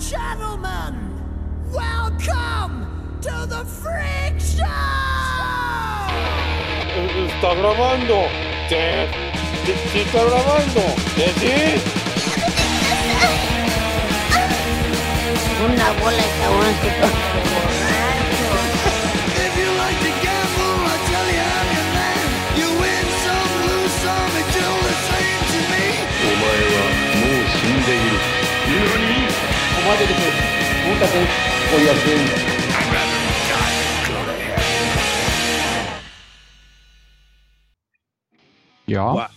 gentlemen, welcome to the Freak Show! Está grabando. Sí, sí, sí está grabando. ¿Sí? sí? Una bola de cabrones que tocan borrachos. If you like to gamble, I tell you I'm your man. You win some, lose some, it's all the same to me. お前はもう死んでいる 何 Ya.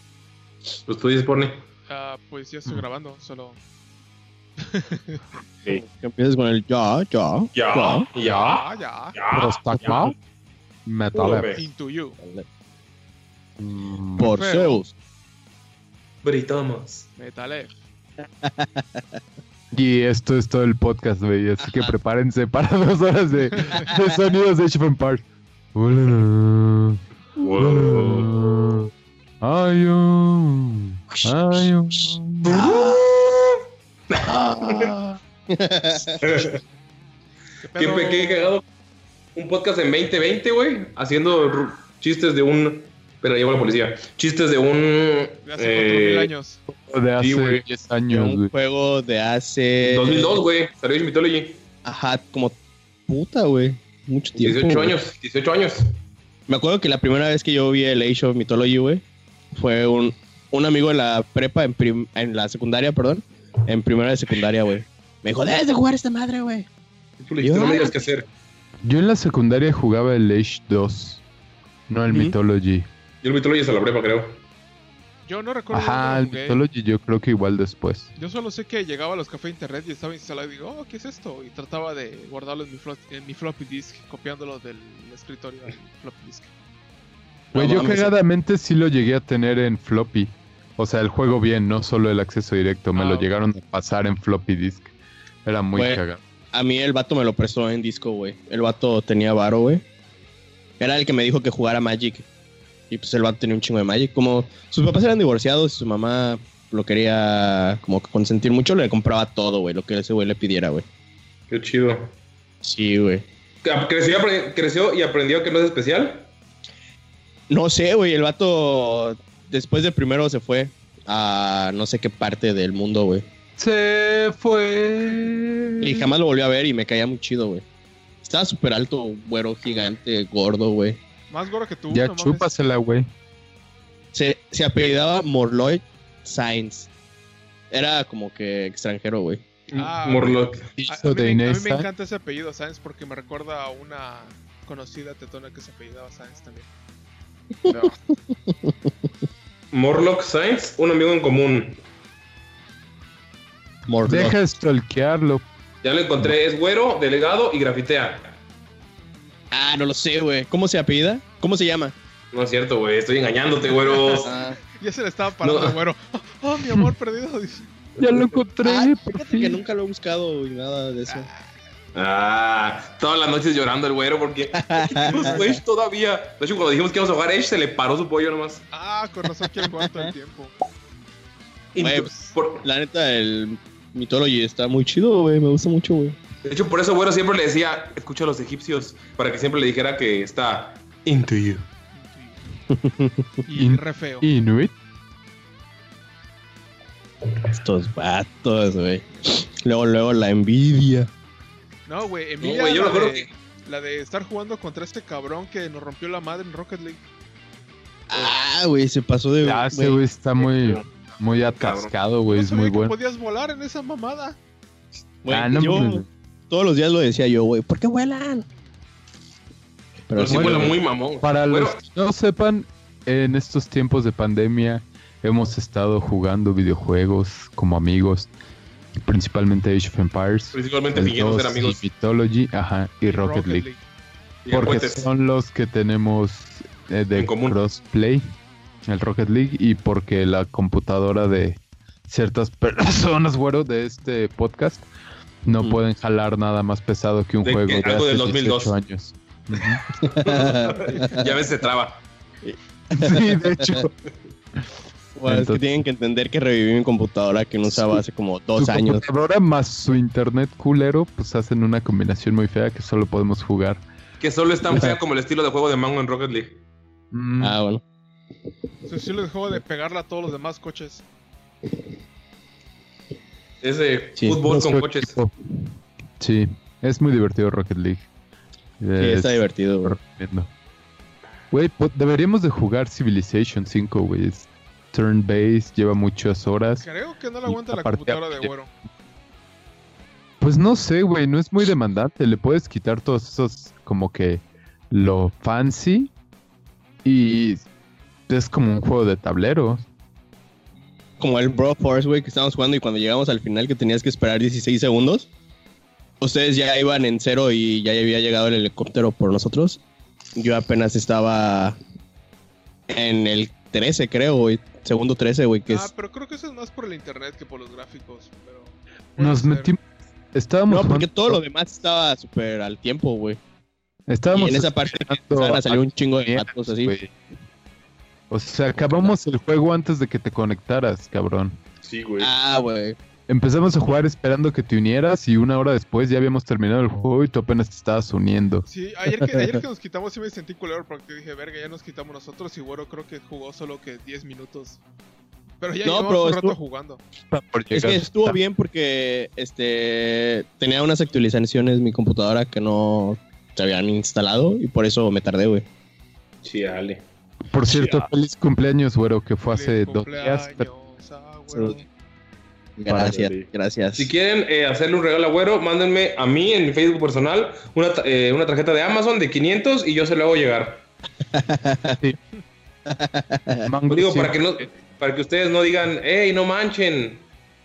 Pues tú dices, Porni. Ah, pues ya estoy grabando, solo. Que empieces con el ya, ya. Ya, ya, ya. ya. Prostakma. Metal. Joder. Into you. Mm, Por. Zeus. Britamos. Metale. Y esto es todo el podcast, güey. Así que prepárense para dos horas de, de sonidos de Age oh. ¿Qué Qué, cagado. Un podcast en 2020, güey. Haciendo chistes de un. Pero llegó la policía. Chistes de un. De hace 4000 eh, años. De hace güey. 10 Era años, un güey. juego de hace. 2002, güey. Salió Age Mythology. Ajá, como puta, güey. Mucho tiempo. 18 güey. años. 18 años. Me acuerdo que la primera vez que yo vi el Age of Mythology, güey, fue un, un amigo de la prepa, en, prim- en la secundaria, perdón. En primera de secundaria, güey. Me dijo, debes de jugar esta madre, güey. Tú le dijiste, Yo- no me digas qué hacer. Yo en la secundaria jugaba el Age 2. No el Ujú. Mythology. Yo el Mythology es a la prepa, creo. Yo no recuerdo. Ajá, el. Mythology yo creo que igual después. Yo solo sé que llegaba a los cafés de internet y estaba instalado y digo, oh, ¿qué es esto? Y trataba de guardarlo en mi, flop- en mi floppy disk, copiándolo del escritorio al floppy disk. Güey, No yo cagadamente sí lo llegué a tener en floppy. O sea, el juego bien, no solo el acceso directo. Me Ah, lo ok. llegaron a pasar en floppy disk. Era muy Güey. cagado. A mí el vato me lo prestó en disco, güey. El vato tenía varo, güey. Era el que me dijo que jugara Magic. Y pues el vato tenía un chingo de Magic. Como sus papás eran divorciados y su mamá lo quería como que consentir mucho, le compraba todo, güey. Lo que ese güey le pidiera, güey. Qué chido. Sí, güey. ¿Creció creció y aprendió que no es especial? No sé, güey. El vato después de primero se fue a no sé qué parte del mundo, güey. Se fue. Y jamás lo volvió a ver y me caía muy chido, güey. Estaba súper alto, güero, gigante, gordo, güey. Más gordo que tú. Ya no mames. chúpasela, güey. Se, se apellidaba Morloy Sainz. Era como que extranjero, güey. Ah, Morlock. A, a Hizo mí, a mí me encanta ese apellido, ¿sabes? Porque me recuerda a una conocida tetona que se apellidaba Sáenz también. Morlock Science, un amigo en común. Morlock. Deja de stalkearlo. Ya lo encontré, es güero, delegado y grafitea. Ah, no lo sé, güey. ¿Cómo se apellida? ¿Cómo se llama? No es cierto, güey, estoy engañándote, güeros. Ah, Ya se le estaba parando No. el güero. Oh, oh, mi amor perdido. dice. Ya lo encontré. Ah, por fíjate fin. que nunca lo he buscado y nada de eso. Ah, todas las noches llorando el güero porque pues, güey, todavía. De hecho, cuando dijimos que íbamos a jugar Edge, se le paró su pollo nomás. Ah, con razón quiero jugar todo el tiempo. Por- La neta, el Mythology está muy chido, güey. Me gusta mucho, güey. De hecho, por eso güero siempre le decía, escucha a los egipcios, para que siempre le dijera que está into you. Y In- re feo. Inuit. Estos vatos, güey. Luego, luego la envidia. No, güey, Emilia, güey, yo la, de, la de estar jugando contra este cabrón que nos rompió la madre en Rocket League. Ah, güey, se pasó de. Ya, ese güey está muy, muy atascado, güey. No Es muy bueno. podías volar en esa mamada. Güey, Ah, no yo. Todos los días lo decía yo, güey. ¿Por qué vuelan? Pero Pero sí bueno, huele muy mamón. Para Bueno, los que no sepan, en estos tiempos de pandemia hemos estado jugando videojuegos como amigos, principalmente Age of Empires, principalmente el fingiendo ser 2 amigos. y Mythology, ajá, y Rocket, League, y porque son los que tenemos eh, de En común. crossplay, el Rocket League, y porque la computadora de ciertas personas, güero, de este podcast no Mm. pueden jalar nada más pesado que un De juego que- de algo hace del 2002. 18 años. Ya ves, se traba. Sí, de hecho. Bueno, es que Entonces- tienen que entender que reviví mi computadora que no usaba hace como dos Su años. computadora más su internet culero, pues hacen una combinación muy fea que solo podemos jugar. Que solo es tan fea como el estilo de juego de Mango en Rocket League. Mm, Ah, bueno. Su estilo de juego de pegarle a todos los demás coches. Ese Sí, fútbol con coches. equipo. Sí, es muy divertido Rocket League. Sí, Es- está divertido, güey. recomiendo. Güey, po- deberíamos de jugar Civilization 5, güey. Es turn-based, lleva muchas horas. Creo que no le Y aguanta la computadora de güero. Pues no sé, güey, no es muy demandante. Le puedes quitar todos esos, como que lo fancy. Y es como un juego de tablero. Como el Bro Force, güey, que estábamos jugando y cuando llegamos al final que tenías que esperar 16 segundos, ustedes ya iban en cero y ya había llegado el helicóptero por nosotros. Yo apenas estaba en el 13, creo, güey. Segundo 13, güey, que Ah, es... pero creo que eso es más por el internet que por los gráficos. Pero Nos ser. metimos. Estábamos No, porque todo lo demás estaba súper al tiempo, güey. Y Estábamos en esa parte a salir un chingo de matos así. güey. O sea, acabamos el juego antes de que te conectaras, cabrón. Sí, güey. Ah, güey. Empezamos a jugar esperando que te unieras y una hora después ya habíamos terminado el juego y tú apenas te estabas uniendo. Sí, ayer que, ayer que nos quitamos sí me sentí culero porque dije, verga, ya nos quitamos nosotros y güero creo que jugó solo que 10 minutos. Pero ya No, llevamos un rato estuvo- jugando. Es que estuvo bien porque este tenía unas actualizaciones mi computadora que no se habían instalado y por eso me tardé, güey. Chale. Por cierto, Ya. feliz cumpleaños, güero, que fue hace Feliz dos días. ah. Gracias, Vale. gracias. Si quieren eh, hacerle un regalo a Güero, mándenme a mí en mi Facebook personal una, eh, una tarjeta de Amazon de 500 y yo se lo hago llegar. Mango Digo, para que, no, para que ustedes no digan, hey, no manchen,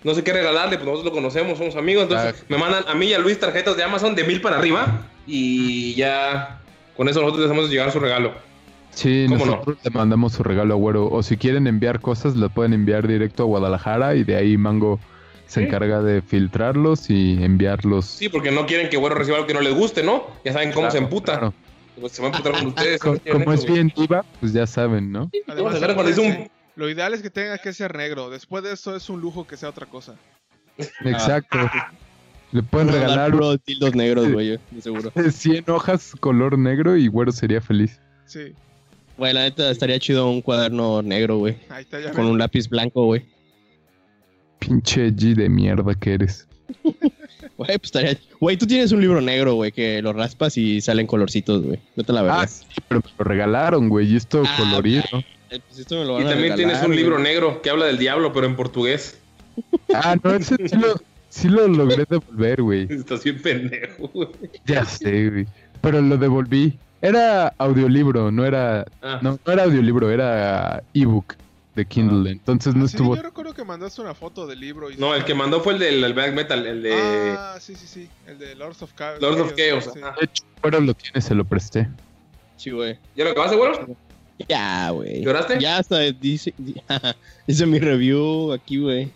no sé qué regalarle, pues nosotros lo conocemos, somos amigos. Entonces Ah. me mandan a mí y a Luis tarjetas de Amazon de mil para arriba y ya con eso nosotros les hacemos llegar su regalo. Sí, ¿Cómo no? nosotros le mandamos su regalo a Güero. O si quieren enviar cosas, lo pueden enviar directo a Guadalajara y de ahí Mango se Sí. encarga de filtrarlos y enviarlos. Sí, porque no quieren que Güero reciba algo que no les guste, ¿no? Ya saben cómo se emputa. Claro. Pues se va a emputar con ustedes. Co- no quieren Como eso, es bien diva, pues ya saben, ¿no? Además, cuando dice un- lo ideal es que tenga que ser negro. Después de eso es un lujo que sea otra cosa. Exacto. Le pueden dar regalar puros tildos negros, güey, de seguro. 100 hojas color negro y Güero sería feliz. Sí, Güey, la neta estaría chido un cuaderno negro, güey, ahí está ya. con un lápiz blanco, güey. Pinche G de mierda que eres. Güey, pues estaría... Güey, tú tienes un libro negro, güey, que lo raspas y salen colorcitos, güey. Vete a la verdad. Ah, sí, pero me lo regalaron, güey, y esto Ah, colorido. Pues esto me lo Y a también regalar, tienes un güey. libro negro que habla del diablo, pero en portugués. Ah, no, ese sí lo, sí lo logré devolver, güey. Estás bien pendejo, güey. Ya sé, güey. Pero lo devolví. Era audiolibro, no era. Ah, No, no era audiolibro, era ebook de Kindle. Entonces no Ah, sí, estuvo. yo recuerdo que mandaste una foto del libro. Y No, el que mandó fue el del el black metal, el de Ah, sí, sí, sí. El de Lords of Chaos. Lords of Chaos. Sí. De hecho, pero lo tiene, se lo presté. Sí, güey. ¿Ya lo acabaste, güero? Ya, güey. ¿Lloraste? Ya hasta dice, hice mi review aquí, güey.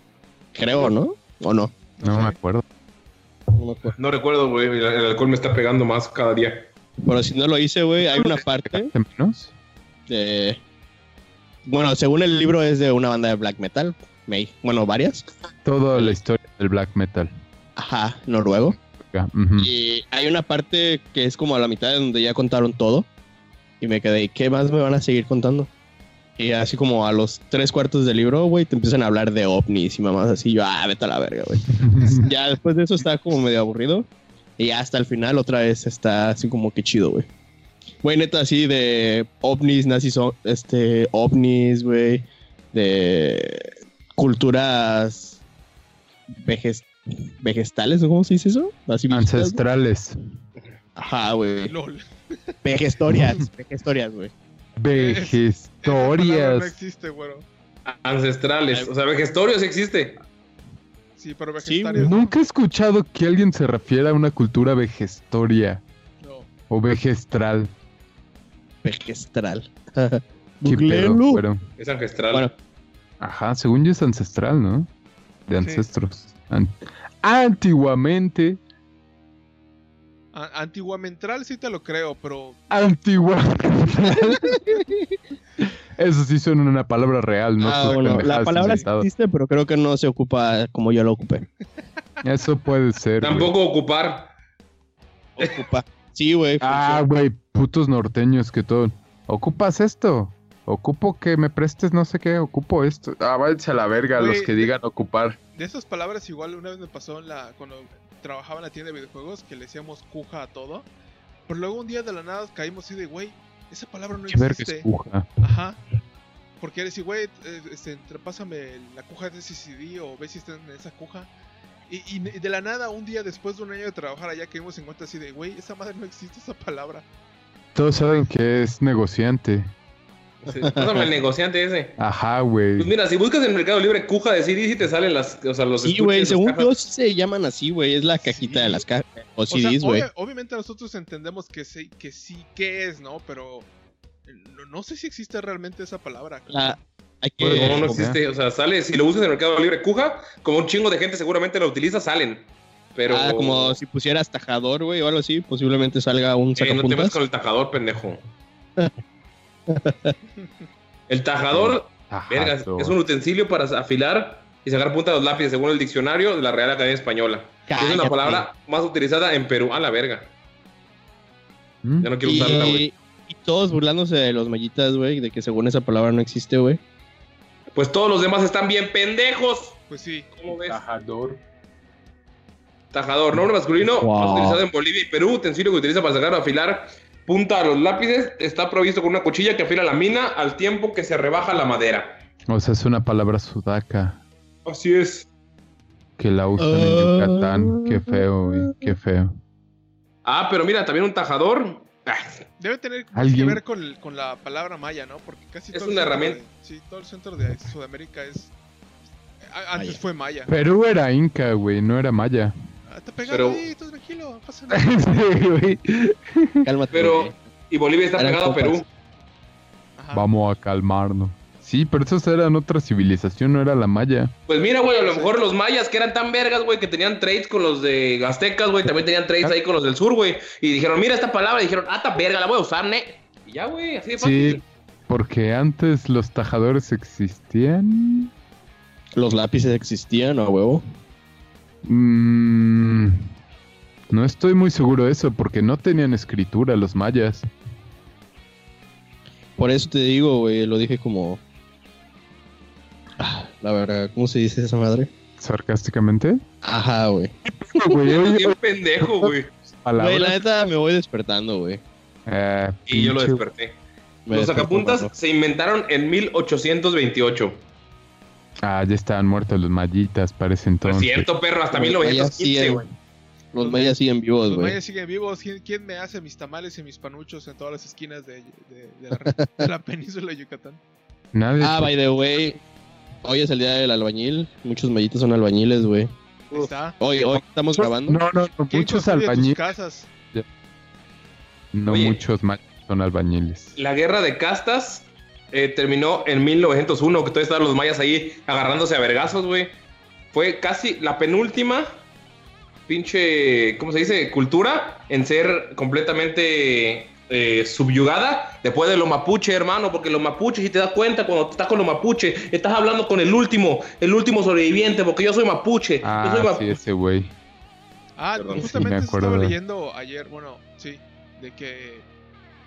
Creo, ¿no? ¿O no? No, sé. me acuerdo. No me acuerdo. No recuerdo, güey. El, el alcohol me está pegando más cada día. Pero si no lo hice, güey, hay una parte ¿De. Bueno, según el libro es de una banda de black metal. me- Bueno, varias. Toda la historia del black metal. Ajá, noruego. Y hay una parte que es como a la mitad de donde ya contaron todo. Y me quedé, ¿qué más me van a seguir contando? Y así como a los tres cuartos del libro, güey, te empiezan a hablar de ovnis y mamás así. Yo, ah, vete a la verga, güey. ya después de eso está como medio aburrido. Y hasta el final otra vez está así como que chido, güey. Güey, neta, así de ovnis, nazis, este, ovnis, güey. De culturas veges- vegetales, ¿o cómo se dice eso? Así. Ancestrales. Ajá, güey. LOL. Vejestorias, vejestorias, güey. Palabra No existe, güero. Ancestrales. O sea, vegestorio sí existe. Sí, pero Sí. Nunca he escuchado que alguien se refiera a una cultura vegestoria no. o vegestral. Vegestral. ¿Qué pedo? Googleenlo. Bueno, Es ancestral. Bueno, ajá, según yo es ancestral, ¿no? De Sí. ancestros. An- Antiguamente. A- Antiguamentral sí te lo creo, pero Antiguamente. Eso sí suena una palabra real, no Ah, bueno, la palabra sí existe, pero creo que no se ocupa como yo lo ocupé. Eso puede ser. güey. Tampoco ocupar. Ocupa. Sí, güey. Ah, güey, putos norteños que todo. ¿Ocupas esto? Ocupo que me prestes no sé qué, ocupo esto. Ah, váyanse a la verga Güey, los que digan ocupar. De esas palabras, igual una vez me pasó en la, cuando trabajaba en la tienda de videojuegos que le decíamos cuja a todo. Pero luego un día de la nada caímos así de, güey, esa palabra no ¿Qué verga existe. es? Ajá. Porque eres decir, güey, eh, este, pásame la cuja de ese CD o ve si está en esa cuja. Y, y de la nada, un día después de un año de trabajar allá, caímos en cuenta así de, güey, esa madre no existe, esa palabra. Todos saben que es negociante. Pásame el negociante ese. Ajá, Pues güey. mira, si buscas en Mercado Libre cuja de CD, sí te salen las, o sea, los Sí, güey, según cajas. yo sí se llaman así, güey. Es la cajita Sí. de las cajas. O O sea, CDs, güey. obvia- obviamente nosotros entendemos que sí, que sí, que es, ¿no? Pero eh, no, no sé si existe realmente esa palabra. La- hay que... Pues, No, no existe. O sea, sale, si lo buscas en Mercado Libre cuja, como un chingo de gente seguramente lo utiliza, salen. Pero. Ah, como si pusieras tajador, güey, o algo así. Posiblemente salga un Eh, no te metas sacapuntas. con el tajador, pendejo. el tajador, es un utensilio para afilar y sacar punta de los lápices, según el diccionario de la Real Academia Española. Es una Cállate. palabra más utilizada en Perú. A la verga. ¿Mm? Ya no quiero usarla, güey. Y, y todos burlándose de los mallitas, güey, de que según esa palabra no existe, güey. Pues todos los demás están bien pendejos. Pues sí. ¿Cómo ves? Tajador. Tajador, nombre masculino, Wow. más utilizado en Bolivia y Perú, utensilio que utiliza para sacar o afilar punta a los lápices, está provisto con una cuchilla que afila la mina al tiempo que se rebaja la madera. O sea, es una palabra sudaca Así es. que la usan en Ah. Yucatán. Qué feo, güey. Qué feo. Ah, pero mira, también un tajador. Ah, Debe tener que ver con, el- con la palabra maya, ¿no? Porque casi Es todo el una centro herramienta. de- sí, todo el centro de Sudamérica es. Antes Maya. fue maya. Perú era inca, güey, no era maya. Te pegaron Pero- ahí, tú tranquilo, pasa nada. Sí, güey. Cálmate. Pero-. Y Bolivia está pegado a. Perú. Ajá. Vamos a calmarnos. Sí, pero esos eran otra civilización, no era la maya. Pues mira, güey, a lo mejor los mayas que eran tan vergas, güey, que tenían trades con los de aztecas, güey, también tenían trades ahí con los del sur, güey. Y dijeron, mira esta palabra, y dijeron, ah, esta verga, la voy a usar, ¿ne? Y ya, güey, así de fácil. Sí, porque antes los tajadores existían. Los lápices existían, ¿o huevo? Mm, no estoy muy seguro de eso, porque no tenían escritura los mayas. Por eso te digo, güey, lo dije como... Ah, la verdad, ¿cómo se dice esa madre? Sarcásticamente. Ajá, güey. Bien pendejo, güey. la neta me voy despertando, güey. Ah, Y yo lo desperté. Me Los sacapuntas se inventaron en 1828. Ah, ya estaban muertos los mallitas, parece No es entonces. cierto, perro, hasta Los mayas 1915, siguen- güey. Los mayas siguen vivos, Los güey. mayas siguen vivos. ¿Quién, quién me hace mis tamales y mis panuchos en todas las esquinas de, de- de la, de la península de Yucatán? Nadie. Ah, by the way, hoy es el día del albañil. Muchos mallitas son albañiles, güey. Está. Hoy, hoy estamos grabando. no, no, no, ¿Quién muchos albañiles. casas? No Oye. muchos machos son albañiles. La guerra de castas eh, terminó en 1901, que todavía estaban los mayas ahí agarrándose a vergazos, güey. Fue casi la penúltima pinche, ¿cómo se dice? Cultura en ser completamente eh, subyugada después de los mapuche, hermano, porque los mapuches, si te das cuenta, cuando estás con los mapuche, estás hablando con el último, el último sobreviviente, porque yo soy mapuche. yo Ah, soy sí, mapuche. ese güey. Ah, Perdón. justamente Sí, me estaba leyendo ayer, bueno, sí, de que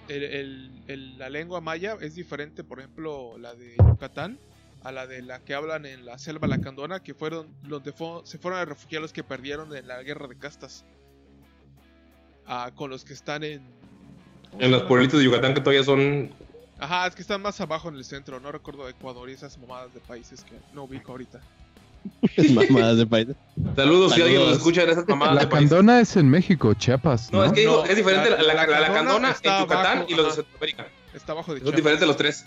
el- el- el- la lengua maya es diferente, por ejemplo, la de Yucatán, a la de la que hablan en la selva lacandona, que fueron donde fue- se fueron a refugiar los que perdieron en la guerra de castas. Ah, con los que están en... ¿cómo se En los pueblitos de Yucatán que todavía son Ajá, es que están más abajo en el centro, no recuerdo Ecuador y esas mamadas de países que no ubico ahorita. Mamadas de país. Saludos, si alguien nos Saludos. escucha en esas mamadas La de país. Candona es en México, Chiapas. No, No, es que digo, No, es diferente la, la- la, la la, la Lacandona Candona en Yucatán abajo, y los de. Centroamérica. Está abajo de Son Chiapas. diferentes los tres.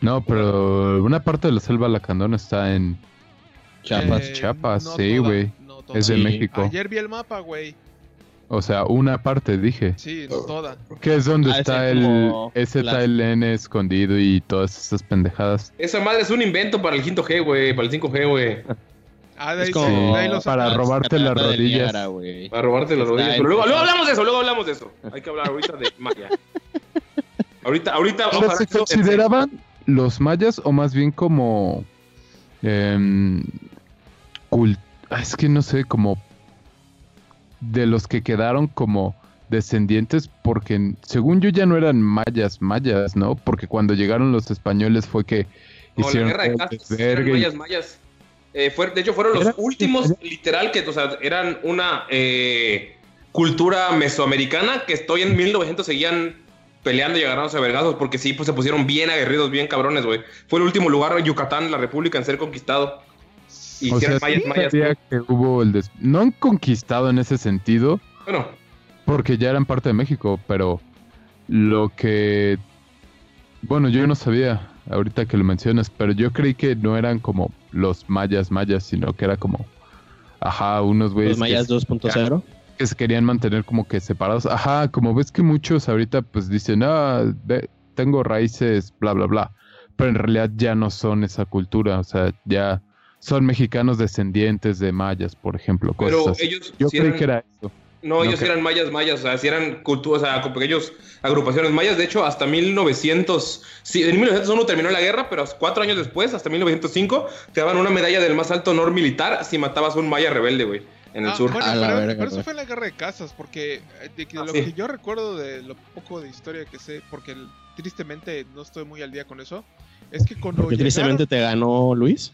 No, pero una parte de la selva Lacandona está en. Chapas. Eh, Chiapas, no sí, güey. Es de Sí. México. Ayer vi el mapa, güey. O sea, una parte, dije. Sí, no toda. Que es donde Ah, está es el STLN escondido y todas esas pendejadas. Esa madre es un invento para el 5G, güey, para el 5G, güey. Ah, de Es ahí, como- se- de ahí Sí, lo para robarte las rodillas. Para robarte las rodillas. Pero luego, luego hablamos de eso, luego hablamos de eso. Hay que hablar ahorita de magia. Ahorita, ahorita, Pero ojalá se consideraban los mayas o más bien como em, cul- ah, es que no sé, como de los que quedaron como descendientes, porque según yo ya no eran mayas, mayas, ¿no? Porque cuando llegaron los españoles fue que No, la hicieron guerra de castas eran mayas, mayas. Eh, fue- de hecho, fueron los últimos, literal, que o sea, eran una eh, cultura mesoamericana que estoy en 1900 seguían peleando y agarrándose a vergazos porque sí, pues se pusieron bien aguerridos, bien cabrones, güey. Fue el último lugar en Yucatán, la república, en ser conquistado. Y O sea, mayas, sí mayas. sabía ¿no? que hubo el des- no han conquistado en ese sentido, Bueno, porque ya eran parte de México, pero lo que bueno, yo no sabía ahorita que lo mencionas, pero yo creí que no eran como los mayas mayas, sino que era como ajá, unos güeyes Los mayas que, 2.0. que se querían mantener como que separados. Ajá, como ves que muchos ahorita pues dicen, "Ah, de- tengo raíces bla bla bla", pero en realidad ya no son esa cultura, o sea, ya son mexicanos descendientes de mayas, por ejemplo, cosas pero ellos Yo creí eran- que era eso. No, No ellos eran mayas, mayas, o sea, sí eran culturas, o sea, con pequeños agrupaciones mayas. De hecho, hasta 1900, sí, en 1901 terminó la guerra, pero cuatro años después, hasta 1905, te daban una medalla del más alto honor militar si matabas a un maya rebelde, güey, en el Ah, sur. Bueno, A la pero, verga, pero eso fue en la guerra de casas, porque eh, de que Ah, lo sí. que yo recuerdo de lo poco de historia que sé, porque tristemente no estoy muy al día con eso, es que cuando llegaron- tristemente te ganó Luis.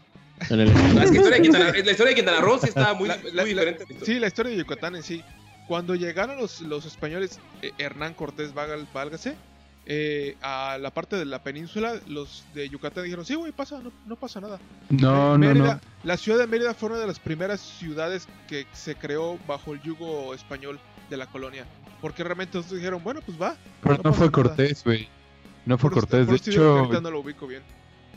En el... La historia de Quintana, la historia de Quintana Roo sí está muy, La- muy la- diferente. Sí, la historia de Yucatán en sí. Cuando llegaron los, los españoles, eh, Hernán Cortés, Vagal- válgase, eh, a la parte de la península, los de Yucatán dijeron, sí, güey, pasa, no, no pasa nada. No, no, Mérida- no. La ciudad de Mérida fue una de las primeras ciudades que se creó bajo el yugo español de la colonia. Porque realmente ellos dijeron, bueno, pues va. Pero no no, fue nada. Cortés, güey. No fue Por Cortés. De hecho, no lo ubico bien.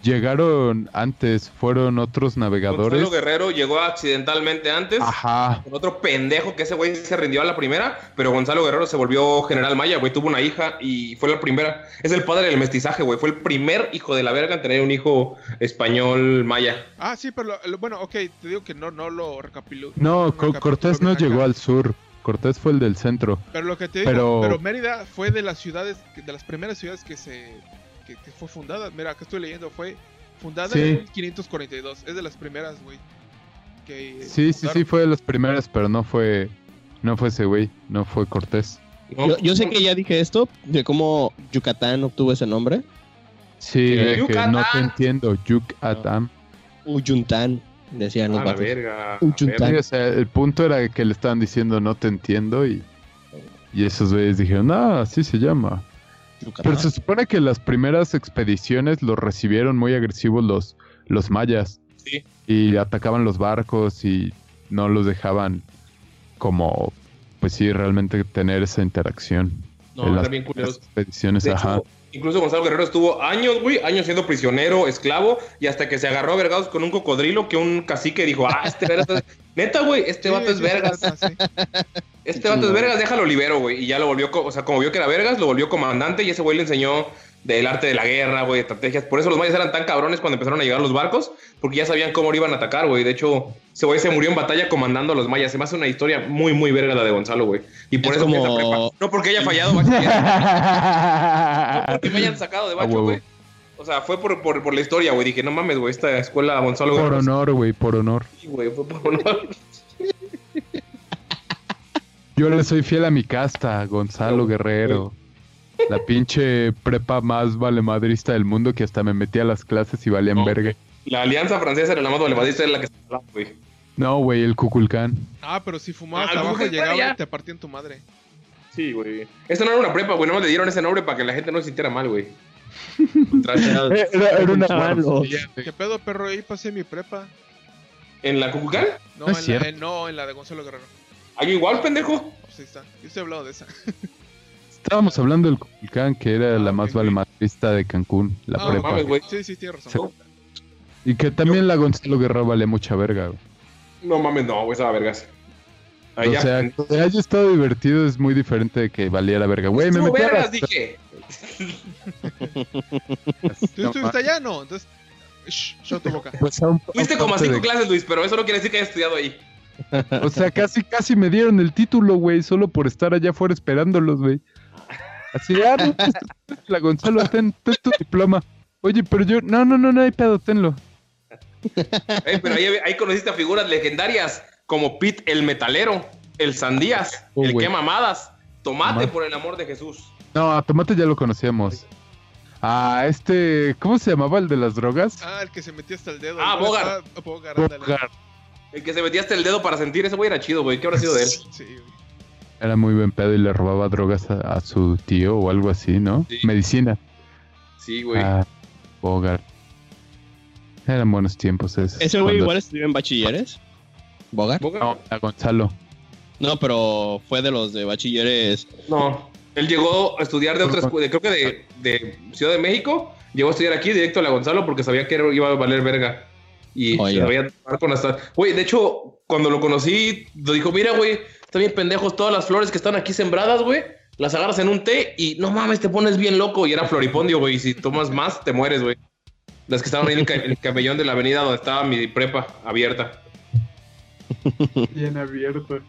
Llegaron antes, fueron otros navegadores. Gonzalo Guerrero llegó accidentalmente antes. Ajá. Con otro pendejo que ese güey se rindió a la primera, pero Gonzalo Guerrero se volvió general maya, güey. Tuvo una hija y fue la primera. Es el padre del mestizaje, güey. Fue el primer hijo de la verga en tener un hijo español maya. Ah, sí, pero lo- lo- bueno, ok, te digo que no, no lo recapilo. No, Co- recapitulo Cortés no acá. llegó al sur. Cortés fue el del centro. Pero lo que te digo, Pero- pero, Mérida fue de las ciudades, de las primeras ciudades que se que, que fue fundada. Mira, acá estoy leyendo, fue fundada Sí. en 1542. Es de las primeras, güey. que Sí, sí, sí, fue de las primeras, pero no fue. No fue ese güey, no fue Cortés. Yo, yo sé que ya dije esto, de cómo Yucatán obtuvo ese nombre. Sí, ¿Qué? de que Yucatán. no te entiendo. Yucatán. Uyuntán, decían los A la verga. O sea, el punto era que le estaban diciendo no te entiendo y. Y esos güeyes dijeron, ah, así se llama. Yucatán. Pero se supone que las primeras expediciones los recibieron muy agresivos los, los mayas. Sí. Y atacaban los barcos y no los dejaban como, pues sí, realmente tener esa interacción. No, en las bien primeras culeros. expediciones, De ajá. hecho, incluso Gonzalo Guerrero estuvo años, güey, años siendo prisionero, esclavo, y hasta que se agarró a vergados con un cocodrilo que un cacique dijo, ah, este verga es... Neta, güey, este Sí, vato es vergas. sí, sí. Este vato es vergas, déjalo libero, güey. Y ya lo volvió, o sea, como vio que era vergas, lo volvió comandante y ese güey le enseñó del arte de la guerra, güey, estrategias. Por eso los mayas eran tan cabrones cuando empezaron a llegar los barcos, porque ya sabían cómo lo iban a atacar, güey. De hecho, ese güey se murió en batalla comandando a los mayas. Se me hace una historia muy, muy verga la de Gonzalo, güey. Y por Es eso como- prepa. No porque haya fallado. No porque me hayan sacado de bacho, güey. O sea, fue por, por, por la historia, güey. Dije, no mames, güey, esta escuela Gonzalo Por Guerrero- honor, güey, por honor. Sí, güey, fue por honor. Yo le soy fiel a mi casta, Gonzalo Guerrero. La pinche prepa más valemadrista del mundo que hasta me metí a las clases y valían No. verga. La alianza francesa era la más valevadista, era la que se hablaba, güey. No, güey, el Cuculcán. Ah, pero si fumabas Ah, abajo ¿cómo que llegaba ya? y te partían tu madre. Sí, güey. Esta no era una prepa, güey. No le dieron ese nombre para que la gente no se sintiera mal, güey. Era, era una güey. ¿Qué pedo, perro? Ahí pasé mi prepa. ¿En la Cucucal? No, No es en, la, no, en la de Gonzalo Guerrero. ¿Hay igual, pendejo? Pues ahí está. Yo estoy hablando de esa. Estábamos hablando del Cuculcán, que era Ah, la ok, más valemadrista de Cancún, la Ah, prepa. mames, güey. Sí, sí, tienes razón. Sí. Y que también la Gonzalo Guerrero vale mucha verga, güey. No mames, no, güey, estaba vergas. Ahí o sea, que haya estado divertido es muy diferente de que valiera verga. Güey, me metí a vergas, dije. ¿Tú estuviste allá? No. Entonces, shh, shut tu boca. pues, Fuiste como a cinco de- clases, Luis, pero eso no quiere decir que hayas estudiado ahí. O sea, casi, casi me dieron el título, güey, solo por estar allá afuera esperándolos, güey. Así, ah, no, pues, la Gonzalo, ten, ten tu diploma. Oye, pero yo, no, no, no, no hay pedo, tenlo. Pero ahí, ahí conociste a figuras legendarias como Pete el Metalero, el Sandías, Oh, el que mamadas, Tomate por el amor de Jesús. No, a Tomate ya lo conocíamos. Ah, este, ¿cómo se llamaba el de las drogas? Ah, el que se metía hasta el dedo. Ah, ¿Cuál Bogart. estaba? Bogart, ándale. Bogart. El que se metía hasta el dedo para sentir, ese güey era chido, güey. ¿Qué habrá sido de él? Sí, güey. Era muy buen pedo y le robaba drogas a, a su tío o algo así, ¿no? Sí. Medicina. Sí, güey. Ah, Bogart. Eran buenos tiempos esos. Ese güey Cuando- igual estudió en bachilleres. ¿Bogart? No, a Gonzalo. No, pero fue de los de bachilleres. No, él llegó a estudiar de otra escuela, creo que de, de Ciudad de México. Llegó a estudiar aquí directo a la Gonzalo porque sabía que iba a valer verga. Y Oye. se sabía tocar con hasta. Güey, de hecho, cuando lo conocí, lo dijo: Mira, güey, están bien pendejos todas las flores que están aquí sembradas, güey. Las agarras en un té y no mames, te pones bien loco. Y era floripondio, güey. Y si tomas más, te mueres, güey. Las que estaban ahí en el, ca- en el camellón de la avenida donde estaba mi prepa abierta. Bien abierto.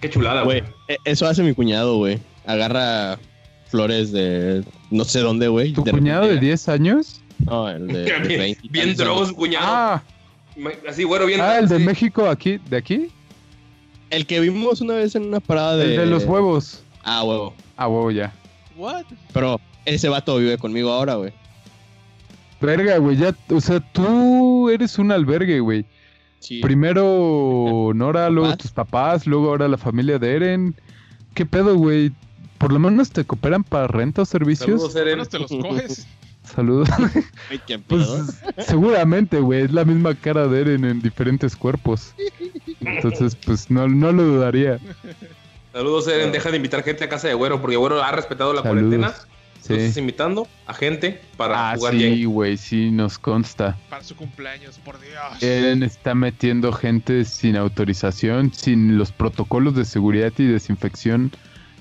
Qué chulada, Güey, güey. e- eso hace mi cuñado, güey. Agarra flores de no sé dónde, güey. ¿Tu de cuñado de repente- 10 años? No, el de, de Bien, 20 y bien tantos drogos, cuñado. Ah, Así, güero, bien. ah, el de sí. México aquí, ¿de aquí? El que vimos una vez en una parada de. El de los huevos. Ah, huevo. Ah, huevo ya. What? Pero ese vato vive conmigo ahora, güey. Verga, güey, ya, o sea, tú eres un albergue, güey. Sí. Primero Nora, luego ¿Papás? tus papás, luego ahora la familia de Eren. ¿Qué pedo, güey? Por lo menos te cooperan para renta o servicios. Saludos, Eren. Menos te los coges. Saludos. Pues seguramente, güey, es la misma cara de Eren en diferentes cuerpos. Entonces, pues no, no lo dudaría. Saludos, Eren. Deja de invitar gente a casa de Güero, porque Güero ha respetado la Saludos. cuarentena. Sí. Entonces, invitando a gente para Ah, jugar sí, güey, sí, nos consta. Para su cumpleaños, por Dios. Eren está metiendo gente sin autorización, sin los protocolos de seguridad y desinfección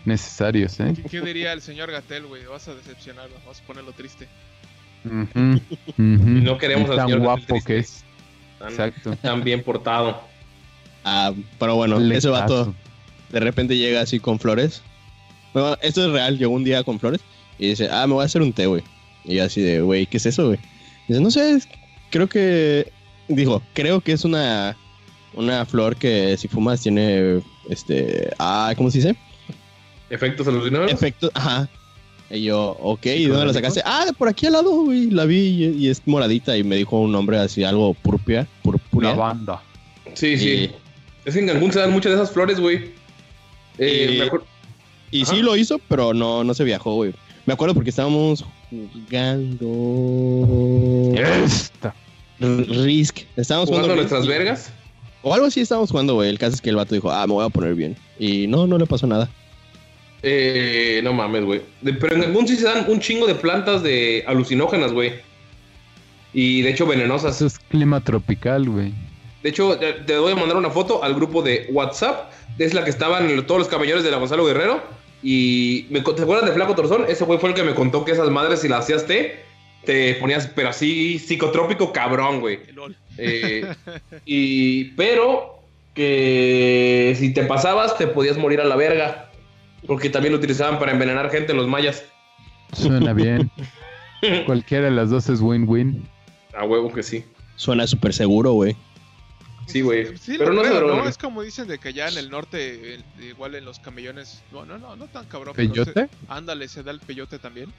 necesarios, ¿eh? ¿Qué, qué diría el señor Gatel, güey? Vas a decepcionarlo, vas a ponerlo triste. Ujú. no queremos Y al tan señor guapo triste. que es. Tan, Exacto. tan bien portado. Ah, pero bueno, ese vato de repente llega así con flores. Bueno, esto es real, llegó un día con flores y dice, ah, me voy a hacer un té, güey. Y yo así de, güey, ¿qué es eso, güey? Dice, no sé, creo que, dijo, creo que es una, una flor que si fumas tiene, este, ah, ¿cómo se dice? Efectos alucinógenos. Efecto, ajá. Y yo, ok, ¿y dónde la sacaste? Ah, de por aquí al lado, güey, la vi y, y es moradita y me dijo un nombre así, algo purpia, purpúrea. La banda. Sí, sí. Es que en Cancún se dan muchas de esas flores, güey. Eh, Y- me acuerdo- Y Ajá. sí lo hizo, pero no, no se viajó, güey. Me acuerdo porque estábamos jugando. Esta. Risk. Estábamos jugando jugando. nuestras vergas. O algo así estábamos jugando, güey. El caso es que el vato dijo, ah, me voy a poner bien. Y no, no le pasó nada. Eh, no mames, güey. De- Pero en Cancún sí se dan un chingo de plantas de alucinógenas, güey. Y de hecho venenosas. Eso es clima tropical, güey. De hecho, te voy a mandar una foto al grupo de WhatsApp. Es la que estaban todos los camellones de la Gonzalo Guerrero. Y me, ¿te acuerdas de Flaco Torzón? Ese güey fue el que me contó que esas madres, si las hacías té, te ponías, pero así psicotrópico cabrón, güey. Eh, y, pero que si te pasabas, te podías morir a la verga. Porque también lo utilizaban para envenenar gente los mayas. Suena bien. Cualquiera de las dos es win-win. A huevo que sí. Suena súper seguro, güey. Sí, güey. Sí, pero no creo. Es como dicen de que allá en el norte, el- igual en los camellones. No, no, no, no tan cabrón. pero ¿Peyote? se- ándale, se da el peyote también.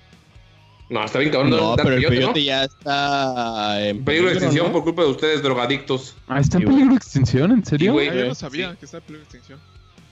No, está bien cabrón. No, pero el peyote, ¿no? ya está en Peligro de extinción ¿no? por culpa de ustedes, drogadictos. Ah, ¿está en peligro de extinción? ¿En serio? Sí, güey. Ah, yo no sabía sí. que está en peligro de extinción.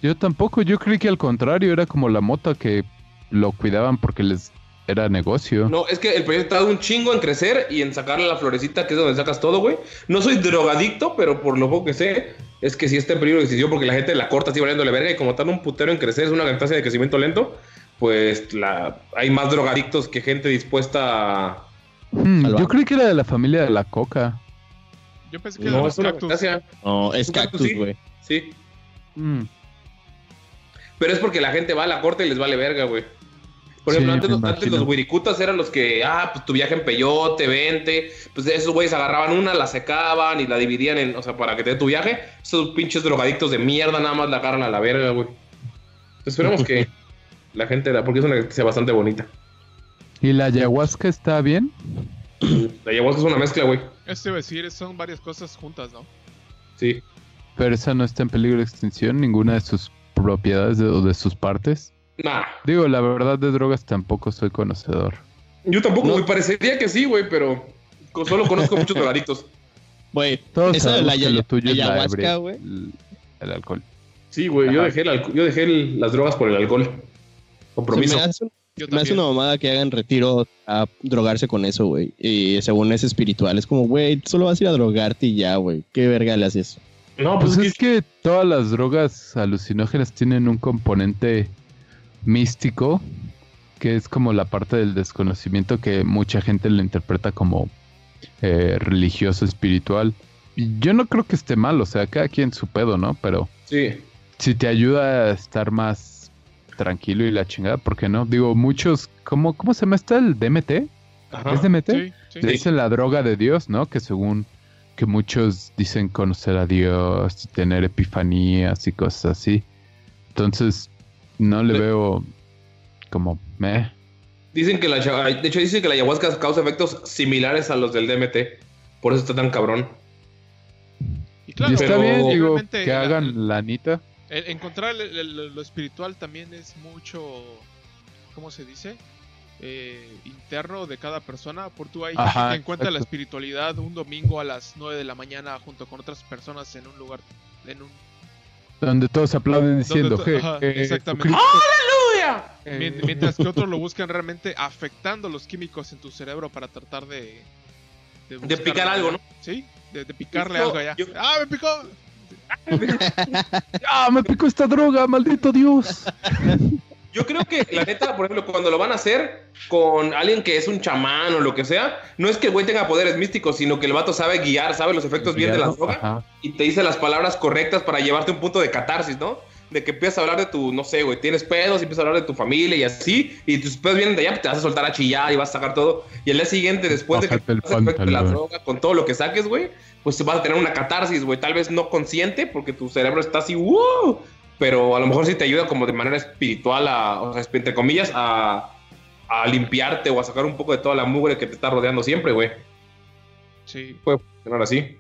Yo tampoco. Yo creí que al contrario era como la mota que lo cuidaban porque les era negocio. No, es que el peyote tarda un chingo en crecer y en sacarle la florecita, que es donde sacas todo, güey. No soy drogadicto, pero por lo poco que sé, es que sí está en peligro de extinción porque la gente la corta así valiéndole verga y como tarda un putero en crecer, es una tasa de crecimiento lento, pues la, hay más drogadictos que gente dispuesta a... Hmm, yo creí que era de la familia de la coca. Yo pensé que era No, los es una cactus. cactácea, No, es cactus, cactus, sí. güey. sí. Hmm, Pero es porque la gente va a la corte y les vale verga, güey. Por Sí, ejemplo, antes, los- antes los wirikutas eran los que, ah, pues tu viaje en peyote, vente. Pues esos güeyes agarraban una, la secaban y la dividían en, o sea, para que te dé tu viaje. Esos pinches drogadictos de mierda nada más la agarran a la verga, güey. Esperemos que, la gente, la- porque es una experiencia bastante bonita. ¿Y la ayahuasca está bien? La ayahuasca es una mezcla, güey. Esto iba a decir, son varias cosas juntas, ¿no? Sí. Pero esa no está en peligro de extinción, ninguna de sus propiedades de- sus partes. Nah. Digo, la verdad de drogas tampoco soy conocedor. Yo tampoco, No. güey. Parecería que sí, güey, pero solo conozco muchos drogadictos. Güey, Todos esa de sabemos la lo tuyo es la ayahuasca, ebria- güey. el, alcohol. Sí, güey. Yo dejé, el alco- yo dejé el- las drogas por el alcohol. Compromiso. Se me hace, Yo me hace una mamada que hagan retiro a drogarse con eso, güey. Y según es espiritual, es como, güey, solo vas a ir a drogarte y ya, güey. ¿Qué verga le haces? No, Pues pues, es que todas las drogas alucinógenas tienen un componente místico, que es como la parte del desconocimiento que mucha gente lo interpreta como eh, religioso, espiritual. Y yo no creo que esté mal, o sea, cada quien su pedo, ¿no? Pero sí. si te ayuda a estar más tranquilo y la chingada, ¿por qué no? Digo, muchos, ¿cómo, cómo se llama esta? ¿El DMT? Ajá. ¿Es DMT? Sí, sí. Le dicen la droga de Dios, ¿no? Que según que muchos dicen conocer a Dios y tener epifanías y cosas así. Entonces, no le veo como meh. Dicen que la de hecho dicen que la ayahuasca causa efectos similares a los del DMT. Por eso está tan cabrón. Y claro, y está pero- bien, digo, que hagan la anita. el- encontrar el- el- lo espiritual también es mucho, ¿cómo se dice? Eh, interno de cada persona. Por tú hay gente Ajá, que encuentra la espiritualidad un domingo a las 9 de la mañana junto con otras personas en un lugar, en un Donde todos aplauden diciendo, to- "Je- ajá, je- exactamente. Jesucristo". Mien- Eh, Mientras que otros lo buscan realmente afectando los químicos en tu cerebro para tratar de... buscar picar algo, ¿no? Sí, de, de picarle Yo- algo allá. yo- ¡Ah, me picó! ¡Ah, me picó esta droga, maldito Dios! Yo creo que, la neta, por ejemplo, cuando lo van a hacer con alguien que es un chamán o lo que sea, no es que el güey tenga poderes místicos, sino que el vato sabe guiar, sabe los efectos bien de la droga Ajá. y te dice las palabras correctas para llevarte a un punto de catarsis, ¿no? De que empiezas a hablar de tu, no sé, güey, tienes pedos y empiezas a hablar de tu familia y así, y tus pedos vienen de allá, pues te vas a soltar a chillar y vas a sacar todo. Y el día siguiente, después de que el efecto de la droga, con todo lo que saques, güey, pues vas a tener una catarsis, güey, tal vez no consciente, porque tu cerebro está así, ¡wow! Pero a lo mejor sí te ayuda como de manera espiritual, a, o sea, entre comillas, a, a limpiarte o a sacar un poco de toda la mugre que te está rodeando siempre, güey. Sí. Puede funcionar así.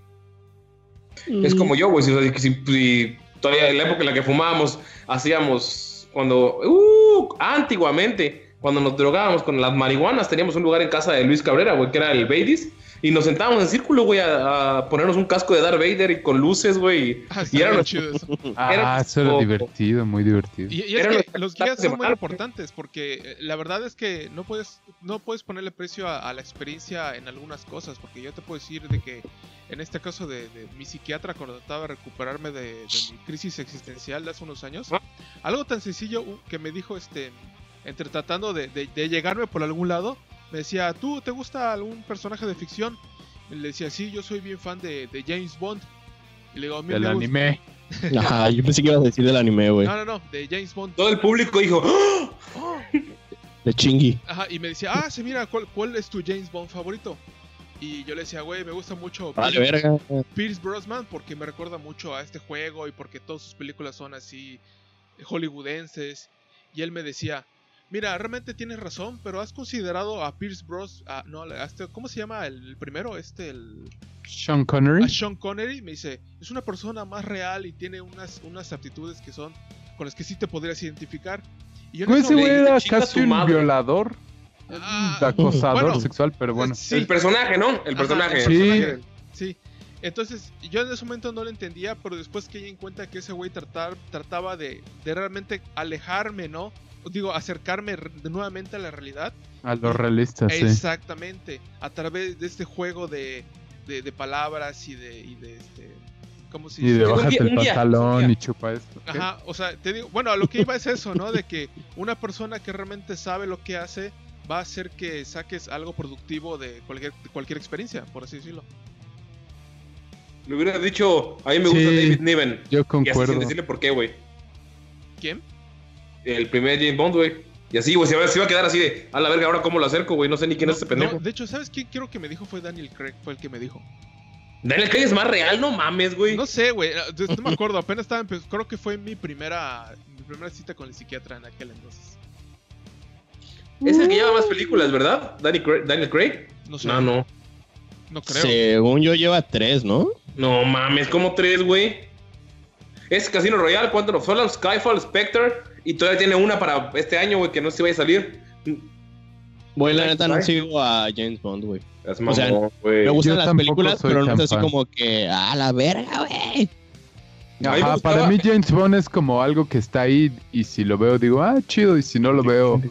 Es como yo, güey. Si, o sea, si- si todavía en la época en la que fumábamos, hacíamos cuando. Uh, antiguamente, cuando nos drogábamos con las marihuanas, teníamos un lugar en casa de Luis Cabrera, güey, que era el Babies. Y nos sentábamos en círculo, güey, a, a ponernos un casco de Darth Vader y con luces, güey. Ah, Y está era bien nuestro- chido eso. Ah, eso era divertido, muy divertido. Y, y es Eran que los guías son muy importantes porque eh, la verdad es que no puedes no puedes ponerle precio a, a la experiencia en algunas cosas porque yo te puedo decir de que en este caso de, de mi psiquiatra cuando trataba de recuperarme de, de mi crisis existencial de hace unos años Ah. algo tan sencillo que me dijo este entre tratando de, de- de llegarme por algún lado me decía tú te gusta algún personaje de ficción y le decía sí yo soy bien fan de, de James Bond y le digo a mí Del me gusta- anime. Ajá, yo pensé que ibas a decir del anime, güey. no no no de James Bond Todo el público dijo, ¡Ah! Oh, De chingui. Ajá, y me decía, ah, sí, mira, ¿cuál, ¿cuál es tu James Bond favorito? Y yo le decía, güey, me gusta mucho Vale, Pierce, verga. Pierce Brosnan porque me recuerda mucho a este juego y porque todas sus películas son así hollywoodenses. Y él me decía, mira, realmente tienes razón, pero has considerado a Pierce Bros. a- no, a este- ¿cómo se llama el, el primero? Este, el, Sean Connery. a Sean Connery. Me dice, es una persona más real y tiene unas, unas aptitudes que son con las que sí te podrías identificar. Y yo eso ese güey era casi un madre. violador. Ah, acosador bueno, sexual, pero bueno. sí. el personaje, ¿no? El Ajá, personaje. el Sí. personaje. Sí. Entonces, yo en ese momento no lo entendía, pero después que en cuenta que ese güey tratar, trataba de, de realmente alejarme, ¿no? Digo, acercarme nuevamente a la realidad. A lo realista, sí. Exactamente. A través de este juego de, de, de palabras y de, y de este. ¿Cómo se Y de bájate el pantalón y chupa esto. ¿qué? Ajá, o sea, te digo, bueno, a lo que iba es eso, ¿no? De que una persona que realmente sabe lo que hace va a hacer que saques algo productivo de cualquier, de cualquier experiencia, por así decirlo. Le hubiera dicho, a mí me gusta. David Niven. Yo Y así concuerdo. sin decirle por qué, güey. ¿Quién? El primer James Bond, güey. Y así, güey, se iba a quedar así de, a la verga, ahora cómo lo acerco, güey. No sé ni quién es ese No, pendejo. de hecho, ¿sabes quién quiero que me dijo? Fue Daniel Craig, fue el que me dijo. Daniel Craig es más real, no mames, güey. No sé, güey, eh, no me acuerdo, apenas estaba, empe- creo que fue mi primera, mi primera cita con el psiquiatra en aquel entonces. Es el que lleva más películas, ¿verdad? Danny Craig- Daniel Craig. No sé. No, no. No creo. Según yo lleva tres, ¿no? No mames, como tres, güey. Es Casino Royale, Quantum of Solace, Skyfall, Spectre. Y todavía tiene una para este año, güey, que no sé si vaya a salir. Güey, la neta no sigo a James Bond, güey. O sea, mamón. Me gustan Yo las películas, pero no es así como que, a la verga, güey. Ajá, para mí James Bond es como algo que está ahí y si lo veo digo, ah, chido, y si no lo veo,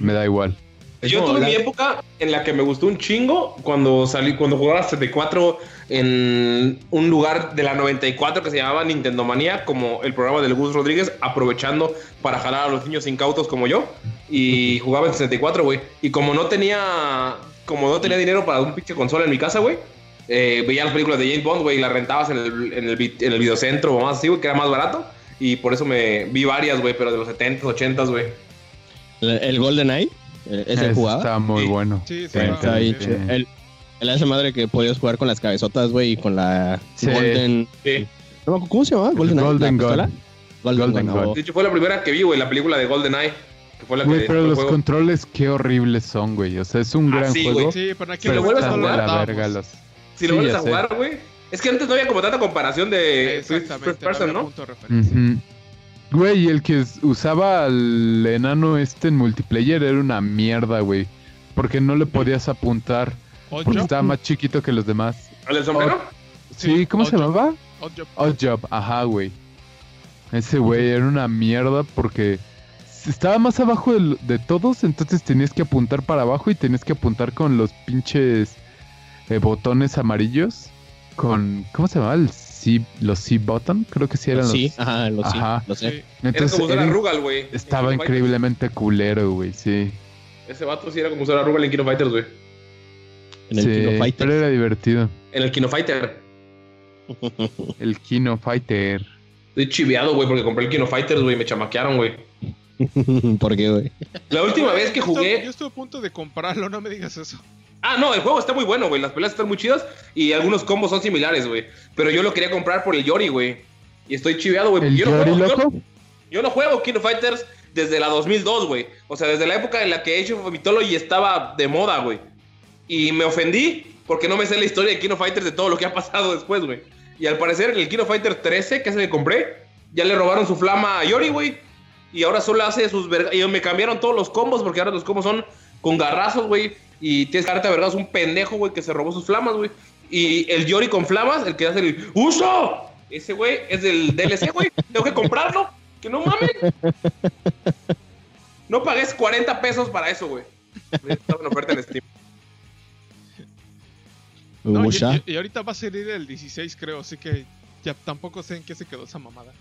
me da igual. Yo No, tuve la- mi época en la que me gustó un chingo cuando salí, cuando jugaba 74 en un lugar de la 94 que se llamaba Nintendo Manía, como el programa del Gus Rodríguez, aprovechando para jalar a los niños incautos como yo. Y jugaba en 64, güey. Y como no tenía, como no tenía dinero para un pinche consola en mi casa, güey. eh, veía las películas de James Bond, güey, y las rentabas en el, en el, vi- en el videocentro o más así, güey, que era más barato. Y por eso me vi varias, güey, pero de los 70s, 80s, güey. El Golden Eye, ese Ese jugaba. Está muy Sí. bueno. Sí, sí, está ahí. El, el esa madre que podías jugar con las cabezotas, güey, y con la Sí. Golden. No ¿Cómo se llamaba? Golden Eye, Golden ¿la Gun. pistola? Golden, Golden oh. De hecho, fue la primera que vi, güey, la película de GoldenEye. Que fue la Güey, que pero los juego. controles qué horribles son, güey. O sea, es un Ah, gran sí, juego. güey. Sí, pero aquí Pero lo vuelves a jugar, la verga los... Si lo Sí, vuelves a jugar, güey. Es que antes no había como tanta comparación de first person, ¿no? punto de referencia. Ujú. Güey, y el que usaba al enano este en multiplayer era una mierda, güey. Porque no le podías apuntar. Porque estaba más chiquito que los demás. ¿El del sombrero? Sí, Sí, ¿cómo se llamaba? Oddjob. Oddjob, ajá, güey. Ese güey era una mierda porque estaba más abajo de, de todos, entonces tenías que apuntar para abajo y tenías que apuntar con los pinches eh, botones amarillos. Con, ¿cómo se llamaba? El C, los C-button, creo que sí eran los... Sí, ajá, lo sí, Ajá. Era Entonces como usar era- a Rugal, güey. estaba increíblemente culero, güey, sí. Ese vato sí era como usar a Rugal en Kino Fighters, güey. En el sí, Kino Fighter. pero era divertido. En el Kino Fighter. El Kino Fighter. Estoy chiveado, güey, porque compré el Kino Fighters, güey. Me chamaquearon, güey. ¿Por qué, güey? La última vez que jugué. Yo estuve a punto de comprarlo, no me digas eso. Ah, no, el juego está muy bueno, güey. Las peleas están muy chidas y algunos combos son similares, güey. Pero yo lo quería comprar por el Yori, güey. Y estoy chiveado, güey. ¿El Yo, no yo- loco? yo no juego Kino Fighters desde la 2002, güey. O sea, desde la época en la que Age of Mythology estaba de moda, güey. Y me ofendí porque no me sé la historia de Kino Fighters de todo lo que ha pasado después, güey. Y al parecer en el Kino Fighter 13, que es el que compré, ya le robaron su flama a Yori, güey. Y ahora solo hace sus vergas. Y me cambiaron todos los combos porque ahora los combos son con garrazos, güey. Y tienes que darte a vergas un pendejo, güey, que se robó sus flamas, güey. Y el Yori con flamas, el que hace el ¡Uso! Ese güey es del DLC, güey. Tengo que comprarlo. Que no mames. No pagues 40 pesos para eso, güey. Estaba en oferta en Steam. No, y, Musha. y- y ahorita va a salir el 16, creo, así que ya tampoco sé en qué se quedó esa mamada.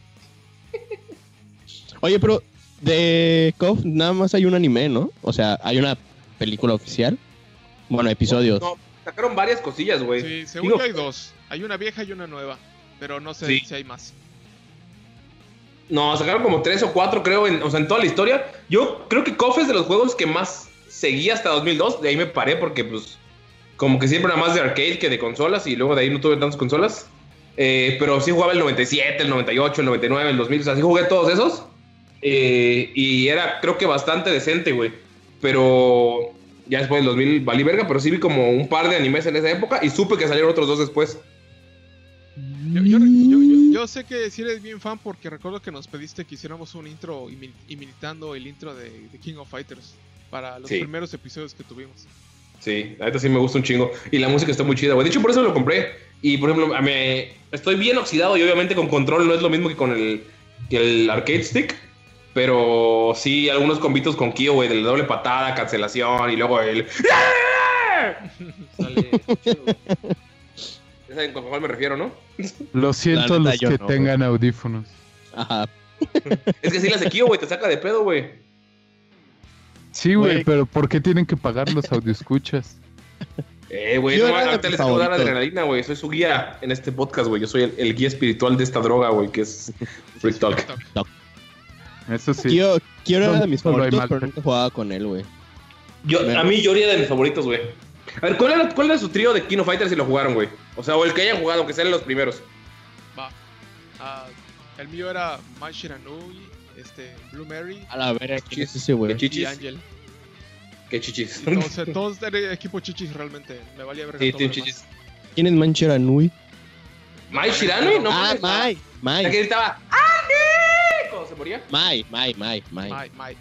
Oye, pero de KOF nada más hay un anime, ¿no? O sea, hay una película oficial. Bueno, episodios. No, sacaron varias cosillas, güey. Sí, según Digo, yo hay dos. Hay una vieja y una nueva, pero no sé Sí. si hay más. No, sacaron como tres o cuatro, creo, en, o sea, en toda la historia. Yo creo que KOF es de los juegos que más seguí hasta 2002. De ahí me paré porque, pues, como que siempre era más de arcade que de consolas y luego de ahí no tuve tantas consolas. Eh, pero sí jugaba el 97, el 98, el 99, el 2000, o sea, sí jugué todos esos. Eh, y era, creo que bastante decente, güey. Pero ya después del 2000 valí verga, pero sí vi como un par de animes en esa época y supe que salieron otros dos después. Yo, yo- yo- yo- yo sé que si eres bien fan porque recuerdo que nos pediste que hiciéramos un intro imi- imitando el intro de, de King of Fighters para los Sí. primeros episodios que tuvimos. Sí, la neta sí me gusta un chingo. Y la música está muy chida, güey. De hecho, por eso lo compré. Y, por ejemplo, mí- estoy bien oxidado y obviamente con control no es lo mismo que con el, que el arcade stick. Pero sí, algunos combitos con Kyo, güey, de la doble patada, cancelación y luego el... Sale chido. Ya saben con cuál me refiero, ¿no? Lo siento neta, los que no, tengan audífonos. Ajá. Es que sí, la de Kyo, güey, te saca de pedo, güey. Sí, güey, pero ¿por qué tienen que pagar los audioescuchas? Eh, güey, no, ahorita les que dar adrenalina, güey. Soy su guía en este podcast, güey. Yo soy el, el guía espiritual de esta droga, güey, que es Freak Talk. Eso sí. Kyo, Kyo era de mis favoritos, pero nunca jugaba con él, güey. Yo, a mí Yori era de mis favoritos, güey. A ver, ¿cuál era, ¿cuál era su trío de Kino Fighters si lo jugaron, güey? O sea, o el que hayan jugado, que sean los primeros. Va. Ah, el mío era Mai Shiranui, este, Blue Mary A la verga, ¿quién es ese, güey? Y chichis. Angel. Qué chichis. Entonces, todos eran equipo chichis realmente. Me valía ver Sí, Team Chichis. ¿Quién es Manchera Nui? Mai Shirano, no ah, mames, Mai, La que Mai, gritaba ¡Andy! Se moría. Mai, Mai, Mai, Mai, Mai, Mai.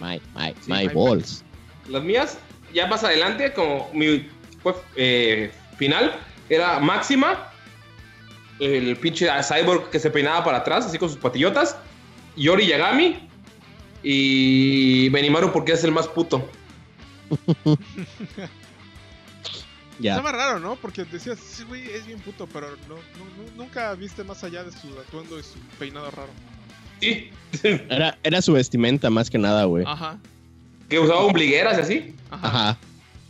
Mai, Mai, Sí, Mai Mai, Balls. Las mías, ya más adelante, como mi fue, eh, final, era Máxima, el pinche cyborg que se peinaba para atrás, así con sus patillotas, Yori Yagami y Benimaru porque es el más puto. Ya. Estaba raro, ¿no? Porque decías, sí, güey, es bien puto, pero no, no- no- nunca viste más allá de su atuendo y su peinado raro. Sí, Era, era su vestimenta más que nada, güey. Ajá, que usaba ombligueras y así. ajá. Ajá.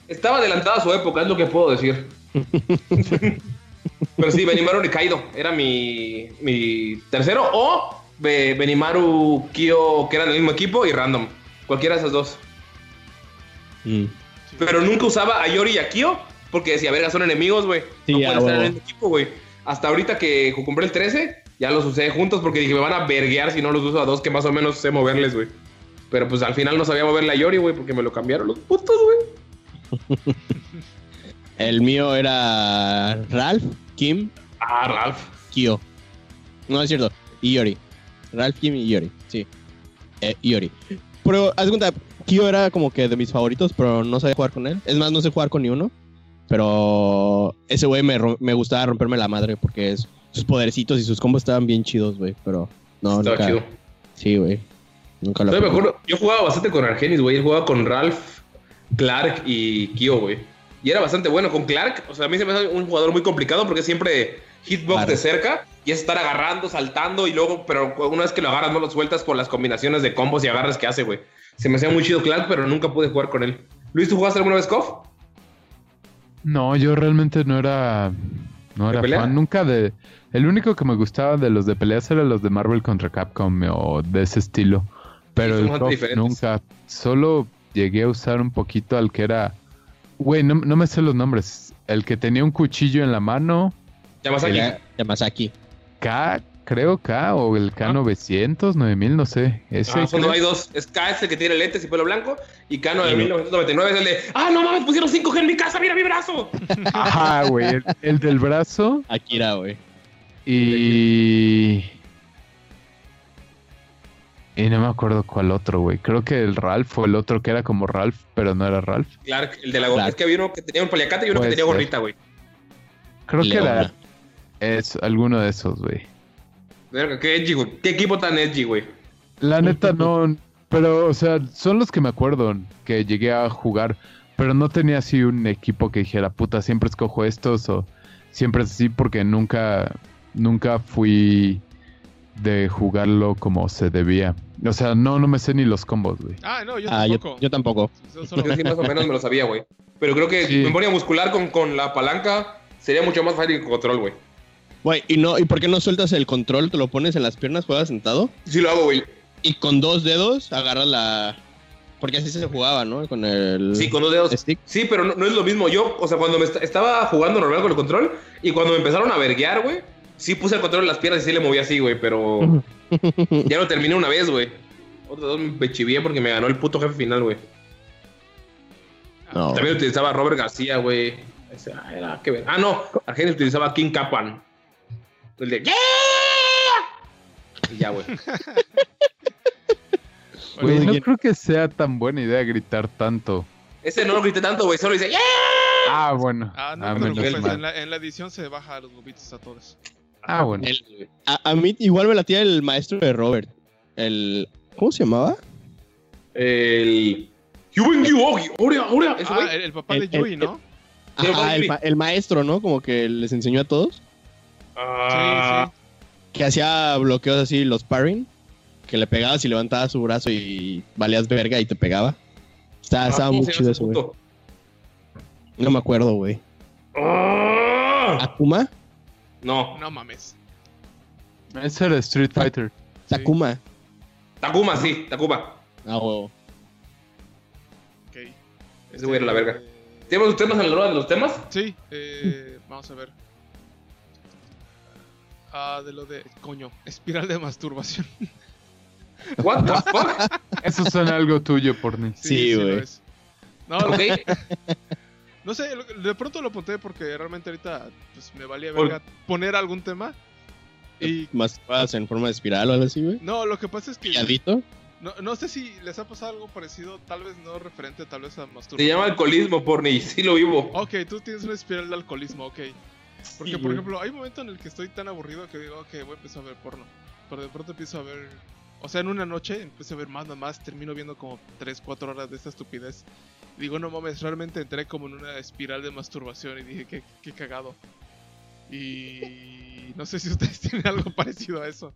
Estaba adelantada a su época, es lo que puedo decir. Pero sí, Benimaru Nikaido era mi, mi tercero. O Be- Benimaru Kyo, que eran del mismo equipo, y Random. Cualquiera de esas dos. Mm. Pero nunca usaba a Yori y a Kyo porque decía, verga, son enemigos, güey. Sí, no pueden estar en el mismo equipo, güey. Hasta ahorita que compré el 13, ya los usé juntos porque dije, me van a verguear si no los uso a dos que más o menos sé moverles, güey. Pero pues al final no sabía moverle a Yori, güey, porque me lo cambiaron los putos, güey. El mío era Ralph, Kim, Ah, Ralph. Kyo. No es cierto. Y Yori. Ralph, Kim y Yori. Sí. Eh, Yori. Pero, haz cuenta, Kyo era como que de mis favoritos, pero no sabía jugar con él. Es más, no sé jugar con ni uno. Pero ese güey me, me gustaba romperme la madre porque es- sus podercitos y sus combos estaban bien chidos, güey. Pero no, Estaba nunca. chido. Sí, güey. Nunca lo me acuerdo, yo jugaba bastante con Argenis, güey. Él jugaba con Ralph, Clark y Kyo, güey. Y era bastante bueno con Clark. O sea, a mí se me hace un jugador muy complicado porque siempre hitbox Claro. de cerca y es estar agarrando, saltando y luego, pero una vez que lo agarras no lo sueltas por las combinaciones de combos y agarras que hace, güey. Se me hacía muy chido Clark, pero nunca pude jugar con él. Luis, ¿tú jugaste alguna vez KOF? No, yo realmente no era. No ¿De era pelea? fan nunca de. El único que me gustaba de los de peleas era los de Marvel contra Capcom o de ese estilo. Pero el KOF nunca. Solo llegué a usar un poquito al que era. Güey, no, no me sé los nombres. El que tenía un cuchillo en la mano. Yamasaki. Era Yamazaki. K, creo K, o el K900, 9000, no sé. Ese Ah, solo hay dos. Es K es el que tiene lentes y pelo blanco. Y Kano de 1999 es el de. ¡Ah, no mames! Pusieron 5G en mi casa. ¡Mira mi brazo! Ajá, güey. El, el del brazo. Akira, güey. Y. Y no me acuerdo cuál otro, güey. Creo que el Ralph o el otro que era como Ralph, pero no era Ralph. Clark, el de la gorra. Clark. Es que había uno que tenía un paliacate y uno Puede que tenía gorrita, güey. Creo que era. Es alguno de esos, güey. Verga, Qué edgy, güey. Qué equipo tan edgy, güey. La neta no. Pero, o sea, son los que me acuerdo que llegué a jugar. Pero no tenía así un equipo que dijera, puta, siempre escojo estos o siempre es así porque nunca, nunca fui de jugarlo como se debía. O sea, no, no me sé ni los combos, güey. Ah, no, yo Ah, yo, tampoco. yo tampoco. Yo solo- Yo sí más o menos me lo sabía, güey. Pero creo que Sí. memoria muscular con, con la palanca sería mucho más fácil que con control, güey. Güey, ¿y, no, ¿y por qué no sueltas el control? ¿Te lo pones en las piernas, juegas sentado? Sí lo hago, güey. Y con dos dedos agarras la... Porque así se jugaba, ¿no? Con el... Sí, con dos dedos. stick. Sí, pero no, no es lo mismo. Yo, o sea, cuando me est- estaba jugando normal con el control y cuando me empezaron a verguear, güey, sí puse el control en las piernas y sí le moví así, güey, pero ya lo terminé una vez, güey. Otros dos me chivié porque me ganó el puto jefe final, güey. No. También utilizaba Robert García, güey. Ah. Ah, no. Argentina utilizaba a King Capan. El de. ¡Yeah! Y ya, güey. Güey, no bien. creo que sea tan buena idea gritar tanto. Ese no lo grité tanto, güey. Solo dice. ¡Yeah! Ah, bueno. Ah, no, Ah, menos pues, en, la, en la edición se baja a los nubitos a todos. Ah, bueno. El- a, a mí igual me latía el maestro de Robert. El... ¿Cómo se llamaba? El. Orea. Ese, Ah, el, el papá El- de Yui, el- ¿no? Ajá, el, sí. ma- el maestro, ¿no? Como que les enseñó a todos. Ah, Que hacía bloqueos así, los parring. Que le pegabas y levantabas su brazo y valías verga y te pegaba. Estaba, ah, estaba ¿cómo muy chido eso, güey. No me acuerdo, güey. Ah. ¿Akuma? No. No mames. Ese era Street Fighter. Takuma. Takuma, sí. Takuma. Ah, huevo. Ok. Ese güey era la verga. ¿Tenemos los temas en la hora de los temas? Sí, eh, vamos a ver. Ah, de lo de. Coño, espiral de masturbación. What the fuck? Eso suena algo tuyo, Porni. Sí, güey. es. No, ¿Ok? no sé, de pronto lo apunté porque realmente ahorita pues, me valía Por- verga poner algún tema. Y Más cosas en forma de espiral o algo así, güey. no, lo que pasa es que Pilladito. no, no sé si les ha pasado algo parecido, tal vez no referente, tal vez a masturbación. Se llama alcoholismo, porni. Sí lo vivo. Ok, tú tienes una espiral de alcoholismo, ok. Porque, Sí, por ejemplo, hay un momento en el que estoy tan aburrido que digo, ok, voy a empezar a ver porno. Pero de pronto empiezo a ver. O sea, en una noche empiezo a ver más, nada más. Termino viendo como 3, 4 horas de esta estupidez. Y digo, no mames, realmente entré como en una espiral de masturbación y dije, qué, qué cagado. Y. No sé si ustedes tienen algo parecido a eso.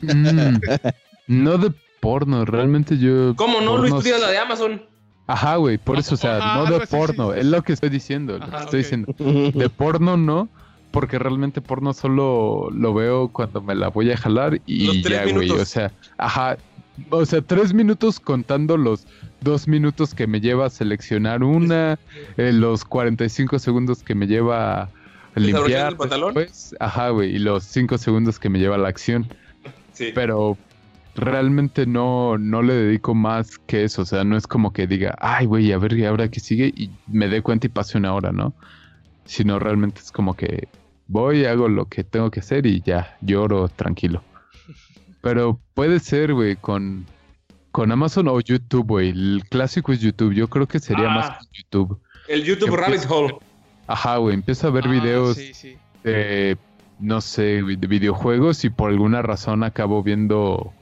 Mm, no de porno, realmente yo. ¿Cómo no, Luis? Tienes la de Amazon. Ajá, güey, por eso, o sea, Ajá, no de sí, porno, sí, es lo que estoy diciendo, lo Ajá, que estoy diciendo. De porno no, porque realmente porno solo lo veo cuando me la voy a jalar y ya, güey, o sea, ajá, o sea, tres minutos contando los dos minutos que me lleva a seleccionar una, eh, los 45 segundos que me lleva a ¿Desabrochar limpiar el pantalón? después, ajá, güey, y los cinco segundos que me lleva la acción Sí. pero realmente no, no le dedico más que eso. O sea, no es como que diga, ay, güey, a ver, ¿y ahora qué sigue? Y me dé cuenta y pase una hora, ¿no? Sino realmente es como que voy, hago lo que tengo que hacer y ya, lloro tranquilo. Pero puede ser, güey, con, con Amazon o YouTube, güey. El clásico es YouTube. Yo creo que sería Ah. más con YouTube. El YouTube que Rabbit Hole. Ajá, güey, empiezo a ver Ah, videos Sí, sí. de, no sé, de videojuegos y por alguna razón acabo viendo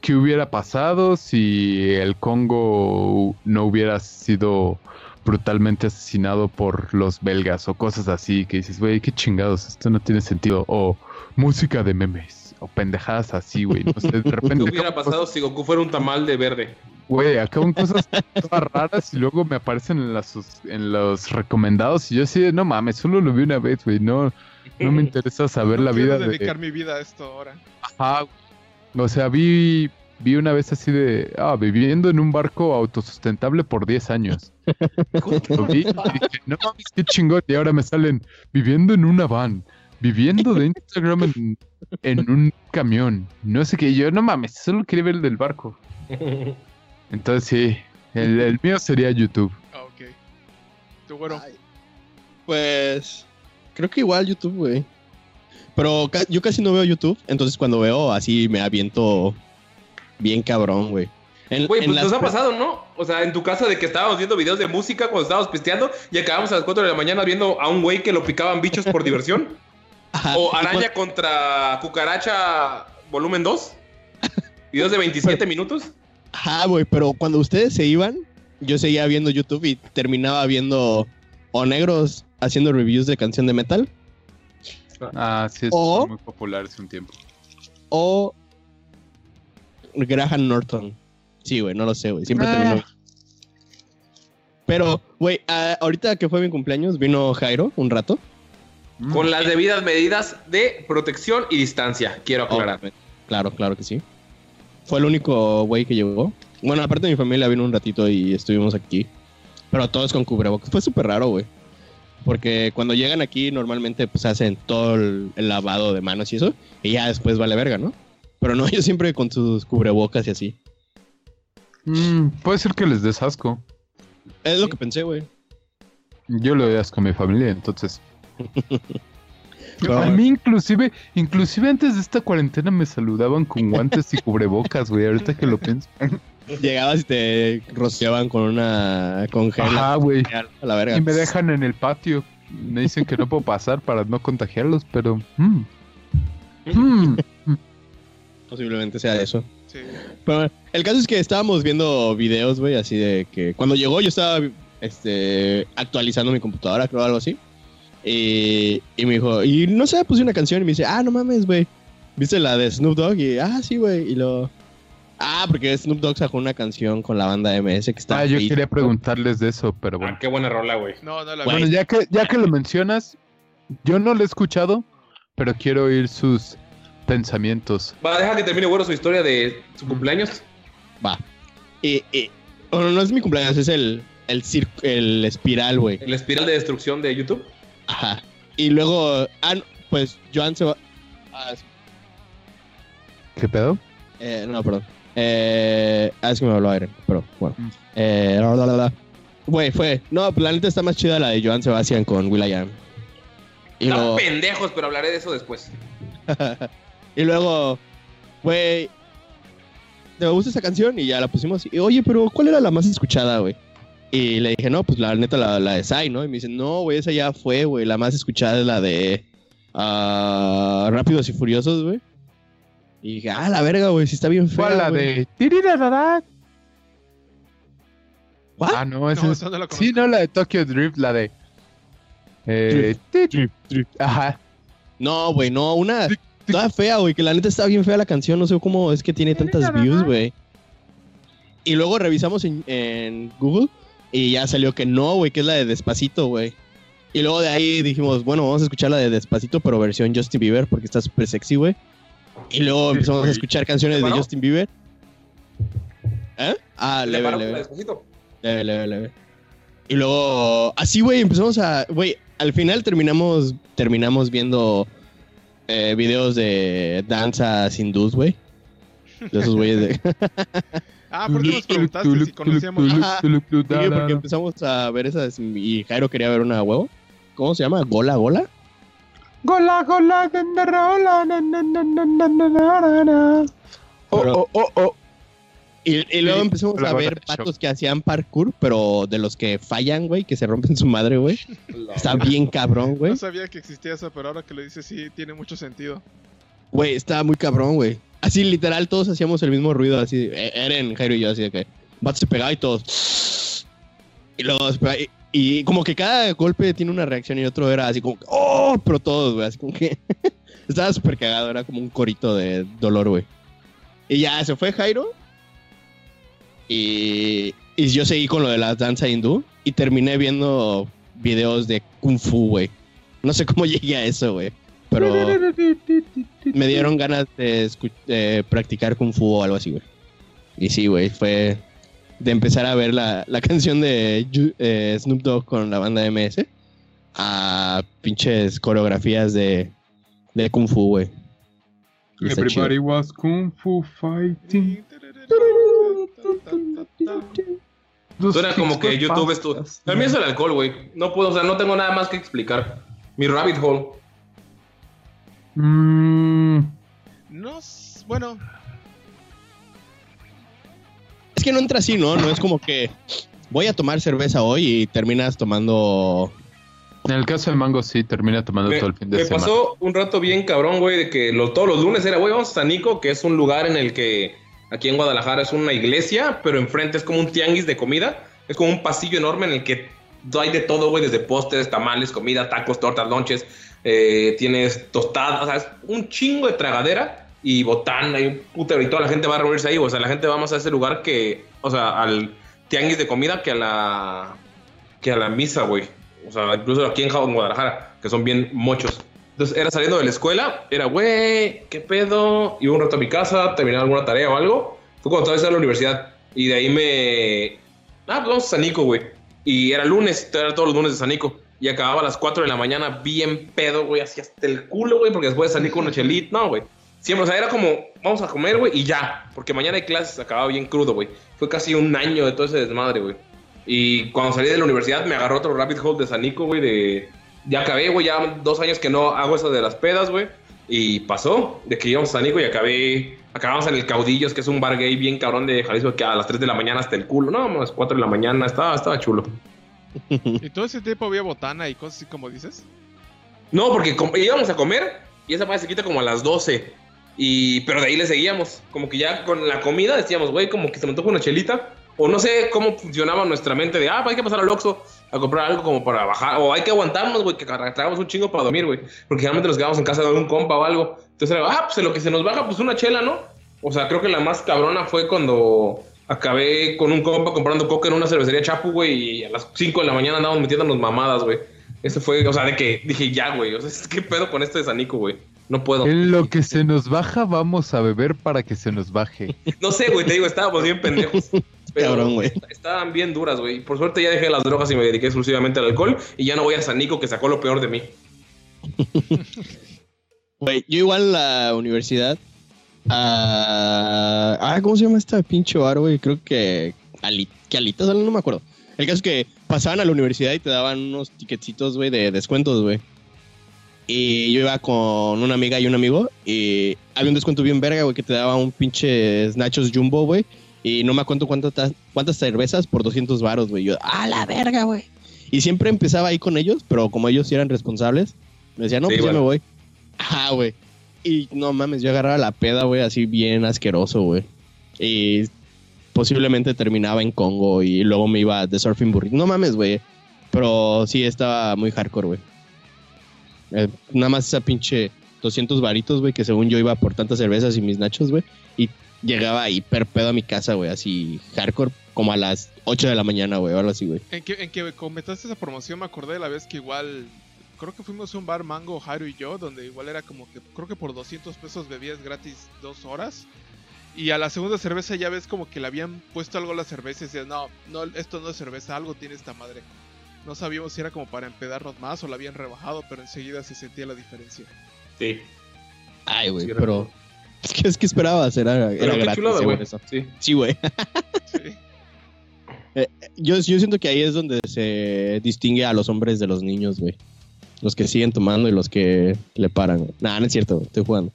qué hubiera pasado si el Congo no hubiera sido brutalmente asesinado por los belgas o cosas así que dices, güey, qué chingados, esto no tiene sentido. O música de memes o pendejadas así, güey. No sé, de ¿Qué repente hubiera acaban pasado si Goku fuera un tamal de verde? Güey, acaban cosas todas raras y luego me aparecen en, las, en los recomendados y yo así de, no mames, solo lo vi una vez, güey, no, no me interesa saber No la quiero vida de... dedicar mi vida a esto ahora. Ajá. O sea, vi, vi una vez así de, ah, viviendo en un barco autosustentable por 10 años. Lo vi y dije, no mames, qué chingón. Y ahora me salen viviendo en una van, viviendo de Instagram en, en un camión. No sé qué, y yo, no mames, solo quería ver el del barco. Entonces sí, el, el mío sería YouTube. Ah, ok. Tú, bueno. Ay. Pues creo que igual YouTube, güey. Pero ca- yo casi no veo YouTube, entonces cuando veo así me aviento bien cabrón, güey. En- Güey, pues las nos ha pasado, ¿no? O sea, en tu casa de que estábamos viendo videos de música cuando estábamos pisteando y acabamos a las 4 de la mañana viendo a un güey que lo picaban bichos por diversión. Ajá, O araña contra cucaracha volumen 2. Videos de 27 minutos. Ajá, güey, pero cuando ustedes se iban, yo seguía viendo YouTube y terminaba viendo o negros haciendo reviews de canción de metal Ah, sí, es O- muy popular hace un tiempo. o Graham Norton. Sí, güey, no lo sé, güey. Siempre Ah. termino. Pero, güey, ah, ahorita que fue mi cumpleaños, vino Jairo un rato. Mm. Con las debidas medidas de protección y distancia, quiero aclarar. Claro, claro que sí. Fue el único güey que llegó. Bueno, aparte de mi familia vino un ratito y estuvimos aquí. Pero todos con cubrebocas. Fue súper raro, güey. Porque cuando llegan aquí normalmente pues hacen todo el, el lavado de manos y eso. Y ya después vale verga, ¿no? Pero no, ellos siempre con sus cubrebocas y así. Mm, puede ser que les des asco. Es lo que pensé, güey. Yo lo veas con mi familia, entonces. Pero- A mí inclusive, inclusive antes de esta cuarentena me saludaban con guantes y cubrebocas, güey. Ahorita que lo pienso. Llegabas y te rociaban con una... con gel. Ajá, güey. A la verga. Y me dejan en el patio. Me dicen que no puedo pasar para no contagiarlos, pero. mm, mm. Posiblemente sea eso. Sí. Pero el caso es que estábamos viendo videos, güey, así de que cuando llegó yo estaba este, actualizando mi computadora, creo, algo así. Y, y me dijo, y no sé, puse una canción y me dice, ah, no mames, güey. ¿Viste la de Snoop Dogg? Y, ah, sí, güey. Y lo... Ah, porque Snoop Dogg sacó una canción con la banda MS que está... Ah, yo quería preguntarles de eso, pero bueno. Ah, qué buena rola, güey. No, no la. Bueno, ya que, ya que lo mencionas, yo no lo he escuchado, pero quiero oír sus pensamientos. Va, deja que termine, güero, su historia de su cumpleaños. Va. Bueno, no es mi cumpleaños, es el, el, cir- el espiral, güey. La espiral de destrucción de YouTube. Ajá. Y luego, ah, pues Joan se va... ah, ¿Qué pedo? Eh, no, perdón. Eh, ah, es que me habló aire, pero bueno. Mm. Eh, la, la, la. Güey, fue. No, pues la neta está más chida la de Joan Sebastián con Will.i.am. Y Están luego, pendejos, pero hablaré de eso después. y luego, güey, me gusta esa canción y ya la pusimos. Y, oye, pero ¿cuál era la más escuchada, güey? Y le dije, no, pues la neta, la, la de Sai, ¿no? Y me dice, no, güey, esa ya fue, güey. La más escuchada es la de ah, Rápidos y Furiosos, güey. Y dije, ah, la verga, güey, si está bien fea. ¿Cuál la güey". de? ¿What? Ah, no, esa No, es... no. Sí, no, la de Tokyo Drift, la de... Eh, Drift, drift. Ajá. No, güey, no, una toda fea, güey, que la neta está bien fea la canción, no sé cómo es que tiene tantas views, güey. Y luego revisamos en, en Google y ya salió que no, güey, que es la de Despacito, güey. Y luego de ahí dijimos, bueno, vamos a escuchar la de Despacito, pero versión Justin Bieber, porque está súper sexy, güey. Y luego empezamos a escuchar canciones de. Justin Bieber. ¿Eh? Ah, Le leve, leve. la despacito. Leve, leve, leve. Y luego, así, güey, empezamos a. Güey, al final terminamos, terminamos viendo eh, videos de danzas hindús, güey. De esos güeyes de. Ah, ¿por qué nos preguntaste si conocíamos? Sí, porque empezamos a ver esas. Y Jairo quería ver una huevo. ¿Cómo se llama? ¿Gola, gola? Gola, gola, na, na, na, na, na, na, na, na. Oh, oh, oh, oh. Y, y luego Sí, empezamos a ver patos que hacían parkour, pero de los que fallan, güey, que se rompen su madre, güey. Está bien cabrón, güey. No sabía que existía eso, pero ahora que lo dices sí tiene mucho sentido. Güey, estaba muy cabrón, güey. Así, literal, todos hacíamos el mismo ruido, así. eh, Eren, Jairo y yo, así de que. Vato se pegaba y todos. Y luego se pegaba, y, y como que cada golpe tiene una reacción y otro era así como. que, ¡Oh! Pero todos, güey, así como que. estaba súper cagado, era como un corito de dolor, güey. Y ya se fue Jairo. Y, y yo seguí con lo de la danza hindú. Y terminé viendo videos de Kung Fu, güey. No sé cómo llegué a eso, güey. Pero me dieron ganas de, de practicar Kung Fu o algo así, güey. Y sí, güey, fue de empezar a ver la, la canción de eh, Snoop Dogg con la banda MS a pinches coreografías de, de Kung Fu, güey. Everybody was kung fu fighting. Suena como que YouTube es tu... A mí es el alcohol, güey. No puedo, o sea, no tengo nada más que explicar. Mi rabbit hole. Mm, No, bueno, Es que no entra así, ¿no? No es como que voy a tomar cerveza hoy y terminas tomando... en el caso de Mango sí, termina tomando Me, todo el fin de me semana. pasó un rato bien cabrón, güey, de que lo- todos los lunes era, güey, vamos a Sanico, que es un lugar en el que aquí en Guadalajara es una iglesia, pero enfrente es como un tianguis de comida. Es como un pasillo enorme en el que hay de todo, güey, desde postres, tamales, comida, tacos, tortas, lonches. eh, tienes tostadas, o sea, es un chingo de tragadera y botana y un putero y toda la gente va a reunirse ahí, o sea, la gente va más a ese lugar que, o sea, al tianguis de comida que a la que a la misa, güey. O sea, incluso aquí en Guadalajara, que son bien mochos. Entonces, era saliendo de la escuela, era, güey, ¿qué pedo? Iba un rato a mi casa, terminar alguna tarea o algo. Fue cuando estaba en la universidad. Y de ahí me... Ah, pues vamos a Sanico, güey. Y era lunes, era todos los lunes de Sanico. Y acababa a las 4 de la mañana bien pedo, güey, así hasta el culo, güey, porque después de Sanico una chelita. No, güey. Siempre, o sea, era como, vamos a comer, güey, y ya. Porque mañana hay clases, acababa bien crudo, güey. Fue casi un año de todo ese desmadre, güey. Y cuando salí de la universidad me agarró otro rabbit hole de Sanico, güey, de... Ya acabé, güey, ya dos años que no hago eso de las pedas, güey. Y pasó, de que íbamos a Sanico y acabé... Acabamos en el Caudillos, que es un bar gay bien cabrón de Jalisco, que a las 3 de la mañana hasta el culo. No, a las 4 de la mañana, estaba, estaba chulo. y todo ese tiempo había botana y cosas así como dices. No, porque íbamos a comer y esa madre se quita como a las 12. Y, pero de ahí le seguíamos. Como que ya con la comida decíamos, güey, como que se me antoja una chelita. O no sé cómo funcionaba nuestra mente de, ah, hay que pasar al Oxxo a comprar algo como para bajar. O hay que aguantarnos, güey, que traigamos un chingo para dormir, güey. Porque generalmente nos quedamos en casa de algún compa o algo. Entonces era, ah, pues lo que se nos baja, pues una chela, ¿no? O sea, creo que la más cabrona fue cuando acabé con un compa comprando coca en una cervecería Chapu, güey, y a las 5 de la mañana andábamos metiéndonos mamadas, güey. Eso fue, o sea, de que dije, ya, güey, o sea, ¿qué pedo con este de Sanico, güey? No puedo. En lo que se nos baja, vamos a beber para que se nos baje. No sé, güey, te digo, estábamos bien pendejos. Pero Cabrón, güey. Estaban bien duras, güey. Por suerte ya dejé las drogas y me dediqué exclusivamente al alcohol. Y ya no voy a Sanico, que sacó lo peor de mí. Güey, yo igual en la universidad. Ah, ah, ¿cómo se llama esta pinche bar, güey? Creo que. Ali, que Alitas, no me acuerdo. El caso es que pasaban a la universidad y te daban unos ticketcitos, güey, de descuentos, güey. Y yo iba con una amiga y un amigo y había un descuento bien verga, güey, que te daba un pinche Nachos Jumbo, güey. Y no me acuerdo cuántas, cuántas cervezas por 200 varos, güey. Yo, a la verga, güey. Y siempre empezaba ahí con ellos, pero como ellos sí eran responsables, me decían, no, Sí, pues ya bueno. me voy. Ajá, güey. Y no mames, yo agarraba la peda, güey, así bien asqueroso, güey. Y posiblemente terminaba en Congo y luego me iba de surfing burrito. No mames, güey. Pero sí estaba muy hardcore, güey. Eh, nada más esa pinche 200 varitos, güey, que según yo iba por tantas cervezas y mis nachos, güey. Y llegaba hiper pedo a mi casa, güey, así hardcore, como a las 8 de la mañana, güey, o algo así, güey. En que, en que comentaste esa promoción me acordé de la vez que igual, creo que fuimos a un bar Mango, Haru y yo, donde igual era como que, creo que por 200 pesos bebías gratis dos horas. Y a la segunda cerveza ya ves como que le habían puesto algo a la cerveza y decías, no, no, esto no es cerveza, algo tiene esta madre. No sabíamos si era como para empedarnos más o la habían rebajado, pero enseguida se sentía la diferencia. Sí. Ay, güey, Sí, pero... Es que, es que esperabas, era, era gratis, chulada, güey. eso. Sí. Sí, güey. Sí. Yo, yo siento que ahí es donde se distingue a los hombres de los niños, güey. Los que siguen tomando y los que le paran, güey. Nah, no es cierto. Estoy jugando.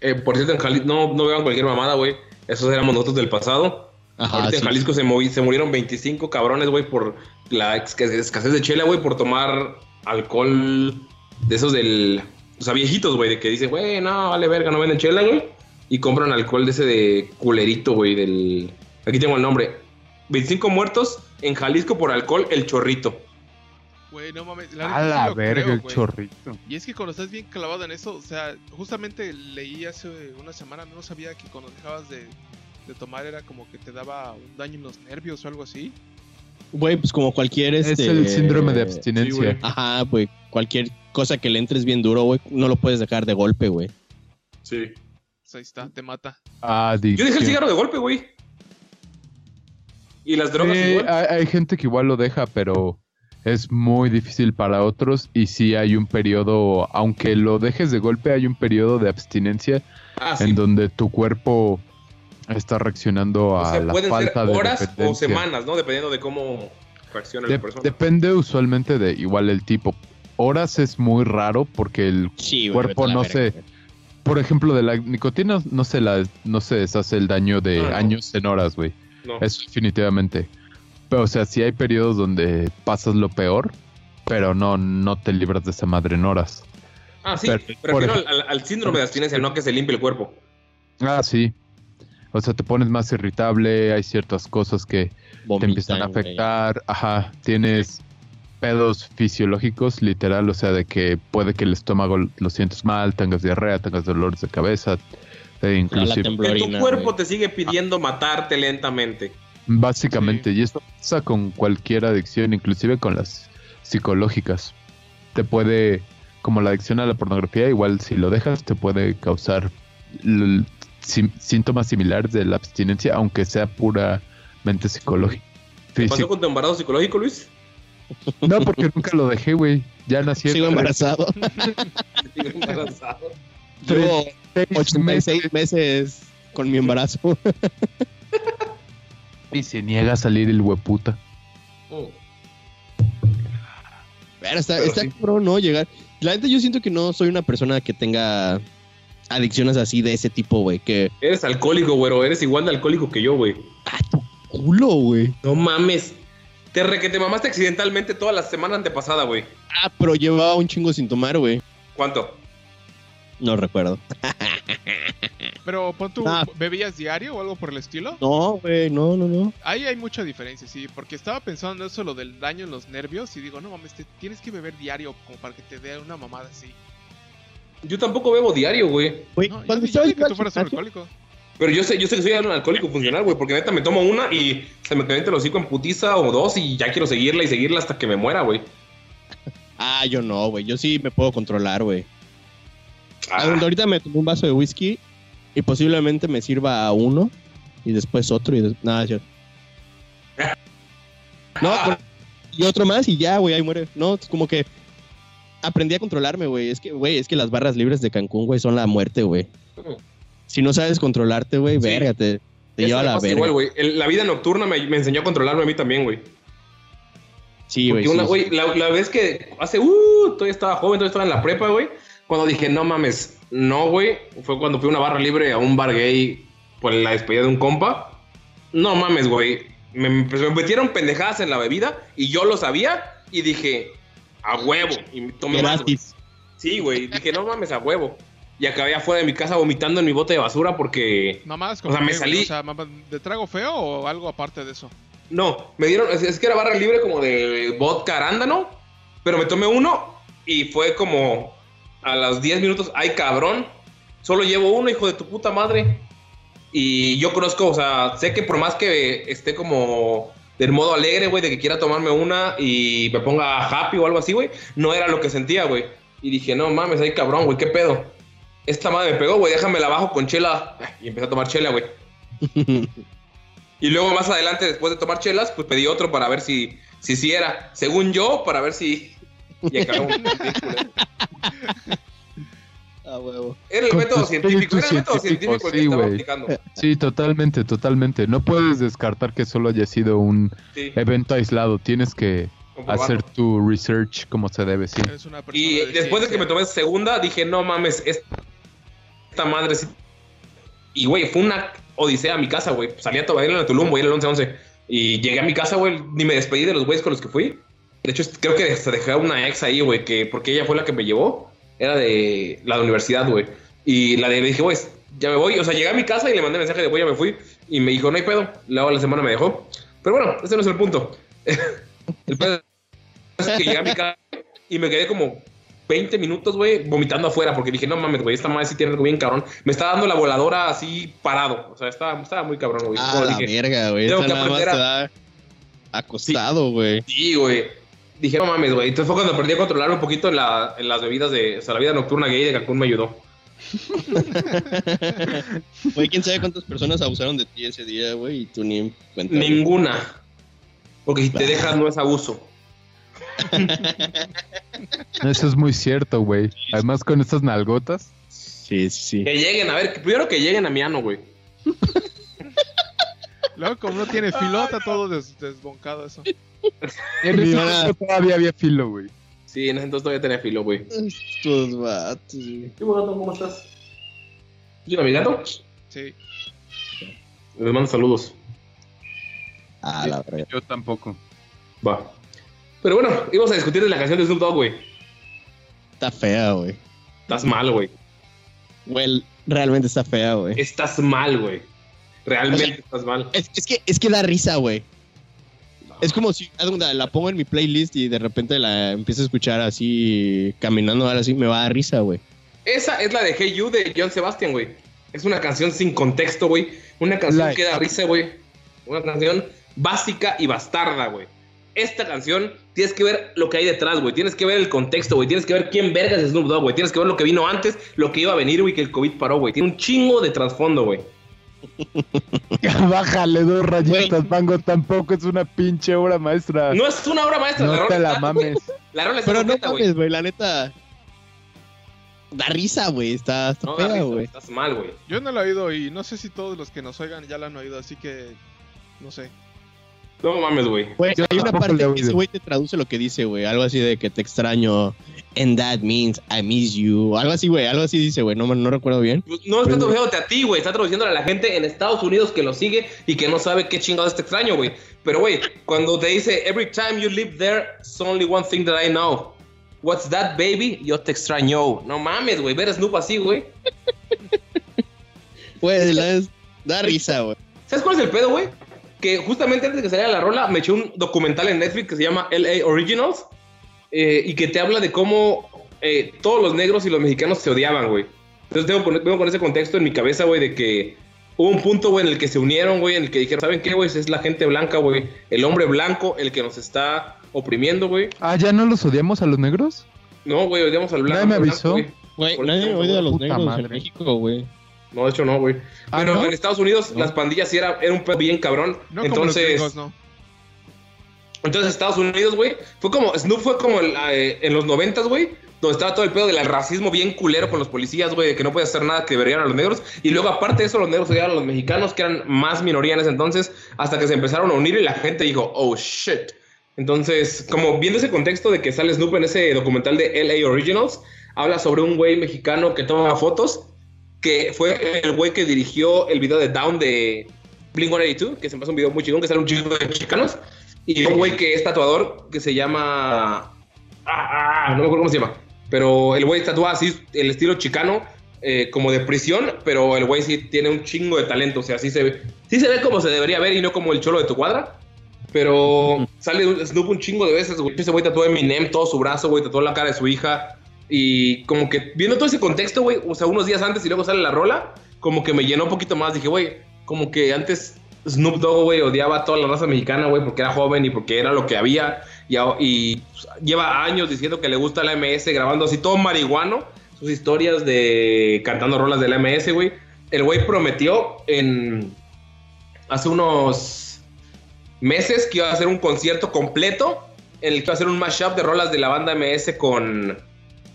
Eh, por cierto, en Jalisco, no, no vean cualquier mamada, güey. Esos éramos nosotros del pasado. Ajá, Ahorita sí. en Jalisco se, movi- se murieron 25 cabrones, güey, por la escasez de chela, güey, por tomar alcohol de esos del... O sea, viejitos, güey, de que dicen, güey, no, vale verga, no venden chela, güey. Y compran alcohol de ese de culerito, güey, del... Aquí tengo el nombre. 25 muertos en Jalisco por alcohol, el chorrito. Güey, no mames. La A la verga, creo, el chorrito. Y es que cuando estás bien clavado en eso, o sea, justamente leí hace una semana, no sabía que cuando dejabas de, de tomar era como que te daba un daño en los nervios o algo así. Güey, pues como cualquier Es este... el síndrome de abstinencia. Ajá, güey. Cualquier cosa que le entres bien duro, güey, no lo puedes dejar de golpe, güey. Sí. Pues ahí está, te mata. Ah, Yo dejé el adicción. cigarro de golpe, güey. Y las drogas Sí, igual. hay, hay gente que igual lo deja, pero es muy difícil para otros. Y sí hay un periodo, aunque lo dejes de golpe, hay un periodo de abstinencia Ah, sí. en donde tu cuerpo está reaccionando O a sea, la pueden ser falta de horas o dependencia. semanas, ¿no? Dependiendo de cómo reacciona De- la persona. depende usualmente de igual el tipo. Horas es muy raro porque el Sí, Cuerpo no sé. por ejemplo, de la nicotina no se la no se deshace el daño de Ah, no. años en horas, güey. No. Eso definitivamente. Pero, o sea, sí hay periodos donde pasas lo peor, pero no, no te libras de esa madre en horas. Ah, sí. Pero, Pero por refiero al, ejemplo- al- al síndrome de abstinencia, no que se limpie el cuerpo. Ah, sí. O sea, te pones más irritable, hay ciertas cosas que te empiezan a afectar. Ajá, tienes pedos fisiológicos, literal, o sea, de que puede que el estómago lo sientes mal, tengas diarrea, tengas dolores de cabeza, e inclusive. Que tu cuerpo te sigue pidiendo matarte lentamente. Básicamente, y esto pasa con cualquier adicción, inclusive con las psicológicas. Te puede, como la adicción a la pornografía, igual si lo dejas, te puede causar sim- síntomas similares de la abstinencia, aunque sea puramente psicológico. ¿Qué pasó con tu embarazo psicológico, Luis? No, porque nunca lo dejé, güey. Ya nací. Sigo embarazado. Sigo embarazado. Llevo Seis 86 meses con mi embarazo. Y se niega a salir el hueputa. Oh. Pero está, Pero está sí. cabrón, ¿no? Llegar. La neta, yo siento que no soy una persona que tenga adicciones así de ese tipo, güey. Que Eres alcohólico, güero. Eres igual de alcohólico que yo, güey. culo, güey. No mames. Te re que te mamaste accidentalmente toda la semana antepasada, güey. Ah, pero llevaba un chingo sin tomar, güey. ¿Cuánto? No recuerdo. Pero pon tu, Ah. ¿bebías diario o algo por el estilo? No, güey, no, no, no. Ahí hay mucha diferencia, sí, porque estaba pensando en eso, lo del daño en los nervios, y digo, no mames, te- tienes que beber diario como para que te dé una mamada así. Yo tampoco bebo diario, güey. Güey, No, yo, cuando yo dije que en tú fueras un alcohólico. Pero yo sé, yo sé que soy un alcohólico funcional, güey, porque neta me tomo una y se me calienta el hocico en putiza o dos y ya quiero seguirla y seguirla hasta que me muera, güey. Ah, yo no, güey. Yo sí me puedo controlar, güey. Ah, Ah, Ahorita me tomé un vaso de whisky y posiblemente me sirva uno y después otro y des- nada, es cierto. No, y otro más y ya, güey, ahí muere. No, es como que aprendí a controlarme, güey. Es que, güey, es que las barras libres de Cancún, güey, son la muerte, güey. Si no sabes controlarte, güey, Sí. verga, te, lleva a la verga. igual, güey. La vida nocturna me, me enseñó a controlarme a mí también, güey. Sí, güey. Sí, la, la vez que hace, uh, todavía estaba joven, todavía estaba en la prepa, güey. Cuando dije, no mames, no, güey, fue cuando fui a una barra libre a un bar gay por la despedida de un compa. No mames, güey. Me, me metieron pendejadas en la bebida y yo lo sabía y dije, a huevo. Y me tomé. Gratis. Sí, güey. Dije, no mames, a huevo. Y acabé afuera de mi casa vomitando en mi bote de basura porque. Nomás O como sea, me salí- O sea, ¿de trago feo o algo aparte de eso? No, me dieron. Es, es que era barra libre como de vodka arándano. Pero me tomé uno y fue como a los 10 minutos. Ay, cabrón. Solo llevo uno, hijo de tu puta madre. Y yo conozco, o sea, sé que por más que esté como del modo alegre, güey, de que quiera tomarme una y me ponga happy o algo así, güey, no era lo que sentía, güey. Y dije, no mames, ay, cabrón, güey, ¿qué pedo? Esta madre me pegó, güey, déjame la bajo con chela. Y empecé a tomar chela, güey. Y luego más adelante, después de tomar chelas, pues pedí otro para ver si si, sí era. Según yo, para ver si... Y un ridículo. Ah, huevo. Era el Con método científico, era el método científico, científico el que sí, estaba aplicando. Sí, totalmente, totalmente. No puedes descartar que solo haya sido un Sí, evento aislado. Tienes que hacer tu research como se debe, sí. Y de después de que me tomé segunda, dije, no mames, esta madre sí. Y, güey, fue una odisea a mi casa, güey. Salí a Tobadilla en Tulum, güey, en el 11-11. Y llegué a mi casa, güey, ni me despedí de los güeyes con los que fui. De hecho, creo que se dejé a una ex ahí, güey, que porque ella fue la que me llevó. Era de la universidad, güey. Y la de, le dije, güey, ya me voy. O sea, llegué a mi casa y le mandé mensaje de, güey, ya me fui. Y me dijo, no hay pedo. Luego a la semana me dejó. Pero bueno, ese no es el punto. el pedo es que llegué a mi casa y me quedé como 20 minutos, güey, vomitando afuera porque dije, no mames, güey, esta madre sí tiene algo bien cabrón. Me está dando la voladora así parado. O sea, estaba, estaba muy cabrón, güey. Ah, la dije, verga, güey. tengo que aprender da acostado, güey. Sí, güey. Dije, no mames, güey. Entonces fue cuando aprendí a controlar un poquito en, la- en las bebidas de. O sea, la vida nocturna gay de Cancún me ayudó. Güey, quién sabe cuántas personas abusaron de ti ese día, güey, y tú ni en cuenta. Ninguna. Porque si te dejas no es abuso. Eso es muy cierto, güey. Además, con estas nalgotas. Sí, sí, sí. Que lleguen, a ver, primero que lleguen a mi ano, güey. Luego, como no tiene filota, todo des- desboncado eso. En ese todavía había filo, güey. Sí, en ese entonces todavía tenía filo, güey. Estos vatos, güey. ¿Qué gato? ¿Cómo estás? ¿Sí, mi gato? Sí. Les mando saludos. Ah, la verga. Yo tampoco. Va. Pero bueno, íbamos a discutir de la canción de Snoop Dogg, güey. Está fea, güey. Estás mal, güey. Güey, realmente está fea, güey. Estás mal, güey. Realmente O sea, estás mal. Es, es que, es que da risa, güey. Es como si la pongo en mi playlist y de repente la empiezo a escuchar así, caminando ahora así, me va a dar risa, güey. Esa es la de Hey You de John Sebastian, güey. Es una canción sin contexto, güey. Una canción Like. que da risa, güey. Una canción básica y bastarda, güey. Esta canción tienes que ver lo que hay detrás, güey. Tienes que ver el contexto, güey. Tienes que ver quién vergas es Snoop Dogg, güey. Tienes que ver lo que vino antes, lo que iba a venir, güey, que el COVID paró, güey. Tiene un chingo de trasfondo, güey. Bájale dos rayitas, Mango. Tampoco es una pinche obra maestra. No es una obra maestra. No rola te la está- mames. La rola está Pero no completa, mames, güey, la neta. Da risa, güey. Está, está No, fea, güey. Estás mal, güey. Yo no lo he oído y no sé si todos los que nos oigan ya lo han oído, así que no sé. No mames, güey. Hay una parte que ese güey te traduce lo que dice, güey. Algo así de que te extraño. And that means I miss you. Algo así, güey. Algo así dice, güey. No, me- no recuerdo bien. Pues No está traduciéndote a ti, güey. Está traduciéndole a la gente en Estados Unidos que lo sigue y que no sabe qué chingados es extraño, güey. Pero, güey, cuando te dice, every time you live there, it's only one thing that I know. What's that, baby? Yo te extraño. No mames, güey. Ver a Snoop así, güey. Güey, da risa, güey. ¿Sabes cuál es el pedo, güey? Que justamente antes de que saliera la rola, me eché un documental en Netflix que se llama LA Originals eh, y que te habla de cómo eh, todos los negros y los mexicanos se odiaban, güey. Entonces tengo, con- ese contexto en mi cabeza, güey, de que hubo un punto, güey, en el que se unieron, güey, en el que dijeron, ¿saben qué, güey? Es la gente blanca, güey. El hombre blanco, el que nos está oprimiendo, güey. Ah, ¿ya no los odiamos a los negros? No, güey, odiamos al blanco. Nadie me avisó. güey. Nadie odia a los negros en. México, güey. No, de hecho no, güey. Ah, Pero ¿no? en Estados Unidos No. las pandillas sí era, era un pedo bien cabrón. No como los Entonces, gringos, no. Entonces Estados Unidos, güey, fue como, Snoop fue como el, eh, en los noventas, güey, donde estaba todo el pedo del racismo bien culero con los policías, güey, de que no podía hacer nada que verían a los negros. Y luego, aparte de eso, los negros odiaban a los mexicanos, que eran más minoría en ese entonces, hasta que se empezaron a unir y la gente dijo, oh shit. Entonces, como viendo ese contexto de que sale Snoop en ese documental de LA Originals, habla sobre un güey mexicano que toma fotos, que fue el güey que dirigió el video de Down de Blink 182, que se me hace un video muy chingón, que sale un chico de chicanos, y un güey que es tatuador, que se llama... Ah, ah, no me acuerdo cómo se llama, pero el güey tatúa así, el estilo chicano, eh, como de prisión, pero el güey sí tiene un chingo de talento, o sea, sí se ve, sí se ve como se debería ver y no como el cholo de tu cuadra. Pero sale Snoop un chingo de veces, güey. Ese güey tatuó a Eminem todo su brazo, güey, tatuó la cara de su hija. Y como que viendo todo ese contexto, güey, o sea, unos días antes y luego sale la rola, como que me llenó un poquito más. Dije, güey, como que antes Snoop Dogg, güey, odiaba a toda la raza mexicana, güey, porque era joven y porque era lo que había. Y, lleva años diciendo que le gusta la MS, grabando así todo marihuano, sus historias de cantando rolas de la MS, güey. El güey prometió en hace unos meses que iba a hacer un concierto completo en el que iba a hacer un mashup de rolas de la banda MS con,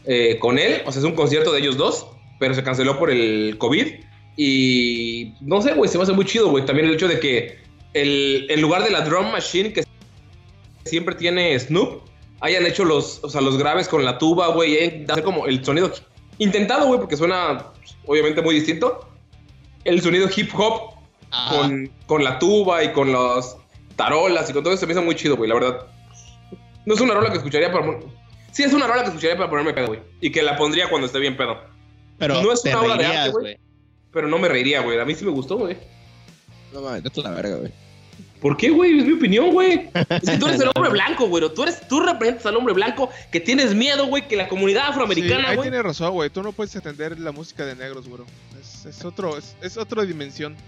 eh, con él. O sea, es un concierto de ellos dos, pero se canceló por el COVID. Y no sé, güey, se me hace muy chido, güey. También el hecho de que el, en lugar de la drum machine que siempre tiene Snoop, hayan hecho los, o sea, los graves con la tuba, güey, hayan- hacer como el sonido intentado, güey, porque suena pues, obviamente muy distinto. El sonido hip hop con, con la tuba y con las tarolas y con todo eso se me hizo muy chido, güey, la verdad. No es una rola que escucharía para... Sí, es una rola que escucharía para ponerme pedo, güey. Y que la pondría cuando esté bien pedo. pero no es una obra de arte, güey. Pero no me reiría, güey. A mí sí me gustó, güey. No mames, vete a la verga, güey. ¿Por qué, güey? Es mi opinión, güey. Es que tú eres el hombre blanco, güey. Tú, eres, tú representas al hombre blanco que tienes miedo, güey, que la comunidad Sí, afroamericana, ahí güey. tienes razón, güey. Tú no puedes entender la música de negros, güey. Es, es otro, es, es otra dimensión.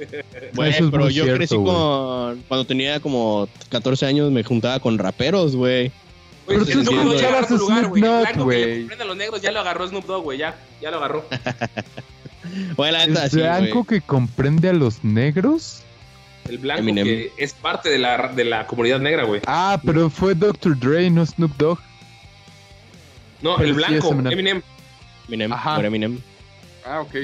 Es pero yo cierto, crecí con. Cuando tenía como 14 años me juntaba con raperos, güey. Pero Snoop Dogg ya agarró lugar, güey. El Dogg, blanco que güey. le comprende a los negros ya lo agarró Snoop Dogg, güey. Ya, ya lo agarró. Güey, la neta, ¿Es sí, blanco que comprende a los negros? El blanco Eminem. que es parte de la, de la comunidad negra, güey. Ah, pero fue Dr. Dre, no Snoop Dogg. No, Pero el blanco, Eminem. Eminem. Eminem, Ajá. Eminem. Ah, ok.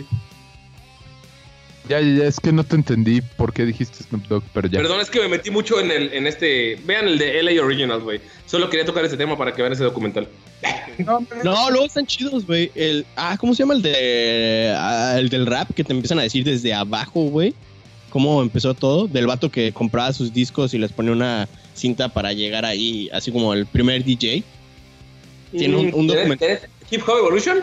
Ya, ya, ya, es que no te entendí por qué dijiste Snoop Dogg, pero ya. Perdón, es que me metí mucho en el en este. Vean el de LA Originals, güey. Solo quería tocar ese tema para que vean ese documental. No, luego están chidos, güey. El, ah, ¿cómo se llama el de ah, el del rap que te empiezan a decir desde abajo, güey? ¿Cómo empezó todo? Del vato que compraba sus discos y les ponía una cinta para llegar ahí, así como el primer DJ. Tiene un- un ¿Tenés- documental. tenés Hip Hop Evolution?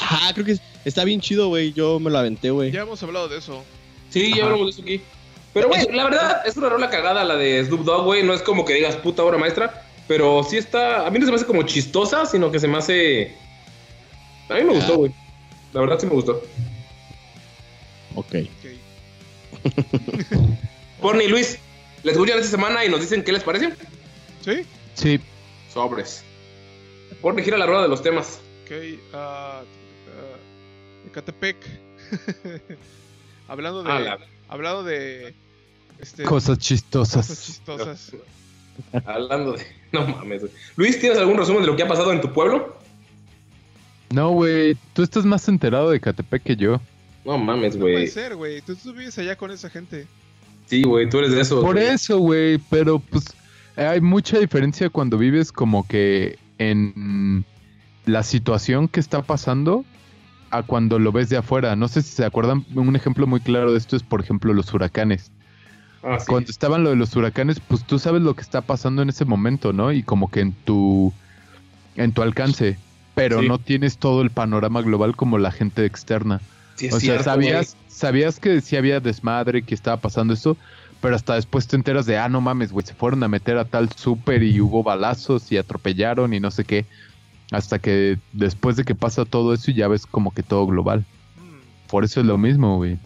Ajá, creo que es- está bien chido, güey. Yo me lo aventé, güey. Ya hemos hablado de eso. Sí, ya hablamos de eso aquí. Pero, güey, la verdad, es una rola cagada la de Snoop Dogg, güey. No es como que digas puta obra maestra. Pero sí está. A mí no se me hace como chistosa, sino que se me hace. A mí me gustó, Ah. güey. La verdad sí me gustó. Ok. Porni y Luis, les escuchan esta semana y nos dicen qué les parece. ¿Sí? Sí, Sobres. Porni gira la rueda de los temas. Ok. ah, ah, Ecatepec. hablando de. Hablando de. Este, cosas cosas chistosas. Hablando de. No mames, güey. Luis, ¿tienes algún resumen de lo que ha pasado en tu pueblo? No, güey, tú estás más enterado de Catepec que yo. No mames, No puede güey. ser, güey. Tú, tú vives allá con esa gente. Sí, güey, tú eres de esos. Por güey. eso, güey, pero pues hay mucha diferencia cuando vives como que en la situación que está pasando a cuando lo ves de afuera. No sé si se acuerdan, un ejemplo muy claro de esto es, por ejemplo, los huracanes. Ah, sí. Cuando estaban lo de los huracanes, pues tú sabes lo que está pasando en ese momento, ¿no? Y como que en tu en tu alcance, pero Sí. no tienes todo el panorama global como la gente externa. Sí, o sea, cierto, sabías sabías que sí había desmadre, que estaba pasando esto, pero hasta después te enteras de, ah, no mames, güey, se fueron a meter a tal súper y hubo balazos y atropellaron y no sé qué. Hasta que después de que pasa todo eso ya ves como que todo global. Por eso es lo mismo, güey.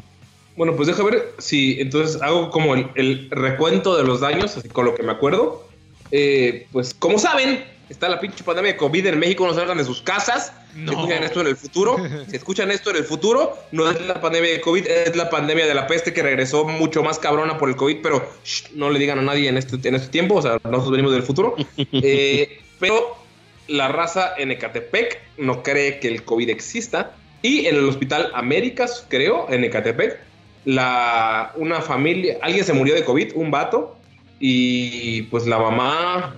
Bueno, pues deja ver si entonces hago como el, el recuento de los daños, así con lo que me acuerdo. Eh, pues como saben, está la pinche pandemia de COVID en México, no salgan de sus casas. No. Si escuchan esto en el futuro, si escuchan esto en el futuro, no es la pandemia de COVID, es la pandemia de la peste que regresó mucho más cabrona por el COVID, pero shh, no le digan a nadie en este, en este tiempo, o sea, nosotros venimos del futuro. Eh, pero la raza en Ecatepec no cree que el COVID exista. Y en el Hospital Américas, creo, en Ecatepec, la, una familia, alguien se murió de COVID, un vato, y pues la mamá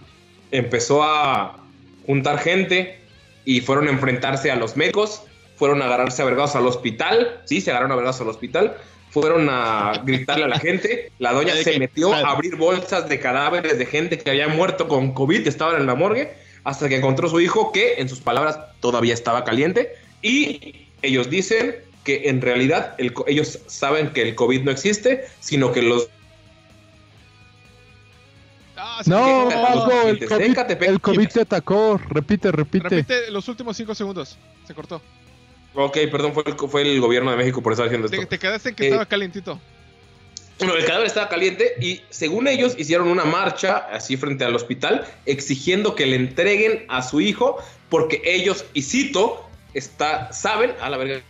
empezó a juntar gente y fueron a enfrentarse a los médicos, fueron a agarrarse a vergados al hospital, sí, se agarraron a vergados al hospital, fueron a gritarle a la gente, la doña ¿De se metió a abrir bolsas de cadáveres de gente que había muerto con COVID, estaban en la morgue, hasta que encontró a su hijo que, en sus palabras, todavía estaba caliente, y ellos dicen que en realidad el ellos saben que el COVID no existe, sino que los Ah, sí, No, el COVID, Ecatepec. el COVID te atacó. Repite, repite. Repite los últimos 5 segundos. Se cortó. Ok, perdón, fue el, fue el gobierno de México por estar haciendo esto. Te, te quedaste en que Eh, estaba calientito. Bueno, el cadáver estaba caliente y según ellos hicieron una marcha así frente al hospital exigiendo que le entreguen a su hijo porque ellos, y cito, está, saben, a la verga,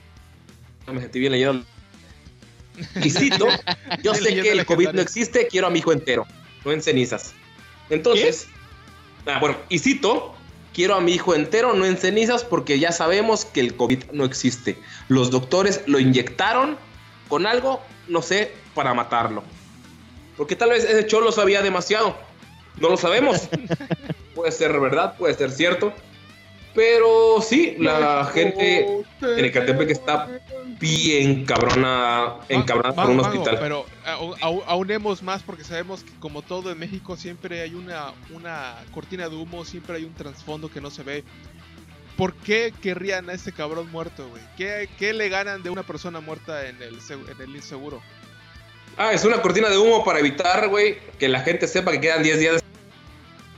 me sentí bien leyendo. Y cito, yo sé que el COVID no existe, quiero a mi hijo entero, no en cenizas. Entonces, ah, bueno, y cito, quiero a mi hijo entero, no en cenizas, porque ya sabemos que el COVID no existe. Los doctores lo inyectaron con algo, no sé, para matarlo. Porque tal vez ese cholo sabía demasiado. No lo sabemos. puede ser verdad, puede ser cierto. Pero sí, la gente en Ecatepec está bien cabrona, encabronada por un hospital. Pero au- aunemos más porque sabemos que como todo en México siempre hay una, una cortina de humo, siempre hay un trasfondo que no se ve. ¿Por qué querrían a este cabrón muerto, güey? ¿Qué, qué le ganan de una persona muerta en el, en el inseguro? Ah, es una cortina de humo para evitar, güey, que la gente sepa que quedan 10 días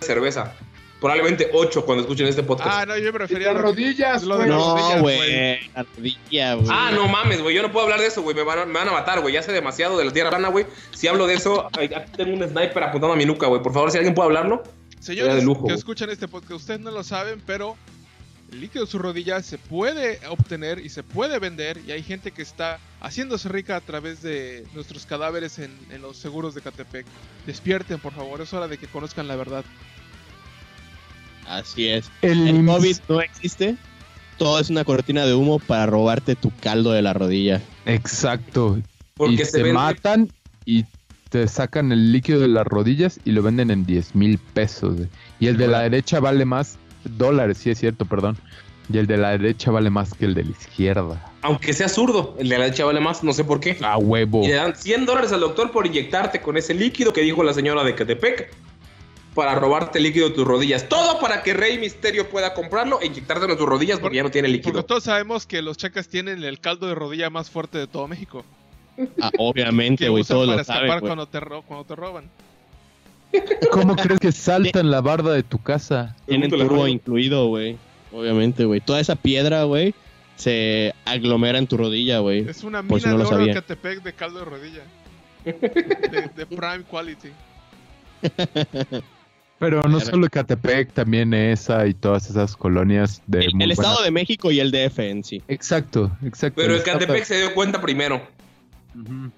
de cerveza. Probablemente 8 cuando escuchen este podcast. Ah, no, yo me refería a Las rodillas, lo de güey. las No, rodillas, güey. La rodilla, güey. Ah, no mames, güey. Yo no puedo hablar de eso, güey. Me van, a, me van a matar, güey. Ya sé demasiado de la tierra plana, güey. Si hablo de eso, aquí tengo un sniper apuntando a mi nuca, güey. Por favor, si alguien puede hablarlo. Sería Señores de lujo, que escuchan este podcast, ustedes no lo saben, pero el líquido de su rodilla se puede obtener y se puede vender. Y hay gente que está haciéndose rica a través de nuestros cadáveres en, en los seguros de Catepec. Despierten, por favor, es hora de que conozcan la verdad. Así es. El, El COVID no existe. Todo es una cortina de humo para robarte tu caldo de la rodilla. Exacto. Porque y se se vende- matan y te sacan el líquido de las rodillas y lo venden en 10 mil pesos. Y el de la derecha vale más dólares, sí es cierto, perdón. Y el de la derecha vale más que el de la izquierda. Aunque sea zurdo, el de la derecha vale más, no sé por qué. A huevo. Y le dan 100 dólares al doctor por inyectarte con ese líquido que dijo la señora de Catepec. Para robarte el líquido de tus rodillas. Todo para que Rey Misterio pueda comprarlo e inyectártelo en tus rodillas porque ya no tiene Porque líquido. todos sabemos que los chacas tienen el caldo de rodilla más fuerte de todo México. Ah, obviamente, güey. Todos para lo escapar saben, cuando, te cuando te roban. ¿Cómo crees que salta en la barda de tu casa? Tienen turbo incluido, güey. Obviamente, güey. Toda esa piedra, güey, se aglomera en tu rodilla, güey. Es una Por mina si no de oro. Catepec de caldo de rodilla. De, de prime quality. Pero no solo Catepec, también esa y todas esas colonias de El, el Estado buena- de México y el DF en sí. Exacto, exacto. Pero el Catepec se dio cuenta primero. Ujú.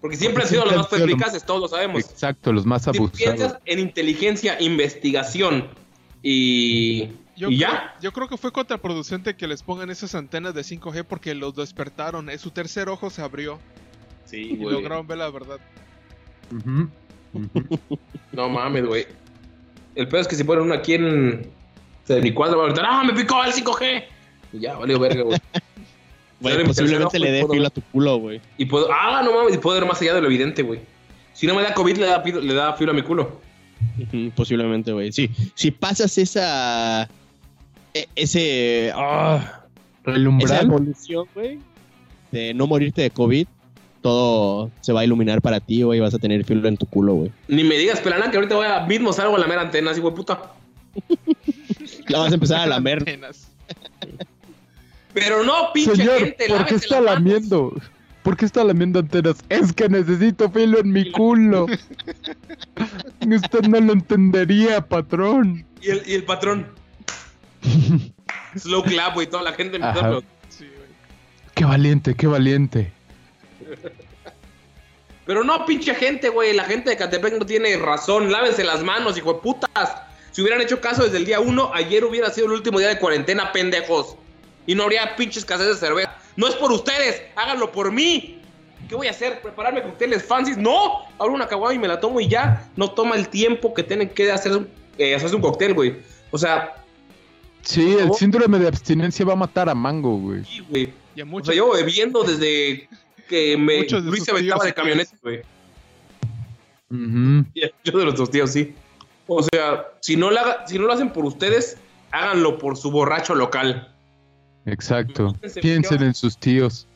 Porque siempre han sido los más perspicaces, todos lo sabemos. Exacto, los más Si abusados. piensas en inteligencia, investigación y, Yo, y creo, ya. yo creo que fue contraproducente que les pongan esas antenas de 5G porque los despertaron. eh, Su tercer ojo se abrió Sí, y güey. lograron ver la verdad. No mames, güey. El peor es que si ponen uno aquí en. De mi cuadro, va a gritar, ¡ah, me picó el 5G! Y ya, valió verga, güey. Güey, posiblemente le y dé filo a tu culo, güey. Y puedo. ¡Ah, no mames! Y puedo ver más allá de lo evidente, güey. Si no me da COVID, le da, le da filo a mi culo. Posiblemente, güey. Sí. Si pasas esa. e- Ese. El esa evolución, güey. De no morirte de COVID. Todo se va a iluminar para ti, güey. Vas a tener filo en tu culo, güey. Ni me digas, pelana, que ahorita voy a mismo salgo a la mera antena, así, güey, puta. La vas a empezar a lamer. Pero no, pinche Señor, gente, ¿por qué está lamiendo? ¿Por qué está lamiendo antenas? Es que necesito filo en mi culo. Usted no lo entendería, patrón. Y el, y el patrón. Slow clap, güey, toda la gente Ajá. Sí, güey. Qué valiente, qué valiente. Pero no, pinche gente, güey. La gente de Catepec no tiene razón. Lávense las manos, hijo de putas. Si hubieran hecho caso desde el día uno, ayer hubiera sido el último día de cuarentena, pendejos. Y no habría pinches escasez de cerveza. No es por ustedes, háganlo por mí. ¿Qué voy a hacer? ¿Prepararme cócteles fancies? No, abro una caguama y me la tomo y ya. No toma el tiempo que tienen que hacer, un- eh, hacerse un cóctel, güey. O sea, Sí, el síndrome de abstinencia va a matar a Mango, güey. sí, güey. Y a O sea, yo bebiendo desde que me Muchos de Luis se aventaba de camioneta, güey. Ujú. Yo de los dos tíos, sí. O sea, si no, lo haga- si no lo hacen por ustedes, háganlo por su borracho local. Exacto. Piensen en sus tíos.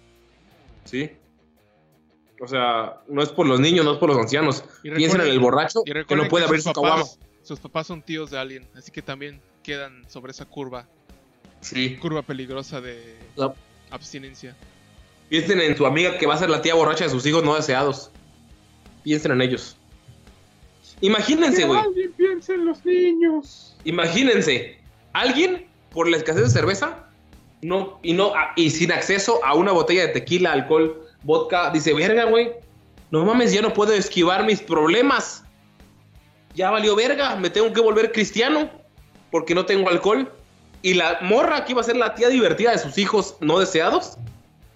¿Sí? O sea, no es por los niños, no es por los ancianos. Piensen en el borracho que no puede abrir sus su caguama. papás, sus papás son tíos de alguien, así que también quedan sobre esa curva, Sí. curva peligrosa de No. abstinencia. Piensen en su amiga que va a ser la tía borracha de sus hijos no deseados. Piensen en ellos. Imagínense, güey. alguien piensa en los niños. Imagínense, alguien por la escasez de cerveza no y no a- y sin acceso a una botella de tequila, alcohol, vodka, dice, "Verga, güey. No mames, ya no puedo esquivar mis problemas. Ya valió verga, me tengo que volver cristiano porque no tengo alcohol." Y la morra que iba a ser la tía divertida de sus hijos no deseados,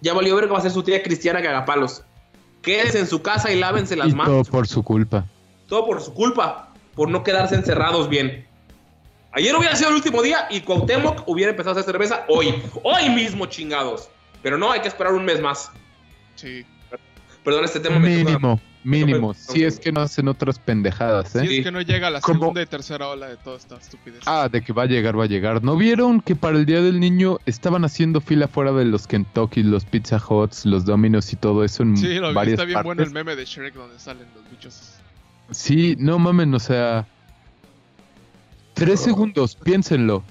ya valió verga, va a ser su tía cristiana que haga palos. Quédense en su casa y lávense las Y todo manos. por su culpa. Todo por su culpa, por no quedarse encerrados bien. Ayer hubiera sido el último día y Cuauhtémoc hubiera empezado a hacer cerveza hoy. Hoy mismo, chingados. Pero no, hay que esperar un mes más. Sí. Perdón, este tema me toca- Mínimo, mínimo. me- Si es que no hacen otras pendejadas, ¿eh? Si es que no llega la segunda y tercera ola de toda esta estupidez. Ah, de que va a llegar, va a llegar. ¿No vieron que para el Día del Niño estaban haciendo fila fuera de los Kentucky, los Pizza Huts, los Domino's y todo eso en sí, lo vi, varias está bien bueno el meme de Shrek donde salen los bichos. Sí, no mamen, o sea... Tres segundos, piénsenlo.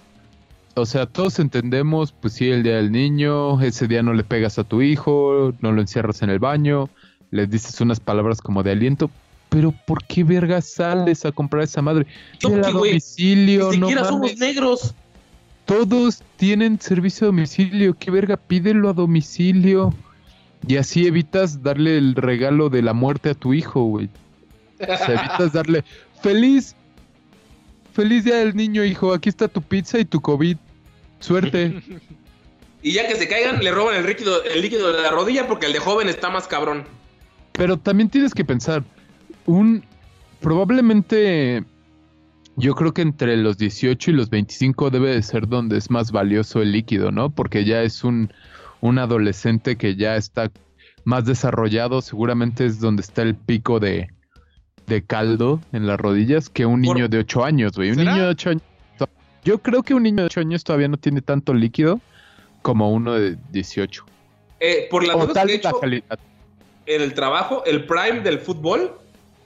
O sea, todos entendemos, pues sí, el Día del Niño, ese día no le pegas a tu hijo, no lo encierras en el baño, le dices unas palabras como de aliento, pero ¿por qué verga sales a comprar esa madre? Domicilio, Ni no siquiera somos mames. negros. Todos tienen servicio a domicilio. ¿Qué verga? Pídelo a domicilio. Y así evitas darle el regalo de la muerte a tu hijo, güey. O sea, evitas darle feliz. Feliz día del niño, hijo. Aquí está tu pizza y tu COVID. Suerte. Y ya que se caigan, le roban el líquido, el líquido de la rodilla porque el de joven está más cabrón. Pero también tienes que pensar. Un. Probablemente. Yo creo que entre los 18 y los 25 debe de ser donde es más valioso el líquido, ¿no? Porque ya es un, un adolescente que ya está más desarrollado. Seguramente es donde está el pico de, de caldo en las rodillas que un niño de 8 años, güey. Un ¿Será? niño de 8 años. Yo creo que un niño de 8 años todavía no tiene tanto líquido como uno de 18. Eh, por las O cosas tal que he la hecho calidad. en el trabajo, el prime del fútbol,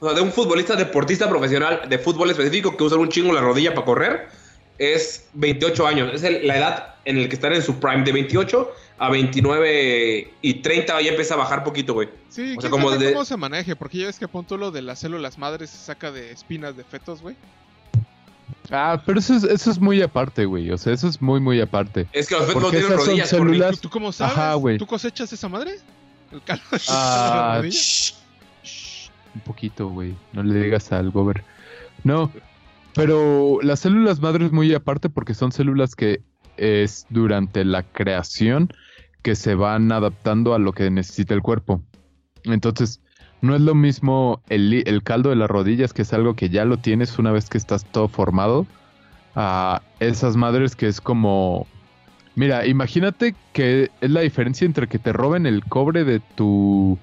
o sea, de un futbolista deportista profesional de fútbol específico que usa un chingo la rodilla para correr, es 28 años. Es el- la edad en la que están en su prime, de 28 a 29 y 30 ya empieza a bajar poquito, güey. Sí, O sea, quién como de- cómo se maneje, porque ya ves que a punto lo de las células madres se saca de espinas de fetos, güey. Ah, pero eso es, eso es muy aparte, güey. O sea, eso es muy, muy aparte. Es que los fetos no tienen son rodillas, células- ¿Tú, tú cómo sabes? Ajá, güey. ¿Tú cosechas esa madre? ¿El caldo Ah, shh, un poquito, güey. No le digas al gober. No, pero las células madres muy aparte porque son células que es durante la creación que se van adaptando a lo que necesita el cuerpo. Entonces, no es lo mismo el, caldo de las rodillas, que es algo que ya lo tienes una vez que estás todo formado, a esas madres que es como... Mira, imagínate que es la diferencia entre que te roben el cobre de tu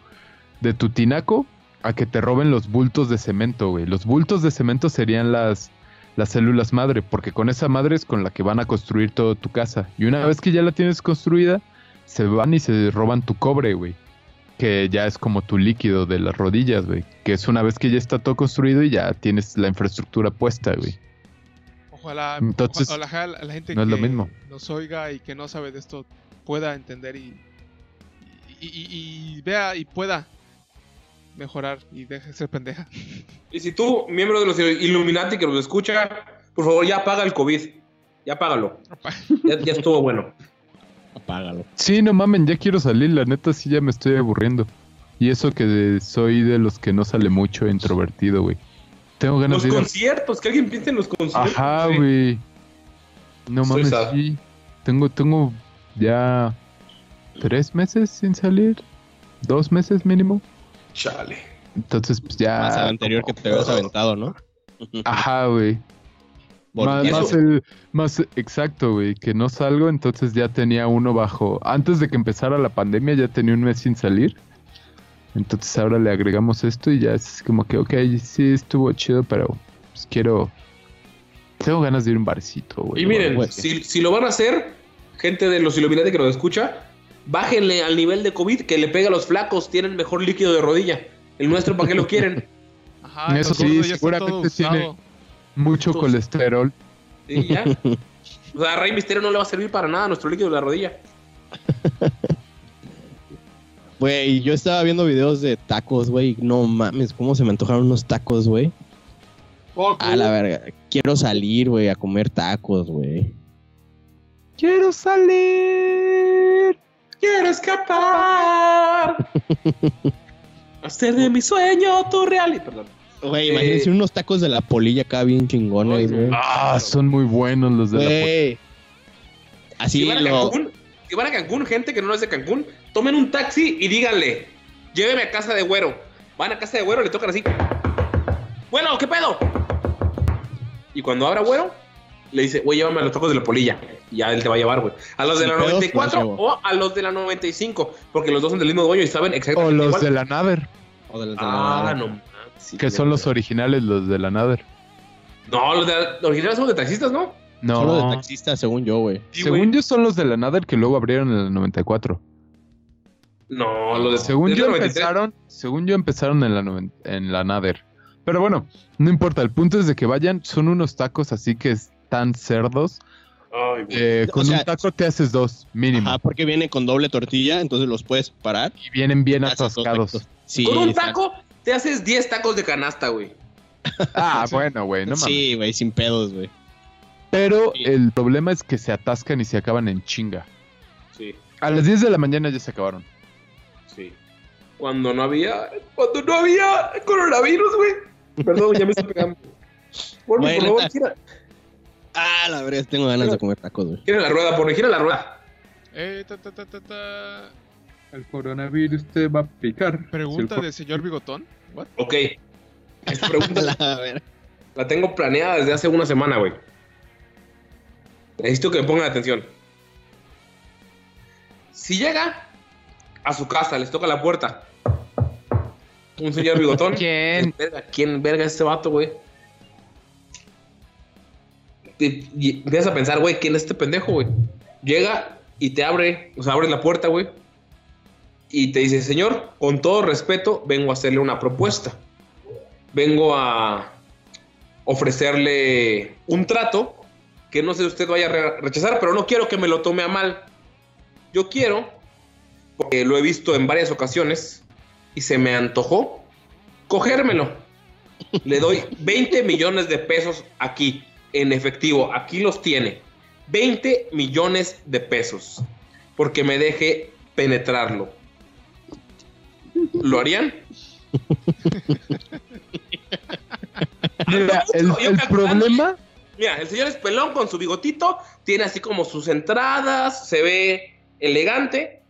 de tu tinaco a que te roben los bultos de cemento, güey. Los bultos de cemento serían las las células madre, porque con esa madre es con la que van a construir toda tu casa. Y una vez que ya la tienes construida, se van y se roban tu cobre, güey. Que ya es como tu líquido de las rodillas, güey. Que es una vez que ya está todo construido y ya tienes la infraestructura puesta, güey. Ojalá, Entonces, ojalá la, la gente no es que lo mismo. nos oiga y que no sabe de esto pueda entender y, y, y- y vea y pueda mejorar y deje de ser pendeja. Y si tú, miembro de los Illuminati que nos escucha, por favor, ya paga el COVID. Ya págalo. Ya, ya estuvo bueno. Apágalo. Sí, no mamen, ya quiero salir, la neta sí ya me estoy aburriendo. Y eso que soy de los que no sale mucho introvertido, güey. Tengo ganas Los de ir. a- conciertos, que alguien piense en los conciertos. Ajá, güey. No mames, sad. sí. Tengo, tengo ya tres meses sin salir. Dos meses mínimo. Chale. Entonces, pues ya. Más al anterior que te habías aventado, ¿no? Ajá, güey. Más, eso- más el, más exacto, güey, que no salgo, entonces ya tenía uno bajo. Antes de que empezara la pandemia ya tenía un mes sin salir. Entonces ahora le agregamos esto y ya es como que, ok, sí estuvo chido, pero pues quiero... Tengo ganas de ir a un barcito, güey. Y miren, güey. si, si lo van a hacer, gente de los Illuminati que nos escucha, bájenle al nivel de COVID que le pega a los flacos, tienen mejor líquido de rodilla. El nuestro, ¿para qué lo quieren? Ajá, Eso sí, seguramente tiene- usado. Mucho Entonces- colesterol. Y ya. O sea, a Rey Misterio no le va a servir para nada nuestro líquido de la rodilla. Güey, yo estaba viendo videos de tacos, güey. No mames, cómo se me antojaron unos tacos, güey. A la verga. Quiero salir, güey, a comer tacos, güey. Quiero salir. Quiero escapar. Hacer de mi sueño tu realidad. Perdón. Güey, Eh, imagínense unos tacos de la polilla acá bien chingones, güey. Ah, son muy buenos los de la... Güey. Así si, van a lo... Cancún, si van a Cancún, gente que no es de Cancún, tomen un taxi y díganle, lléveme a casa de güero. Van a casa de güero y le tocan así. Bueno, ¿qué pedo? Y cuando abra güero, le dice, güey, llévame a los tacos de la polilla. Y ya él te va a llevar, güey. A los de la pedos, 94 los llevo. o a los de la 95. Porque los dos son del mismo dueño y saben O exactamente los igual. de la Nader, o de los de Ah, la- no. Sí, que son los originales, los de la Nader. No, los de los originales son los de taxistas, ¿no? No, Solo de taxista, según yo, güey. Sí, según güey. yo son los de la Nader que luego abrieron en el 94. No, los de Según yo del 93. empezaron, según yo empezaron en la en la Nader. Pero bueno, no importa, el punto es de que vayan, son unos tacos así que están cerdos. Ay. Eh, O con sea, un taco te haces dos, mínimo. Ajá, porque viene con doble tortilla, entonces los puedes parar. Y vienen bien atascados. Sí, Con un taco te haces 10 tacos de canasta, güey. Ah, bueno, güey, no mames. sí, güey, sin pedos, güey. Pero Sí. el problema es que se atascan y se acaban en chinga. Sí, A las 10 de la mañana ya se acabaron. sí. Cuando no había. Cuando no había coronavirus, güey. Perdón, ya me estoy pegando. Por, Güey, por favor, gira, Ah, la verdad, tengo ganas de comer tacos, güey. gira la rueda, por gira la rueda. Eh, ta, ta, ta, ta, ta. El coronavirus te va a picar. Pregunta del señor Bigotón. What? Ok. Esta pregunta la, tengo planeada desde hace una semana, güey. Necesito que me pongan atención. Si llega a su casa, les toca la puerta. Un señor bigotón. ¿Quién? Verga, ¿Quién verga es este vato, güey? Y, y empiezas a pensar, güey, ¿quién es este pendejo, güey? Llega y te abre, o sea, abre la puerta, güey. Y te dice, señor, con todo respeto, vengo a hacerle una propuesta. Vengo a ofrecerle un trato que no sé si usted vaya a re- rechazar, pero no quiero que me lo tome a mal. Yo quiero, porque lo he visto en varias ocasiones y se me antojó, cogérmelo. Le doy 20 millones de pesos aquí, en efectivo. Aquí los tiene. 20 millones de pesos. Porque me deje penetrarlo. ¿Lo harían? Mira, el, problema. Mira, el señor es pelón con su bigotito, tiene así como sus entradas, se ve elegante.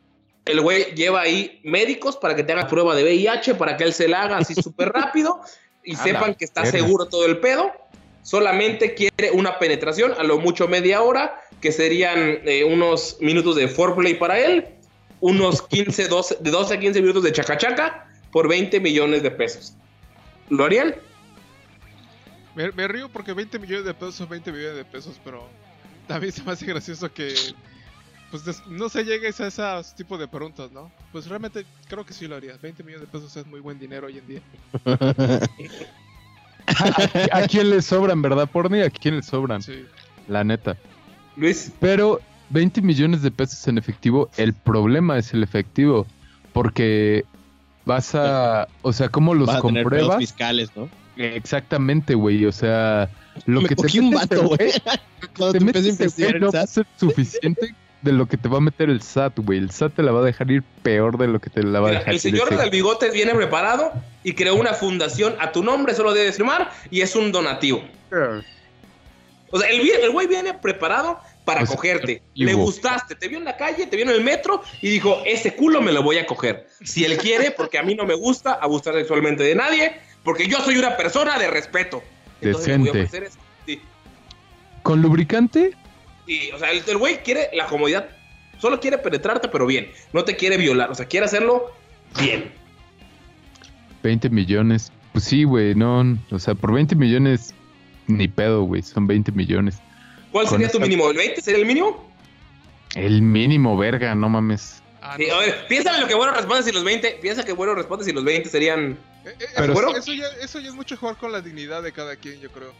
El güey lleva ahí médicos para que te haga prueba de VIH, para que él se la haga así súper rápido y sepan que está verga. seguro todo el pedo. Solamente quiere una penetración, a lo mucho media hora, que serían eh, unos minutos de foreplay para él, unos 15, 12, de 12 a 15 minutos de chacachaca por 20 millones de pesos. ¿Lo harían? Me, me río porque 20 millones de pesos son 20 millones de pesos, pero también se me hace gracioso que pues des- no se llegues a ese tipo de preguntas, ¿no? Pues realmente creo que sí lo haría. 20 millones de pesos es muy buen dinero hoy en día. ¿A, a quién le sobran, verdad, Porni? ¿A quién le sobran? Sí. La neta. Luis, Pero 20 millones de pesos en efectivo, el problema es el efectivo. Porque vas a. O sea, ¿cómo los Vas a tener compruebas? fiscales, ¿no? Exactamente, güey. O sea, lo Me que te un vato, güey. Te te mete empecé a ese investigar güey el no va a ser suficiente de lo que te va a meter el SAT, güey. El SAT te la va a dejar ir peor de lo que te la va a dejar el ir señor ese- del bigote viene preparado y creó una fundación a tu nombre, solo debes firmar y es un donativo. O sea, el, el güey viene preparado para O sea, cogerte. Le gustaste, te vio en la calle, te vio en el metro y dijo, ese culo me lo voy a coger. Si él quiere, porque a mí no me gusta abusar sexualmente de nadie, porque yo soy una persona de respeto. Entonces le voy a Decente. eso. Sí. ¿Con lubricante? Sí, o sea, el el güey quiere la comodidad, solo quiere penetrarte, pero bien. No te quiere violar, o sea, quiere hacerlo bien. 20 millones. Pues sí, güey, no. O sea, por 20 millones, ni pedo, güey. Son 20 millones. ¿Cuál sería tu esta- mínimo? ¿El 20 sería el mínimo? El mínimo, verga, no mames. Ah, Sí, a ver, piensa en lo que bueno responde si los 20, piensa que bueno responde si los 20 serían... Eh, eh, Pero- eso, eso ya, eso ya es mucho jugar con la dignidad de cada quien, yo creo.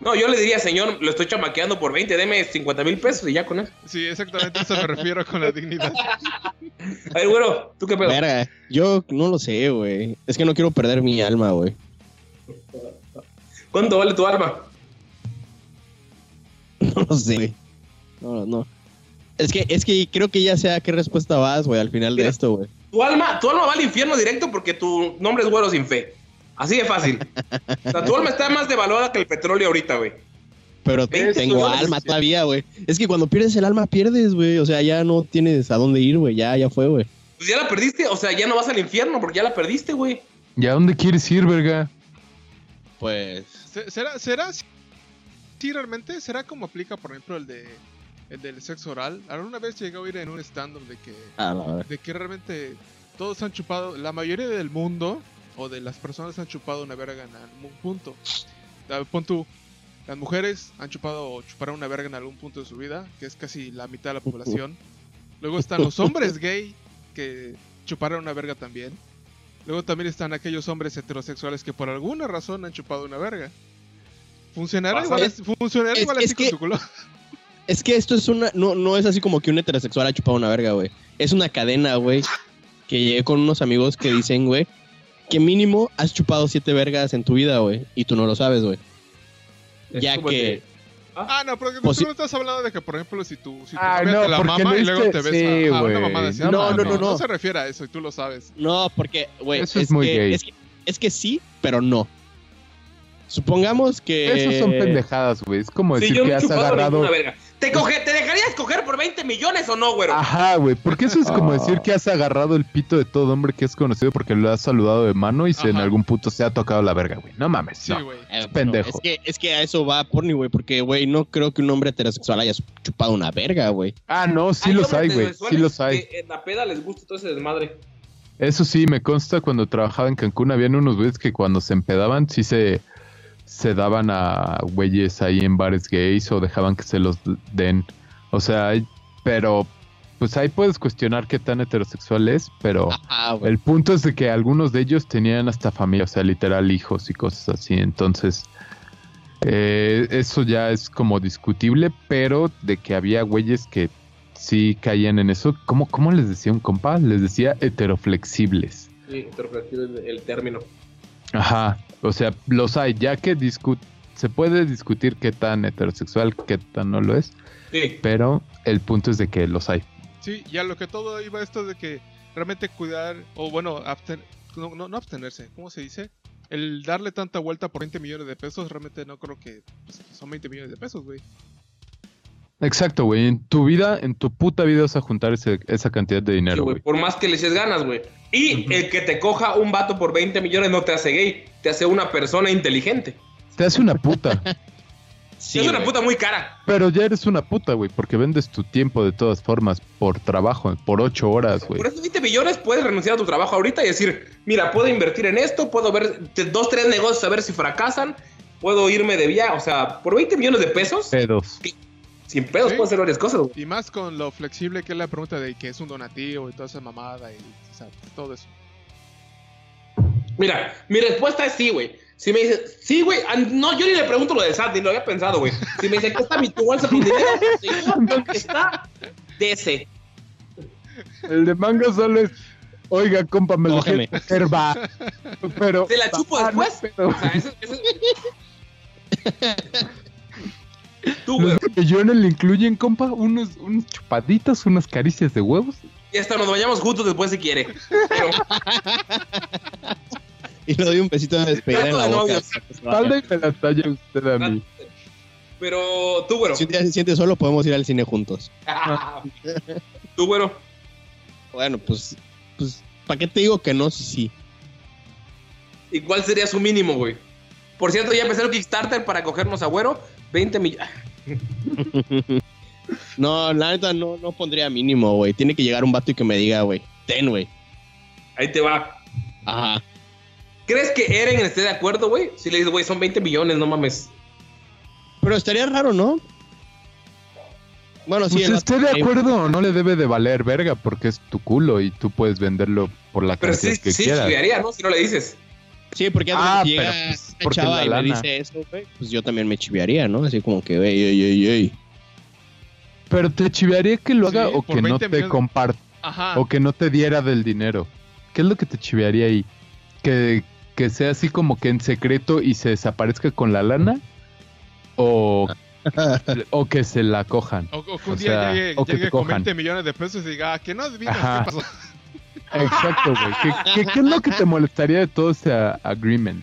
No, yo le diría, señor, lo estoy chamaqueando por 20, deme 50 mil pesos y ya con eso. Sí, exactamente a eso me refiero con la dignidad. A ver, güero, ¿tú qué pedo? Verga, yo no lo sé, güey. Es que no quiero perder mi alma, güey. ¿Cuánto vale tu alma? No lo sé, güey. No, no. Es que, es que creo que ya sé a qué respuesta vas, güey, al final de esto, güey. Tu alma, tu alma va al infierno directo porque tu nombre es güero sin fe. Así de fácil. O sea, tu alma está más devaluada que el petróleo ahorita, güey. Pero tengo alma todavía, güey. Es que cuando pierdes el alma, pierdes, güey. O sea, ya no tienes a dónde ir, güey. Ya, ya fue, güey. Pues ya la perdiste, o sea, ya no vas al infierno porque ya la perdiste, güey. ¿Y a dónde quieres ir, verga? Pues. Se- ¿Será, será, sí, realmente, será como aplica, por ejemplo, el de el del sexo oral? Alguna vez llegué a oír en un stand-up de que, Ah, de que realmente todos han chupado, la mayoría del mundo o de las personas han chupado una verga en algún punto. Ah, Pon tú, las mujeres han chupado o chuparon una verga en algún punto de su vida, que es casi la mitad de la población. Luego están los hombres gay que chuparon una verga también. Luego también están aquellos hombres heterosexuales que por alguna razón han chupado una verga. ¿Funcionará Pasa. igual, así- funcionará Es- igual es así con que- su culo? Es que esto es una. No, no es así como que un heterosexual ha chupado una verga, güey. Es una cadena, güey. Que llegué con unos amigos que dicen, güey, que mínimo has chupado siete vergas en tu vida, güey. Y tú no lo sabes, güey. Es Ya que. Ah, no, pero tú no estás hablando de que, por ejemplo, si tú si tu Ah, novia no, te la mama no y luego es te ves sí, a, a una así. No, Ah, no, no, no. se refiere a eso y tú lo sabes. No, porque, güey. Eso es muy que, gay. Es que, es que sí, pero no. Supongamos que. Esos son pendejadas, güey. Es como Sí, decir que has agarrado. ¿Te, coge, ¿Te dejarías coger por 20 millones o no, güero? Ajá, güey. Porque eso es como Ah. decir que has agarrado el pito de todo hombre que es conocido porque lo has saludado de mano y se en algún punto se ha tocado la verga, güey. No mames, Sí, no. güey. Eh, bueno, pendejo. Es que, es que a eso va porni, güey. Porque, güey, no creo que un hombre heterosexual haya chupado una verga, güey. Ah, no, sí los hay, güey. Sí los hay. que en la peda les gusta todo ese desmadre. Eso sí, me consta cuando trabajaba en Cancún, habían unos güeyes que cuando se empedaban sí se, se daban a güeyes ahí en bares gays o dejaban que se los den. O sea, pero pues ahí puedes cuestionar qué tan heterosexual es, pero Ah, el punto es de que algunos de ellos tenían hasta familia, o sea, literal hijos y cosas así. Entonces, eh, eso ya es como discutible, pero de que había güeyes que sí caían en eso. ¿Cómo, cómo les decía un compa? Les decía heteroflexibles. Sí, heteroflexible es el término. Ajá, o sea, los hay, ya que discu- se puede discutir qué tan heterosexual, qué tan no lo es, Sí. pero el punto es de que los hay. Sí, ya lo que todo iba esto de que realmente cuidar, o bueno, absten- no, no, no abstenerse, ¿cómo se dice? El darle tanta vuelta por 20 millones de pesos, realmente no creo que pues, son 20 millones de pesos, güey. Exacto, güey, en tu vida, en tu puta vida vas a juntar ese- esa cantidad de dinero, güey, güey. por más que le eches ganas, güey. Y el que te coja un vato por 20 millones no te hace gay, te hace una persona inteligente. Te hace una puta, Sí, es una puta muy cara. pero ya eres una puta, güey, porque vendes tu tiempo de todas formas por trabajo, por ocho horas, güey. Por esos 20 millones puedes renunciar a tu trabajo ahorita y decir, mira, puedo invertir en esto, puedo ver dos, tres negocios a ver si fracasan, puedo irme de viaje. O sea, por 20 millones de pesos, Pedos. Sin pedos Sí. puedo hacer varias cosas, güey. Y más con lo flexible que es la pregunta de que es un donativo y toda esa mamada y o sea, todo eso. Mira, mi respuesta es sí, güey. Si me dices, sí, güey, no, yo ni le pregunto lo de SAT, ni lo había pensado, güey. Si me dice, ¿qué está mi tu bolsa con dinero? Digo, "¿Qué está de ese. El de manga solo es, oiga, compa, me lo va. Pero... ¿Te la chupo después? pedo. O sea, eso- eso- Tú, Los millones le incluyen, compa, unos, unos chupaditos, unas caricias de huevos. Y hasta nos bañamos juntos después si quiere. Pero, Y le doy un besito de despedida en la boca. Espalda y me la talla usted a mí. pero tú, güero. Si un día se siente solo, podemos ir al cine juntos. Tú, güero. Bueno, pues, pues, ¿para qué te digo que no? Sí, sí. ¿Y cuál sería su mínimo, güey? Por cierto, ya empecé el Kickstarter para cogernos a güero. 20 millones. No, la neta no, no pondría mínimo, güey. Tiene que llegar un vato y que me diga, güey, ten, güey. Ahí te va. Ajá. ¿Crees que Eren esté de acuerdo, güey? Si le dices, güey, son 20 millones, no mames. Pero estaría raro, ¿no? Bueno, sí. Pues esté de acuerdo, no le debe de valer verga porque es tu culo y tú puedes venderlo por la Pero cantidad sí, que sí, quieras. chivearía, ¿no? Si no le dices. Sí, porque Ah, si llega pero, pues, una porque chava la y me lana. dice eso, güey, pues yo también me chivearía, ¿no? Así como que, ey, ey, ey, ey. Pero te chivearía que lo Sí, haga o que no 20 te millones. comparta o que no te diera del dinero. ¿Qué es lo que te chivearía ahí? Que, que sea así como que en secreto y se desaparezca con la lana o, o que se la cojan. O, o que un o día sea, llegue, o que llegue te con cojan. 20 millones de pesos y diga, "Ah, que no adivinas Ajá. qué pasó. Exacto, güey. ¿Qué, qué, qué es lo que te molestaría de todo ese agreement?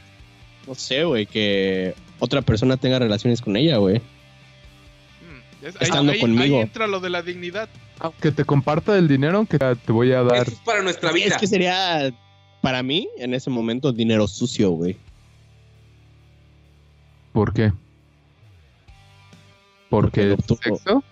No sé, güey, que otra persona tenga relaciones con ella, güey. Mm, es- Estando ahí, conmigo. ahí entra lo de la dignidad. Que te comparta el dinero que te voy a dar. Eso es para nuestra vida. Es que sería, para mí, en ese momento, dinero sucio, güey. ¿Por qué? Porque ¿Porque sexo?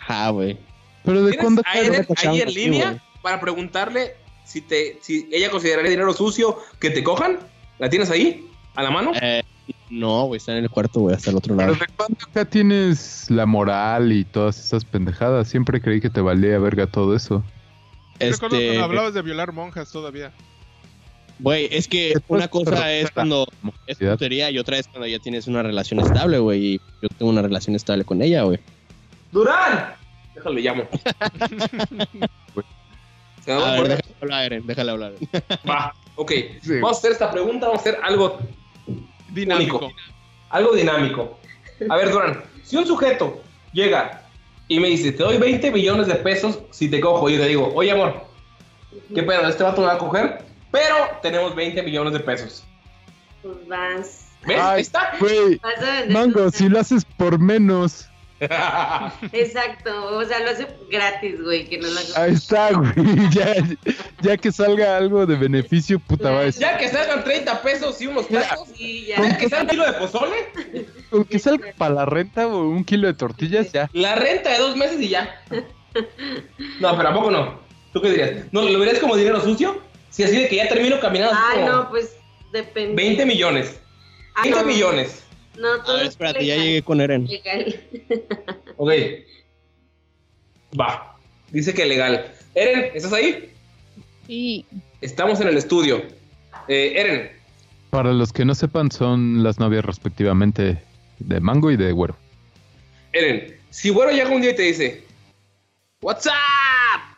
Ajá, güey. ¿Pero de ¿Tienes cuándo a cae? Eren cacharon ahí en línea. Para preguntarle si te si ella consideraría dinero sucio que te cojan? ¿La tienes ahí? ¿A la mano? Eh, no, güey, está en el cuarto, güey, hasta el otro ¿Pero lado. de cuándo acá tienes la moral y todas esas pendejadas? Siempre creí que te valía verga todo eso. Yo Recuerdo Este, cuando hablabas de violar monjas todavía. güey, es que una cosa es cuando es putería y otra es cuando ya tienes una relación estable, güey. Y yo tengo una relación estable con ella, güey. ¡Durán! Déjalo, llamo. Se me va A a ver, poner- déjale hablar, Eren, déjale hablar. Va, ok. Sí. Vamos a hacer esta pregunta, vamos a hacer algo, Dinámico. Único. algo dinámico. A ver, Durán, si un sujeto llega y me dice, te doy 20 millones de pesos si te cojo, y yo le digo, oye, amor, ¿qué pedo? Este vato me va a coger, pero tenemos 20 millones de pesos. Pues vas. ¿Ves? Ay, Ahí está. Mango, si lo haces por menos. Exacto. O sea, lo hace gratis, güey. Que no lo haga. Ahí está, güey. Ya, ya que salga algo de beneficio, puta, va a decir. ya que salgan 30 pesos y unos tacos, Sí, ya ya. que salga un kilo de pozole, Con que salga para la renta o un kilo de tortillas, ya. la renta de dos meses y ya. No, pero ¿a poco no? ¿Tú qué dirías? ¿No lo verías como dinero sucio? Si así de que ya termino caminando como no, pues depende. 20 millones. Ah, 20 no. millones. No, A todo ver, es espérate, ya llegué con Eren. Legal. Ok. Va. Dice que legal. Eren, ¿estás ahí? Sí, Estamos en el estudio. Eh, Eren, Para los que no sepan, son las novias respectivamente de Mango y de Güero. Eren, si Güero llega un día y te dice, What's up?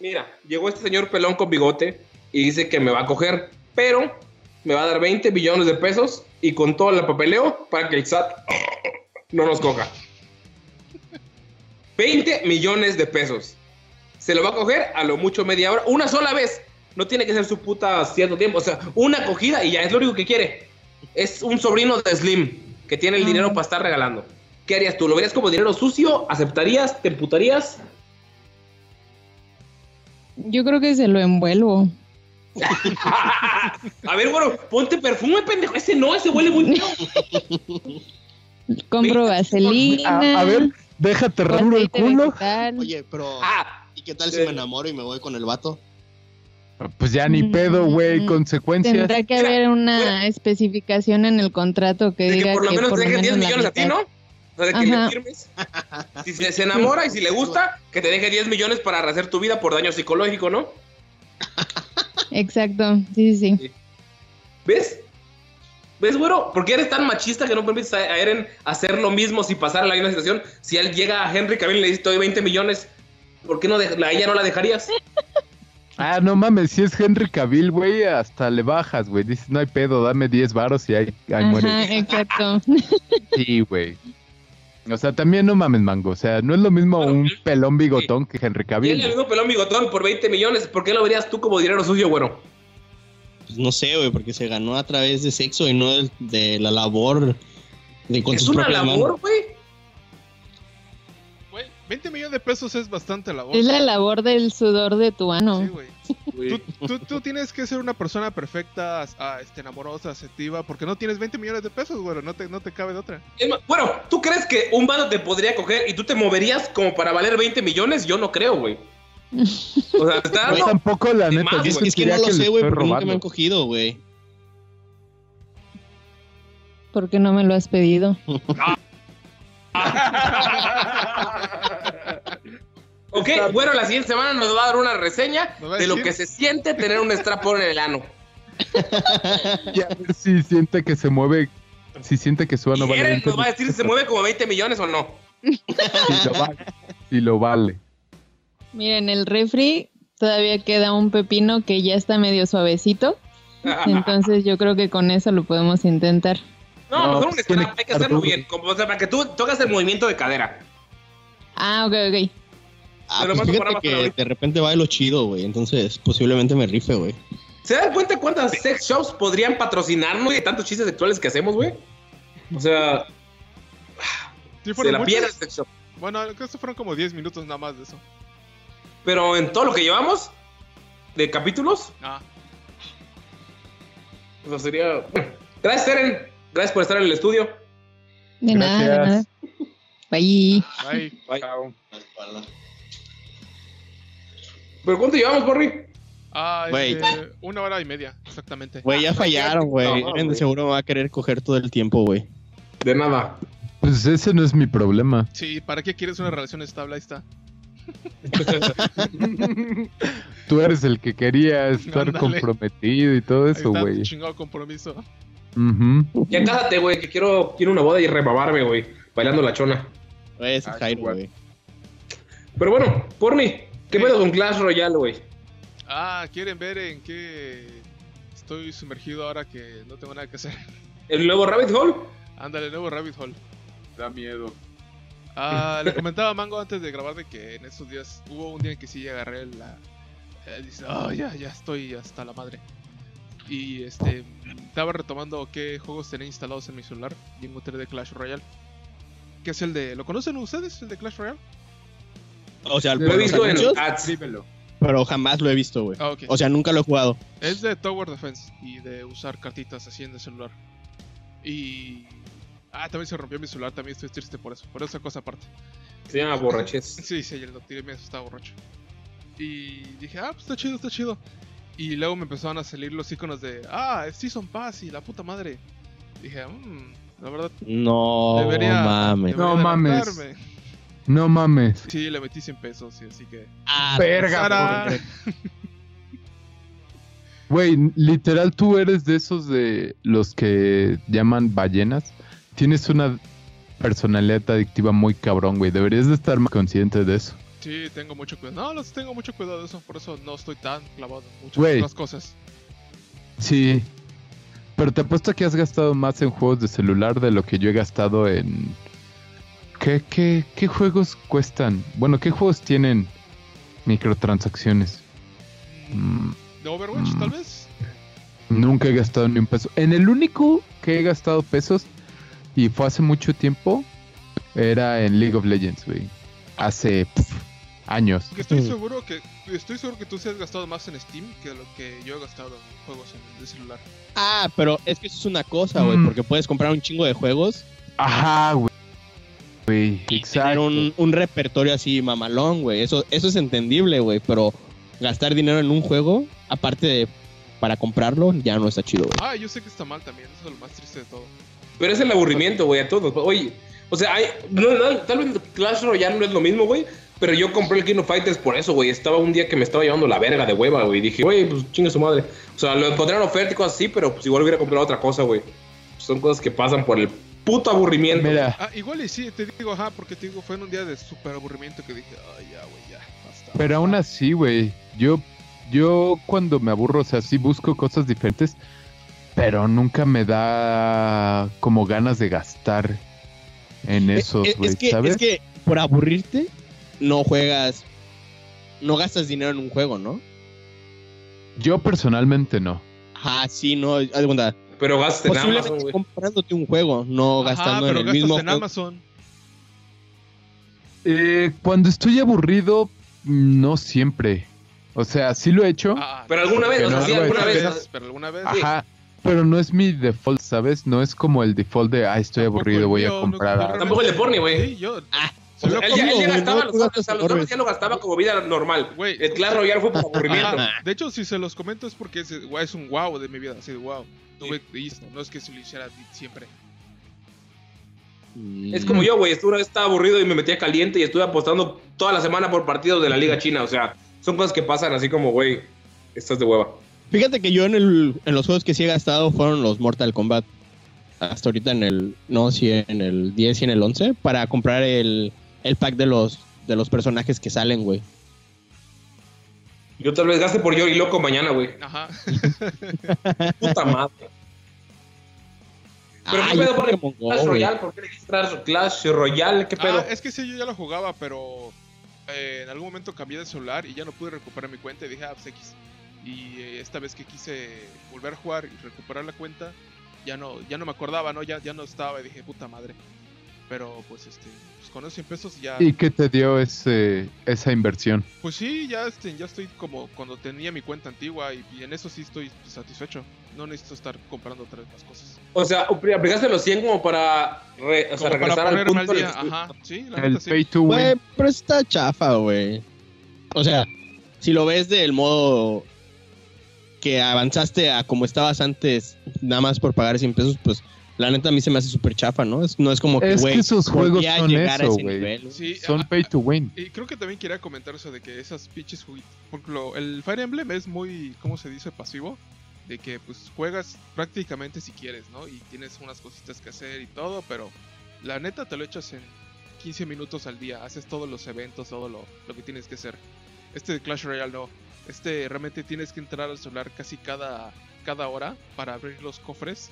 Mira, llegó este señor pelón con bigote y dice que me va a coger, pero me va a dar 20 billones de pesos y con todo el papeleo para que el SAT no nos coja. 20 millones de pesos. Se lo va a coger a lo mucho media hora, una sola vez. No tiene que ser su puta cierto tiempo, o sea, una acogida y ya es lo único que quiere. Es un sobrino de Slim que tiene el dinero para estar regalando. ¿Qué harías tú? ¿Lo verías como dinero sucio? ¿Aceptarías? ¿Te emputarías? yo creo que se lo envuelvo. A ver, bueno, ponte perfume, pendejo. Ese no, ese huele muy feo. Compro vaselina. A, a ver, déjate raro el culo. vegetal. Oye, pero. Ah, ¿Y qué tal si me enamoro y me voy con el vato? Pues ya ni pedo, güey, Mm, consecuencias. Tendrá que haber una especificación en el contrato que de diga que por lo menos te deje 10 la millones a ti. ¿no? O sea, de que le firmes. Si se, se enamora y si le gusta, que te deje 10 millones para rehacer tu vida por daño psicológico, ¿no? Exacto, sí, sí, sí. ¿Ves? ¿Ves, güero? ¿Por qué eres tan machista que no permites a Eren hacer lo mismo si pasara la misma situación? Si él llega a Henry Cavill y le dice, te doy 20 millones, ¿por qué no a ella no la dejarías? Ah, no mames, si es Henry Cavill, güey, hasta le bajas, güey. Dices, no hay pedo, dame 10 varos y ahí, ahí. Ajá, exacto. Sí, güey. O sea, también no mames, mango. O sea, no es lo mismo Bueno, un pelón bigotón que Henry Tiene el Cavill. mismo pelón bigotón por 20 millones. ¿Por qué lo verías tú como dinero sucio, güero? Pues no sé, güey, porque se ganó a través de sexo y no de, la labor de con Es sus una labor, güey. Güey, 20 millones de pesos es bastante labor. Es la labor del sudor de tu ano. Sí, güey. Tú, tú- tú tienes que ser una persona perfecta, ah, este, amorosa, asertiva, porque no tienes 20 millones de pesos, güey. No te, no te cabe de otra. Bueno, ¿tú crees que un vato te podría coger y tú te moverías como para valer 20 millones? Yo no creo, güey. O sea, te está tampoco, la neta. más, Es, güey. es que no lo le sé, güey, porque nunca me han cogido, güey. porque no me lo has pedido. Ok, bueno, la siguiente semana nos va a dar una reseña de lo que se siente tener un strap-on en el ano. Y a ver si siente que se mueve. Si siente que su ano vale. Eren 20 nos va a decir si se mueve como 20 millones o no. Si lo vale. Si lo vale. Miren, el refri todavía queda un pepino que ya está medio suavecito. Entonces yo creo que con eso lo podemos intentar. No, No, mejor un pues strap, hay que hacerlo bien. Como, o sea, para que tú tocas el movimiento de cadera. Ah, ok, ok. Ah, Pero pues fíjate que de repente bailo chido, güey. Entonces, posiblemente me rife, güey. ¿Se dan cuenta cuántas sex shops podrían patrocinarnos de tantos chistes sexuales que hacemos, güey? O sea, Sí, se la pierde el sex shop. Bueno, creo que estos fueron como 10 minutos nada más de eso. Pero en todo lo que llevamos de capítulos, Ah, o sea, sería. Gracias, Eren. Gracias por estar en el estudio. De nada, de nada. Bye. ahí. Bye. Chao. ¿Pero cuánto llevamos, Borri? Ah, Güey. este, una hora y media, exactamente. Güey, ya fallaron, güey. No, güey. seguro me va a querer coger todo el tiempo, güey. De nada. Pues ese no es mi problema. Sí, ¿para qué quieres una relación estable? Ahí está. Tú eres el que quería estar comprometido y todo eso, güey. chingado compromiso. Ujú. Ya cásate, güey, que quiero, quiero una boda y rebabarme, güey. Bailando la chona. Güey, es Ah, Jairo, güey. Pero bueno, Porni, ¿qué pedo con Clash Royale, güey? Ah, ¿quieren ver en qué estoy sumergido ahora que no tengo nada que hacer? ¿El nuevo Rabbit Hole? Ándale, nuevo Rabbit Hole. Da miedo. Ah, le comentaba a Mango antes de grabar de que en estos días hubo un día en que sí agarré la. eh, dice, oh, ya, ya estoy hasta la madre. Y este, estaba retomando qué juegos tenía instalados en mi celular y encontré de Clash Royale. Que es el de. ¿Lo conocen ustedes? El de Clash Royale. O sea, Lo he los visto en anuncios, ads. Dímelo. pero jamás lo he visto, güey. Ah. O sea, nunca lo he jugado. Es de Tower Defense y de usar cartitas así en el celular. Y. Ah, también se rompió mi celular, también estoy triste por eso, por esa cosa aparte. Se llama Borrachez. Sí, sí, lo tiré mientras estaba borracho. Y dije, ah, pues está chido, está chido. Y luego me empezaron a salir los iconos de, ah, es Season Pass y la puta madre. Dije, mmm, la verdad, No debería. mames. debería No mames. Adelantarme". No mames. Sí, le metí 100 pesos, y así que. Ah, Verga, Sara. Güey, literal, tú eres de esos de los que llaman ballenas. Tienes una personalidad adictiva muy cabrón, güey. Deberías de estar más consciente de eso. Sí, tengo mucho cuidado. No, los tengo mucho cuidado de eso, por eso no estoy tan clavado en muchas otras cosas. Sí. Pero te apuesto que has gastado más en juegos de celular de lo que yo he gastado en... ¿Qué, qué, qué juegos cuestan? Bueno, ¿qué juegos tienen microtransacciones? Mm, ¿De Overwatch, Mm. tal vez? Nunca he gastado ni un peso. En el único que he gastado pesos, y fue hace mucho tiempo, era en League of Legends, güey. Hace años. Estoy seguro que estoy seguro que tú sí has gastado más en Steam que lo que yo he gastado en juegos en, de celular. Ah, pero es que eso es una cosa, güey, Mm. porque puedes comprar un chingo de juegos Ajá, güey. Güey, y tener exacto. un, un repertorio así mamalón, güey. Eso, eso es entendible, güey, pero gastar dinero en un juego, aparte de para comprarlo, ya no está chido, güey. Ah, yo sé que está mal también, eso es lo más triste de todo. Pero es el aburrimiento, güey, a todos. Oye, o sea, hay, no, no, tal vez Clash Royale no es lo mismo, güey. Pero yo compré el King of Fighters por eso, güey. Estaba un día que me estaba llevando la verga de hueva, güey. Dije, güey, pues chingue su madre. O sea, lo encontré en oferta y cosas así, pero pues igual hubiera comprado otra cosa, güey. Son cosas que pasan por el puto aburrimiento. Mira, Ah, igual y sí, te digo, ajá, porque te digo, fue en un día de súper aburrimiento que dije, ay, ya, güey, ya, basta. pero aún así, güey. Yo, yo cuando me aburro, o sea, sí busco cosas diferentes, pero nunca me da como ganas de gastar en esos, Es- güey, es, que, ¿sabes? es que por aburrirte, no juegas. No gastas dinero en un juego, ¿no? Yo personalmente no. Ajá, sí, no. haz Pero gastas en Amazon, güey. comprándote un juego, no Ajá, gastando en pero el gastas mismo en juego. Amazon. Eh, cuando estoy aburrido, no siempre. O sea, sí lo he hecho. Ah, Pero alguna vez, no, sí, alguna vez. vez, pero alguna vez. Ajá. Pero no es mi default, ¿sabes? No es como el default de, ah, estoy Tampoco aburrido, el voy a no- comprar. Tampoco el de porni, güey. Sí, yo. Ah, O sea, él, ya, él gastaba no los los ya lo gastaba como vida normal. Güey. El Clash Royale fue por aburrimiento. Ajá. De hecho, si se los comento es porque es, es un wow de mi vida. Así de wow. Tuve listo. No es que se lo hiciera siempre. Mm. Es como yo, güey. Estaba aburrido y me metía caliente y estuve apostando toda la semana por partidos de la Liga China. O sea, son cosas que pasan así como, güey, estás de hueva. Fíjate que yo en, el, en los juegos que sí he gastado fueron los Mortal Kombat. Hasta ahorita en el. No, sí, en el 10 y en el 11. Para comprar el, el pack de los, de los personajes que salen, güey. Yo tal vez gaste por yo y loco mañana, güey. Ajá. Puta madre. Pero Ah, qué pedo con el Clash. Royale, ¿por qué le dijiste Clash, Clash Royale? ¿Qué pedo? Ah, es que sí, yo ya lo jugaba, pero eh, en algún momento cambié de celular y ya no pude recuperar mi cuenta y dije, ah, pues X. Y eh, esta vez que quise volver a jugar y recuperar la cuenta, ya no, ya no me acordaba, ¿no? Ya, ya no estaba y dije, puta madre. Pero pues este, pues con esos 100 pesos ya. ¿Y qué te dio ese, esa inversión? Pues sí, ya, este, ya estoy como cuando tenía mi cuenta antigua y, y en eso sí estoy satisfecho. No necesito estar comprando otras más cosas. O sea, aplicaste los 100 como para, re- o sea, Como para regresar al punto. Ajá, sí, la El neta sí. pay to win. Güey, pero está chafa, güey. O sea, si lo ves del modo que avanzaste a como estabas antes, nada más por pagar 100 pesos, pues la neta a mí se me hace súper chafa, ¿no? Es, no es como que, Es que esos juegos son llegar a eso, ese güey. Sí, Son ah, pay to win. Y creo que también quería comentar eso de que esas pinches. Por ejemplo, el Fire Emblem es muy, ¿cómo se dice? Pasivo. De que pues juegas prácticamente si quieres, ¿no? Y tienes unas cositas que hacer y todo, pero la neta te lo echas en 15 minutos al día. Haces todos los eventos, todo lo, lo que tienes que hacer. Este de Clash Royale no. Este realmente tienes que entrar al celular casi cada, cada hora para abrir los cofres.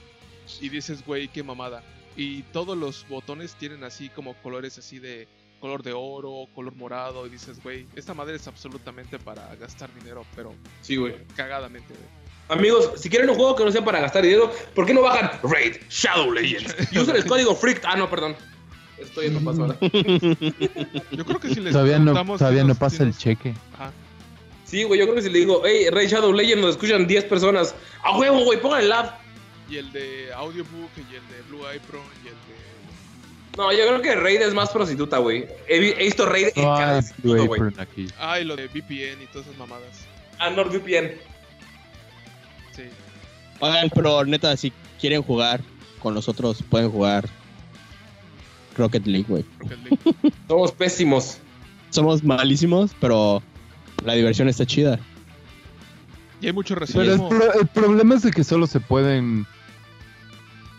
Y dices, güey, qué mamada. Y todos los botones tienen así como colores así de color de oro, color morado, y dices, güey, esta madre es absolutamente para gastar dinero, pero Sí, güey. cagadamente, güey. Amigos, si quieren un juego que no sea para gastar dinero, ¿por qué no bajan Raid Shadow Legends? Y usan el código FREAK. Ah, no, perdón. Estoy en paso ahora. Yo creo que si les Todavía no, todavía no pasa el cheque. Ajá. Sí, güey, yo creo que si le digo, hey, Raid Shadow Legends nos escuchan 10 personas. ¡A huevo, güey! Pongan el lab. Y el de Audiobook, y el de Blue Apron, y el de... No, yo creo que Raid es más prostituta, güey. He, vi- he visto Raid en No cada güey. Ah, y lo de VPN y todas esas mamadas. Ah, NordVPN. Sí. Oigan, pero neta, si quieren jugar con nosotros, pueden jugar Rocket League, güey. Rocket League. Somos pésimos. Somos malísimos, pero la diversión está chida. Y hay mucho Pero el, racismo. pro- el problema es de que solo se pueden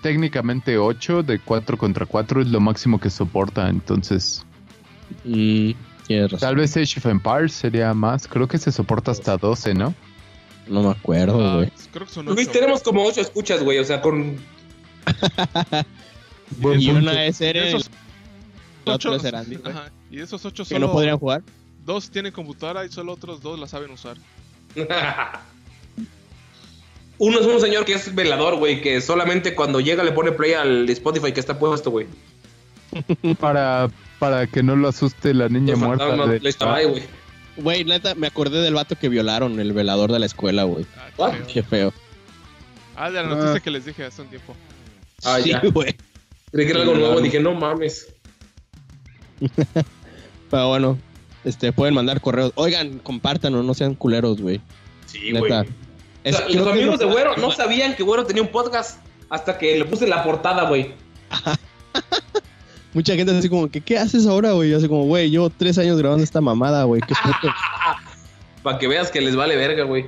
técnicamente 8 de 4 contra 4 es lo máximo que soporta, entonces Mm, tal vez Age of Empires sería más, creo que se soporta hasta 12, ¿no? No me acuerdo, Ah, güey. creo que son Luis, ocho. tenemos como 8 escuchas, güey. O sea, con. Buen y punto. una es Eren, ocho, otra es Erandi, ajá, y de esos ocho que solo no podrían jugar. dos tienen computadora y solo otros dos la saben usar. Uno es un señor que es velador, güey, que solamente cuando llega le pone play al Spotify que está puesto, güey. Para, para que no lo asuste la niña Los muerta. de- le estaba ahí, güey. Güey, neta, me acordé del vato que violaron, el velador de la escuela, güey. Ah, qué feo. Qué feo. Ah, de la noticia que les dije hace un tiempo. Ah, sí, güey. Creí que era algo nuevo, dije, no mames. Pero bueno, este, pueden mandar correos. Oigan, compártanos, no sean culeros, güey. Sí, güey. Es- O sea, creo los amigos de Güero no sabían que Güero tenía un podcast hasta que le puse la portada, güey. Mucha gente así como, que, ¿qué haces ahora, güey? Yo así como, güey, llevo tres años grabando esta mamada, güey. Qué puto. Para que veas que les vale verga, güey.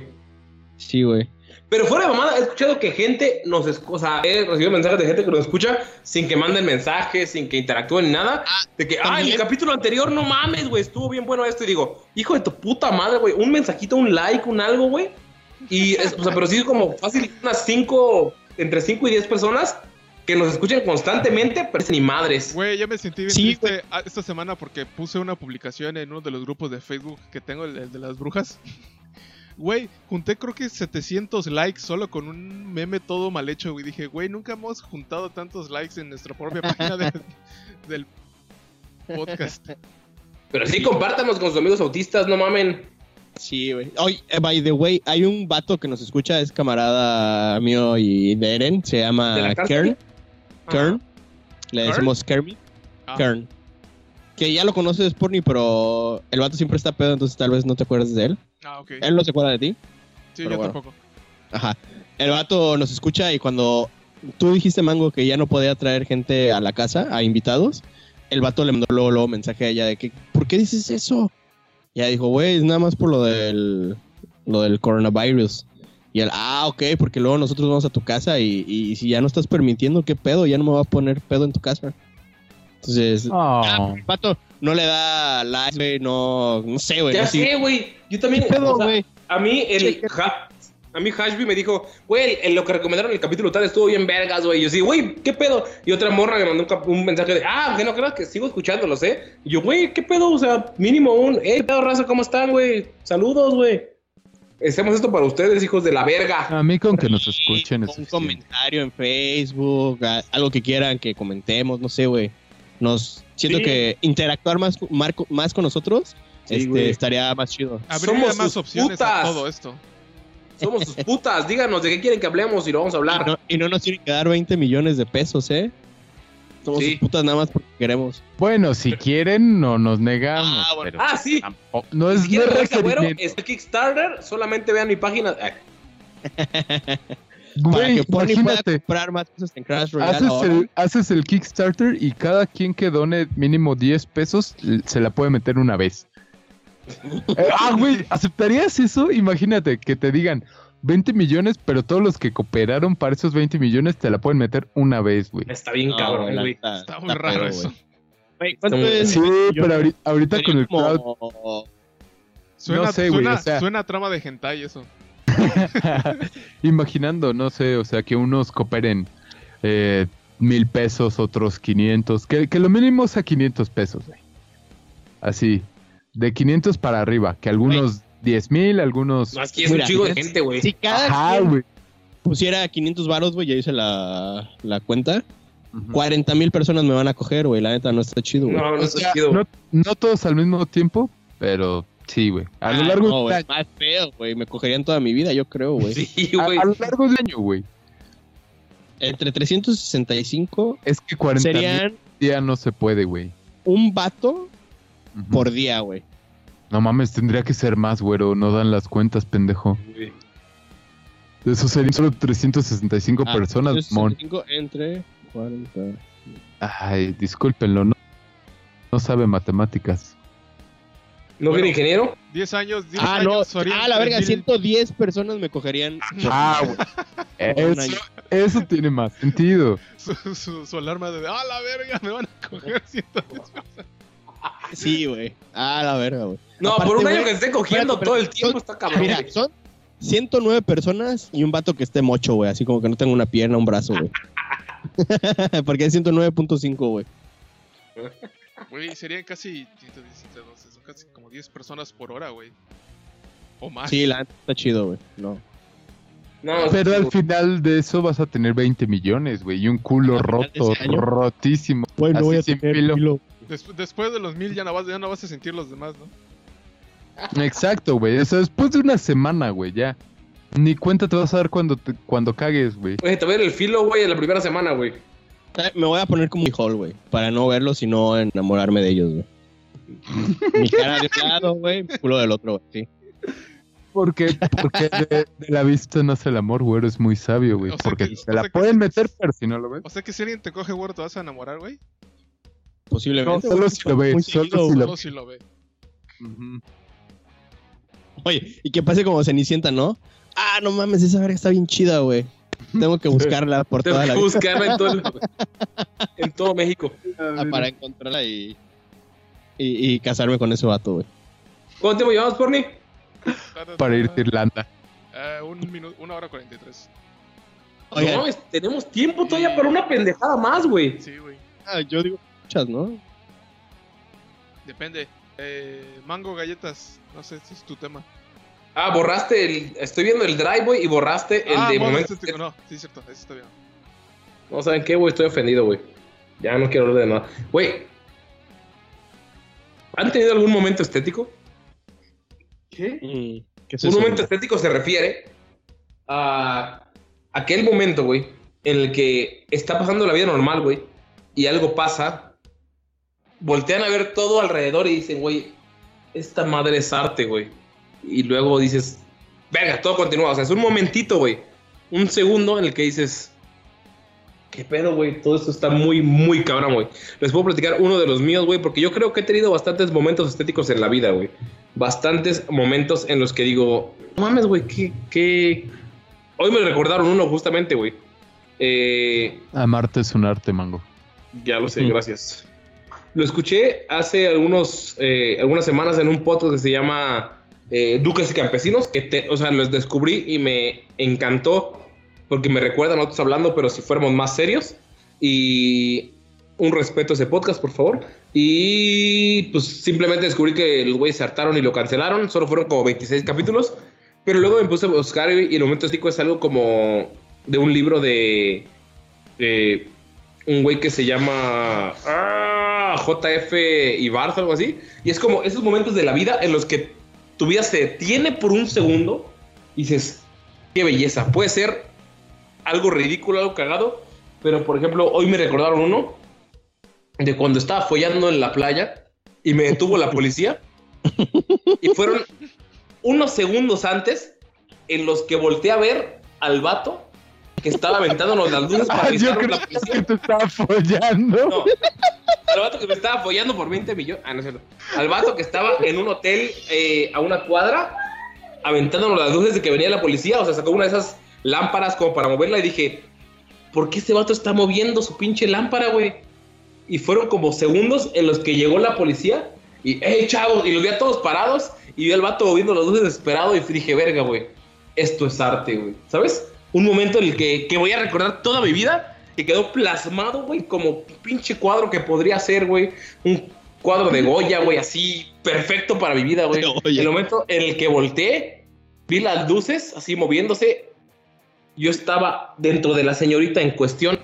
Sí, güey. Pero fuera de mamada, he escuchado que gente nos escucha, o sea, he recibido mensajes de gente que nos escucha sin que manden mensajes, sin que interactúen ni nada. De que, ah, en el también. capítulo anterior, no mames, güey, estuvo bien bueno esto. Y digo, hijo de tu puta madre, güey, un mensajito, un like, un algo, güey. Y, es- o sea, pero sí como fácil, unas cinco, entre 5 y 10 personas que nos escuchen constantemente, pero ni madres. Güey, ya me sentí bien Sí, triste esta semana porque puse una publicación en uno de los grupos de Facebook que tengo, el, el de las brujas. Güey, junté creo que 700 likes solo con un meme todo mal hecho, güey. Dije, güey, nunca hemos juntado tantos likes en nuestra propia página de- del podcast. Pero sí, compártanos con sus amigos autistas, no mamen. Sí, güey. Oye, eh, by the way, hay un vato que nos escucha, es camarada mío y de Eren, se ¿De llama? Kern. Kern. Le ¿Kern? decimos Kermit. Ah, Kern. Que ya lo conoces, Porni, pero el vato siempre está pedo, entonces tal vez no te acuerdes de él. Ah, ok. Él no se acuerda de ti. Sí, yo bueno. tampoco. Ajá. El vato nos escucha y cuando tú dijiste, Mango, que ya no podía traer gente a la casa, a invitados, el vato le mandó luego, luego mensaje a ella de que, ¿por qué dices eso? Y ella dijo, güey, es nada más por lo del, lo del coronavirus. Y él, ah, ok, porque luego nosotros vamos a tu casa y, y si ya no estás permitiendo, ¿qué pedo? Ya no me va a poner pedo en tu casa. Entonces, Oh. el vato no le da likes, güey, no, no sé, güey. Ya sé. güey. Yo también. ¿Qué pedo, o sea, a mí, el. Sí, ¿qué- Ha- a mí Hashby me dijo, güey, en lo que recomendaron en el capítulo tal estuvo bien vergas, güey. Y yo sí, güey, ¿qué pedo? Y otra morra me mandó un, mensaje de, ah, que no creas que sigo escuchándolos, ¿eh? Y yo, güey, ¿qué pedo? O sea, mínimo un, hey, ¿qué pedo, raza? ¿Cómo están, güey? Saludos, güey. Hacemos esto para ustedes, hijos de la verga. A mí con que nos escuchen es un suficiente. comentario en Facebook, a- algo que quieran que comentemos, no sé, güey. Nos siento Sí. que interactuar más, marco- más con nosotros Sí, este, estaría más chido. Habría Somos más opciones a putas. todo esto. Somos sus putas. Díganos de qué quieren que hablemos y lo vamos a Y hablar. no, y no nos tienen que dar 20 millones de pesos, ¿eh? Somos Sí. sus putas nada más porque queremos. Bueno, si quieren, no nos negamos. Ah, bueno. pero Ah, sí. tampoco- no es, Si no quieren es Kickstarter, solamente vean mi página. Para Güey, que Pony pueda imagínate, comprar más cosas en Crash Royale. haces ahora. el, haces el Kickstarter y cada quien que done mínimo 10 pesos se la puede meter una vez. Eh, ah, güey, ¿aceptarías eso? Imagínate que te digan 20 millones, pero todos los que cooperaron para esos 20 millones te la pueden meter una vez, güey. Está bien No, cabrón, güey. neta, Está muy raro eso. güey. Güey, ¿cuánto Está es? Sí, pero ahorita, con el crowd como- Suena, No sé, güey, suena, o sea- suena a trama de hentai eso. Imaginando, no sé, o sea, que unos cooperen eh, mil pesos, otros 500, que, que lo mínimo sea 500 pesos, güey. Así, de 500 para arriba, que algunos 10 mil, algunos... No, es que es un chico de gente, güey. Si cada Ajá, quien güey. pusiera 500 varos, güey, ya hice la, la cuenta. Ujú. 40 mil personas me van a coger, güey. La neta no está chido, güey. No, no O está sea, chido. no, no todos al mismo tiempo, pero sí, güey. A lo Ah, largo no, año. Más feo, güey. Me cogerían toda mi vida, yo creo, güey. Sí, A, güey. a lo largo del año, güey. Entre 365 Es que 40 mil serían día no se puede, güey. un vato Ujú. por día, güey. No mames, tendría que ser más, güero. No dan las cuentas, pendejo. Eso serían solo 365 Ah, personas, mon. 365 entre 40. Ay, discúlpenlo, no, no sabe matemáticas. ¿No viene ingeniero? 10 años, 10 Ah, no. años. serían Ah, la verga, 3,000. 110 personas me cogerían. Ah, Eso, eso tiene más sentido. Su, su, su alarma de, ah, la verga, me van a coger 110 personas. Sí, güey. Ah, la verga, güey. No, Aparte, por un año güey, que esté cogiendo espérate, todo el tiempo son- está cabrón. Mira, son 109 personas y un vato que esté mocho, güey. Así como que no tenga una pierna, un brazo, güey. Porque es 109.5, güey. Güey, serían casi 117, 12, son casi como 10 personas por hora, güey. O más. Sí, la neta está chido, güey. No. No, Pero al final de eso vas a tener 20 millones, güey. Y un culo roto, rotísimo. Güey, Así sin filo. Des- después de los 1000 ya no, vas, ya no vas a sentir los demás, ¿no? Exacto, güey. O sea, después de una semana, güey, ya. Ni cuenta te vas a dar cuando, te- cuando cagues, güey. Güey, te voy a ver el filo, güey, en la primera semana, güey. Eh, Me voy a poner como hall, güey. Para no verlos y no enamorarme de ellos, güey. Mi cara de un lado, güey. Mi culo del otro, güey. Sí. Porque, porque de, de la vista nace el amor, güey. Es muy sabio, güey. O sea Porque que- se la pueden meter, pero si no lo ves. O sea que si alguien te coge, güey, te vas a enamorar, güey. Posiblemente. No, solo si lo Muy solo si lo- Solo si lo ve. Oye, y que pase como Cenicienta, ¿no? Ah, no mames, esa verga está bien chida, güey. Tengo que buscarla por Tengo toda que la vida buscarla en todo, el- en todo México. para encontrarla y, y, y casarme con ese vato, güey. ¿Cuánto tiempo llevamos, Porni? Para irte a Irlanda. Eh, un minuto, una hora 43. Oigan. No, es- tenemos tiempo todavía para una pendejada más, güey. Sí, güey. Ah, yo digo ¿no? Depende. Eh, mango, galletas. No sé si es tu tema. Ah, borraste el. Estoy viendo el drive, güey, y borraste el ah, de momento. estético, no. Sí, cierto. Eso está bien. No, ¿saben qué, güey? Estoy ofendido, güey. Ya no quiero hablar de nada. Güey. ¿Han tenido algún momento estético? ¿Qué? Mm, ¿Qué es Un eso, momento güey? estético se refiere a aquel momento, güey, en el que está pasando la vida normal, güey, y algo pasa, voltean a ver todo alrededor y dicen, güey, esta madre es arte, güey. Y luego dices, verga, todo continúa. O sea, es un momentito, güey. Un segundo en el que dices, ¿qué pedo, güey? Todo esto está muy, muy cabrón, güey. Les puedo platicar uno de los míos, güey, porque yo creo que he tenido bastantes momentos estéticos en la vida, güey. Bastantes momentos en los que digo, no mames, güey, ¿qué, qué? Hoy me recordaron uno justamente, güey. Eh, Amarte es un arte, mango. ya lo sé, gracias. Lo escuché hace algunos, eh, algunas semanas en un podcast que se llama eh, Duques y Campesinos, que te- o sea, los descubrí y me encantó porque me recuerdan a otros hablando, pero si fuéramos más serios. Y un respeto a ese podcast, por favor. Y pues simplemente descubrí que los güeyes se hartaron y lo cancelaron. Solo fueron como 26 capítulos. Pero luego me puse a buscar y el momento estético es algo como de un libro de, de un güey que se llama ah, JF Ibarz o algo así. Y es como esos momentos de la vida en los que tu vida se detiene por un segundo y dices, qué belleza. Puede ser algo ridículo, algo cagado, pero por ejemplo, hoy me recordaron uno de cuando estaba follando en la playa y me detuvo la policía. Y fueron unos segundos antes en los que volteé a ver al vato que estaba aventándonos las luces para Ah, yo creo la policía. que te estaba follando. No. Al vato que me estaba apoyando por 20 millones. Ah, no es cierto. Al vato que estaba en un hotel eh, a una cuadra, aventándonos las luces de que venía la policía. O sea, sacó una de esas lámparas como para moverla y dije, ¿por qué este vato está moviendo su pinche lámpara, güey? Y fueron como segundos en los que llegó la policía y, hey, chavos, y los vi a todos parados y vi al vato moviendo las luces desesperado y dije, verga, güey, esto es arte, güey. ¿Sabes? Un momento en el que, que voy a recordar toda mi vida que quedó plasmado, güey, como pinche cuadro que podría ser, güey, un cuadro de Goya, güey, así perfecto para mi vida, güey. El momento en el que volteé, vi las luces así moviéndose, yo estaba dentro de la señorita en cuestión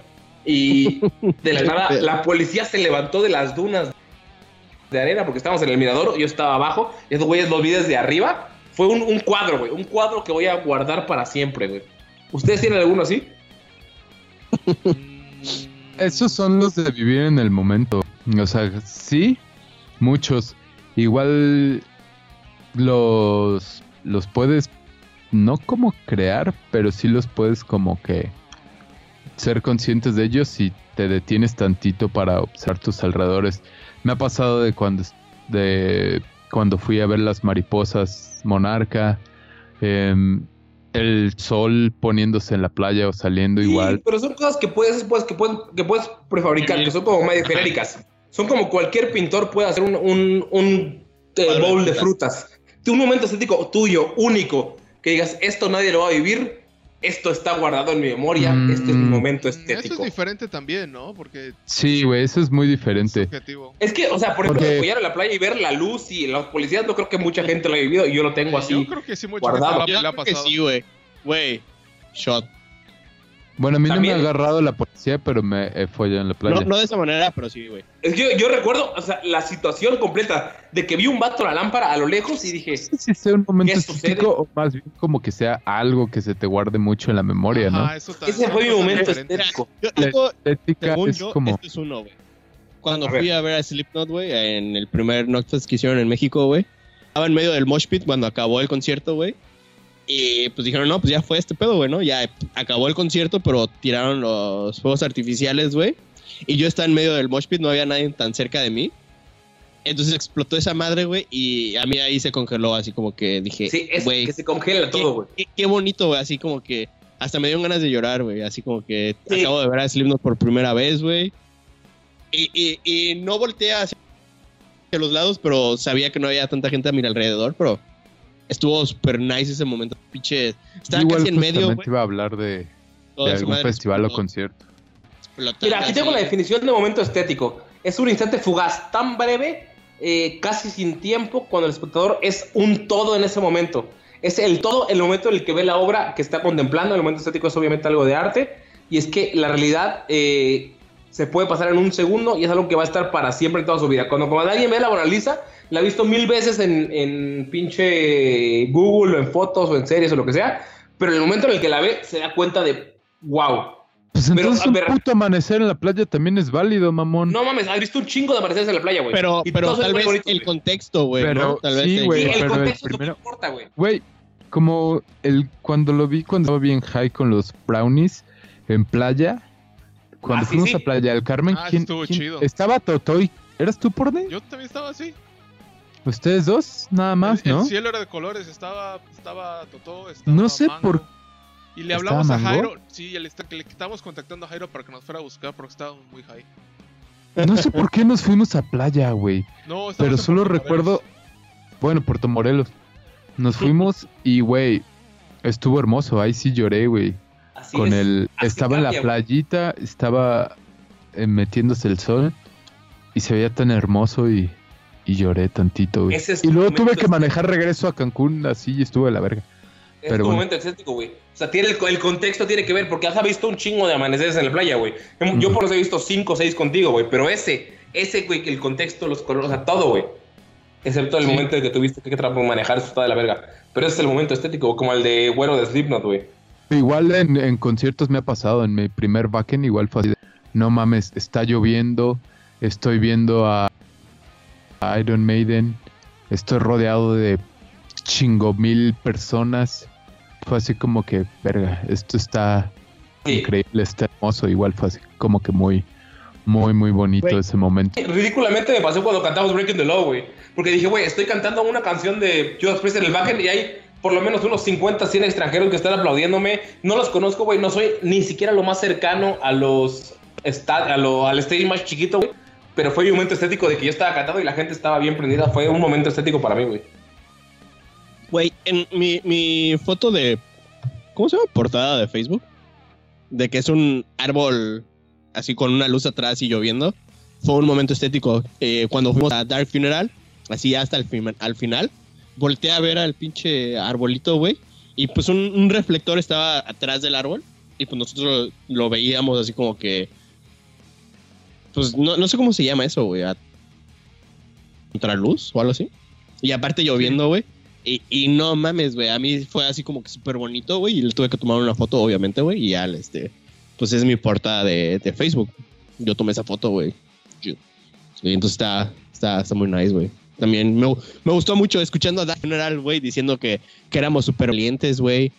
y de la nada la policía se levantó de las dunas de arena porque estábamos en el mirador, yo estaba abajo, y esos güeyes los vi desde arriba. Fue un, un cuadro, güey, un cuadro que voy a guardar para siempre, güey. ¿Ustedes tienen alguno así? Esos son los de vivir en el momento. O sea, sí, muchos. Igual los, los puedes, no como crear, pero sí los puedes como que ser conscientes de ellos si te detienes tantito para observar tus alrededores. Me ha pasado de cuando, de cuando fui a ver las mariposas monarca, em, el sol poniéndose en la playa o saliendo Sí, igual. pero son cosas que puedes, pues, que puedes, que puedes prefabricar, que son como medio genéricas. Son como cualquier pintor puede hacer un, un, un, eh, bowl de frutas. Un momento estético tuyo, único, que digas, esto nadie lo va a vivir, esto está guardado en mi memoria, Mm. este es mi momento Eso es estético. diferente también, ¿no? Porque Sí, güey, eso es muy diferente. Es que, o sea, por ejemplo, Porque- apoyar en la playa y ver la luz y los policías, no creo que mucha gente lo haya vivido y yo lo tengo así. Yo creo que sí, mucha guardado. gente Yo la- ha creo que sí, güey. Güey, shot. Bueno, a mí También- no me ha agarrado la policía, pero me he follado en la playa. No, no de esa manera, pero sí, güey. Es que yo, yo recuerdo, o sea, la situación completa de que vi un vato a la lámpara a lo lejos y dije, No sé si sea un momento estético o más bien como que sea algo que se te guarde mucho en la memoria, ¿no? Ajá, eso ta- ese fue mi momento estético. Yo, La digo, estética según es yo, como... este es uno, güey. Cuando A ver. fui a ver a Slipknot, güey, en el primer Nocturne que hicieron en México, güey. Estaba en medio del mosh pit cuando acabó el concierto, güey. Y pues dijeron, no, pues ya fue este pedo, güey, ¿no? Ya acabó el concierto, pero tiraron los fuegos artificiales, güey. Y yo estaba en medio del mosh pit, no había nadie tan cerca de mí. Entonces explotó esa madre, güey, y a mí ahí se congeló, así como que dije, Sí, es güey, que se congela qué, todo, güey. qué- qué bonito, güey, así como que hasta me dieron ganas de llorar, güey, así como que Sí. acabo de ver a Slipknot por primera vez, güey. Y, y, y no volteé hacia los lados, pero sabía que no había tanta gente a mi alrededor, pero estuvo súper nice ese momento, pinche. Estaba Igual casi en medio, güey. iba a hablar de, algún festival o concierto. Explotó Mira, aquí tengo la definición de momento estético. Es un instante fugaz, tan breve, eh, casi sin tiempo, cuando el espectador es un todo en ese momento. Es el todo, el momento en el que ve la obra que está contemplando. El momento estético es obviamente algo de arte. Y es que la realidad eh, se puede pasar en un segundo y es algo que va a estar para siempre en toda su vida. Cuando, cuando alguien ve la Mona Lisa, la ha visto mil veces en, en pinche Google o en fotos o en series o lo que sea. Pero en el momento en el que la ve, se da cuenta de, wow, Pues Pero, entonces a un ver- amanecer en la playa también es válido, mamón. No mames, has visto un chingo de amaneceres en la playa, güey. Pero, pero tal vez bonitos, el contexto, güey. Pero ¿no? Tal vez sí, te- güey, Sí, el pero el contexto es lo que primero- importa, güey. Güey, como el cuando lo vi cuando estaba bien high con los brownies en playa, cuando Ah, sí, fuimos sí. a Playa del Carmen, Ah, ¿quién, estuvo quién- chido. estaba Totoy? ¿Eras tú por Yo también estaba así. Ustedes dos, nada más, el, ¿no? el cielo era de colores, estaba, estaba Totó, estaba No sé Mango. por- Y le ¿Estaba hablamos a? Jairo, sí, le, está- le estábamos contactando a Jairo para que nos fuera a buscar porque estábamos muy high. No sé por qué nos fuimos a playa, güey. No, Pero solo Puerto recuerdo, Morelos. bueno, Puerto Morelos. Nos fuimos y, güey, estuvo hermoso. Ahí sí lloré, güey. Así Con es. el, así estaba en la playita, estaba eh, metiéndose el sol y se veía tan hermoso y, y lloré tantito, güey. Es Y luego tuve que manejar regreso a Cancún, así y estuve de la verga. Es pero tu bueno. momento estético, güey. O sea, tiene el, el contexto tiene que ver, porque has visto un chingo de amaneceres en la playa, güey. Yo Ujú. por eso he visto cinco o seis contigo, güey. Pero ese, ese, güey, el contexto, los colores, o sea, todo, güey. Excepto el Sí. momento en que tuviste que manejar, eso está de la verga. Pero ese es el momento estético, como el de güero de Slipknot, güey. Igual en, en conciertos me ha pasado, en mi primer backend igual fue así de, no mames, está lloviendo, estoy viendo a, a Iron Maiden, estoy rodeado de chingo mil personas. Fue así como que, verga, esto está Sí. increíble, está hermoso, igual fue así como que muy, muy, muy bonito ese momento. Ridículamente me pasó cuando cantamos Breaking the Law, güey. Porque dije, güey, estoy cantando una canción de Judas Priest en el backend y hay por lo menos unos 50, 100 extranjeros que están aplaudiéndome. No los conozco, güey. No soy ni siquiera lo más cercano a los a lo, al stage más chiquito, güey. Pero fue un momento estético de que yo estaba cantando y la gente estaba bien prendida. Fue un momento estético para mí, güey. Güey, en mi, mi foto de. ¿Cómo se llama? Portada de Facebook. De que es un árbol así con una luz atrás y lloviendo. Fue un momento estético. Eh, cuando fuimos a Dark Funeral, así hasta el fin- al final, volteé a ver al pinche arbolito, güey. Y pues un, reflector estaba atrás del árbol. Y pues nosotros lo veíamos así como que. Pues no, no sé cómo se llama eso, güey. Contraluz o algo así. Y aparte lloviendo, güey. Y, y no mames, güey. A mí fue así como que súper bonito, güey. Y le tuve que tomar una foto, obviamente, güey. Y ya, este. Pues es mi portada de, de Facebook. Yo tomé esa foto, güey. Y entonces está, está, está muy nice, güey. También me, me gustó mucho escuchando a Dan General, güey, diciendo que, que éramos súper valientes, güey.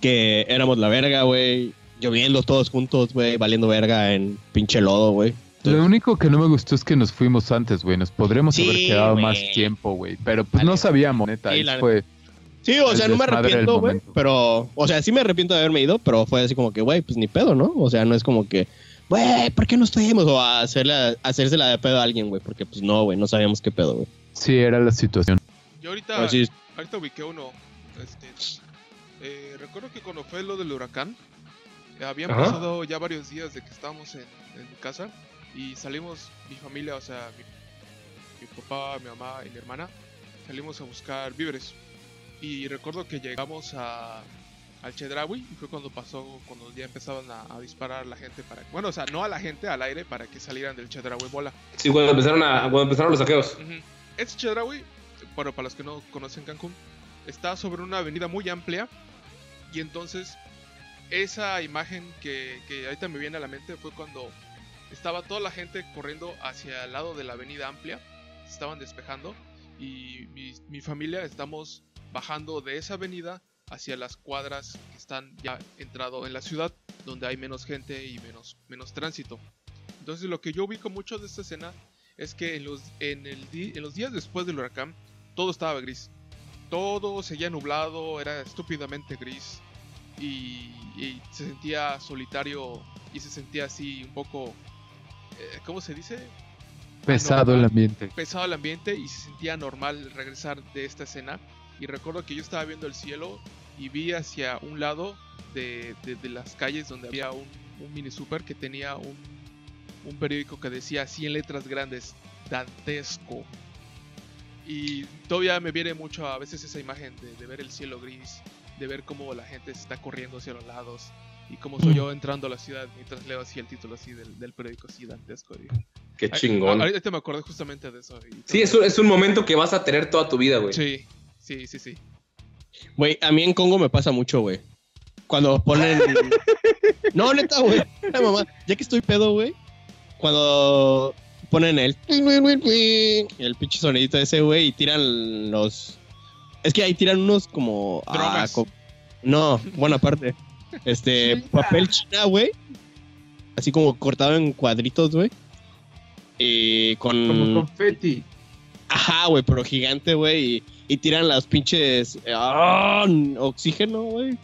Que éramos la verga, güey. Lloviendo todos juntos, güey. Valiendo verga en pinche lodo, güey. Lo único que no me gustó es que nos fuimos antes, güey. Nos podríamos Sí, haber quedado más tiempo, güey. Pero pues Vale. no sabíamos, neta. Sí, la fue. Sí, o sea, no me arrepiento, güey. Pero, o sea, sí me arrepiento de haberme ido, pero fue así como que, güey, pues ni pedo, ¿no? O sea, no es como que, güey, ¿por qué no estuvimos? O a hacerle, hacérsela de pedo a alguien, güey, porque pues no, güey, no sabíamos qué pedo, güey. Sí, era la situación. Yo ahorita, ahorita ubiqué uno. Este, eh, recuerdo que cuando fue lo del huracán, habían Ajá. pasado ya varios días de que estábamos en, en mi casa y salimos, mi familia, o sea, mi, mi papá, mi mamá y mi hermana, salimos a buscar víveres. Y recuerdo que llegamos a, al Chedraui y fue cuando pasó, cuando ya empezaban a, a disparar a la gente para, bueno, o sea, no a la gente, al aire, para que salieran del Chedraui bola. Sí, cuando empezaron, a, cuando empezaron los saqueos. Ujú. Este Chedraui, bueno, para los que no conocen Cancún, está sobre una avenida muy amplia y entonces esa imagen que, que ahorita me viene a la mente fue cuando estaba toda la gente corriendo hacia el lado de la avenida amplia, se estaban despejando y mi, mi familia estamos bajando de esa avenida hacia las cuadras que están ya entrado en la ciudad, donde hay menos gente y menos, menos tránsito. Entonces lo que yo ubico mucho de esta escena es que en los, en, el en los días después del huracán todo estaba gris. Todo seguía nublado, era estúpidamente gris y, y se sentía solitario y se sentía así un poco, eh, ¿cómo se dice? Pesado el Anormal. ambiente. pesado el ambiente y se sentía normal regresar de esta escena. Y recuerdo que yo estaba viendo el cielo y vi hacia un lado de, de- de las calles donde había un, un mini super que tenía un, un periódico que decía así en letras grandes, dantesco. Y todavía me viene mucho a veces esa imagen de, de ver el cielo gris, de ver cómo la gente se está corriendo hacia los lados y cómo soy yo entrando a la ciudad mientras leo así el título así del, del periódico así dantesco. y- Qué chingón. a- Ahorita me acordé justamente de eso. Sí, es un, es un momento que vas a tener toda tu vida, güey. Sí, sí, sí, sí. Güey, a mí en Congo me pasa mucho, güey. Cuando ponen. no, neta, güey. La mamá, ya que estoy pedo, güey. Cuando ponen el. El pinche sonidito ese, güey, y tiran los. Es que ahí tiran unos como. ah, co- No, buena parte. Este, papel china, güey. Así como cortado en cuadritos, güey. Y con. Como confeti. Ajá, güey, pero gigante, güey. Y, y tiran las pinches. ¡ah! oxígeno, güey.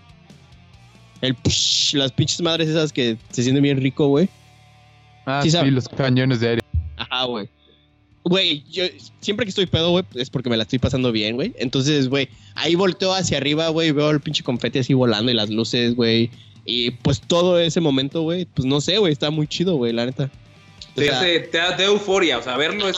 El psh, las pinches madres esas que se sienten bien rico, güey. Ah, Sí, sí, los cañones de aire. Ajá, güey. Güey, yo siempre que estoy pedo, güey, es porque me la estoy pasando bien, güey. Entonces, güey, ahí volteo hacia arriba, güey, veo el pinche confeti así volando y las luces, güey. Y pues todo ese momento, güey, pues no sé, güey, está muy chido, güey, la neta. O Te, sea, te da te da euforia, o sea, verlo es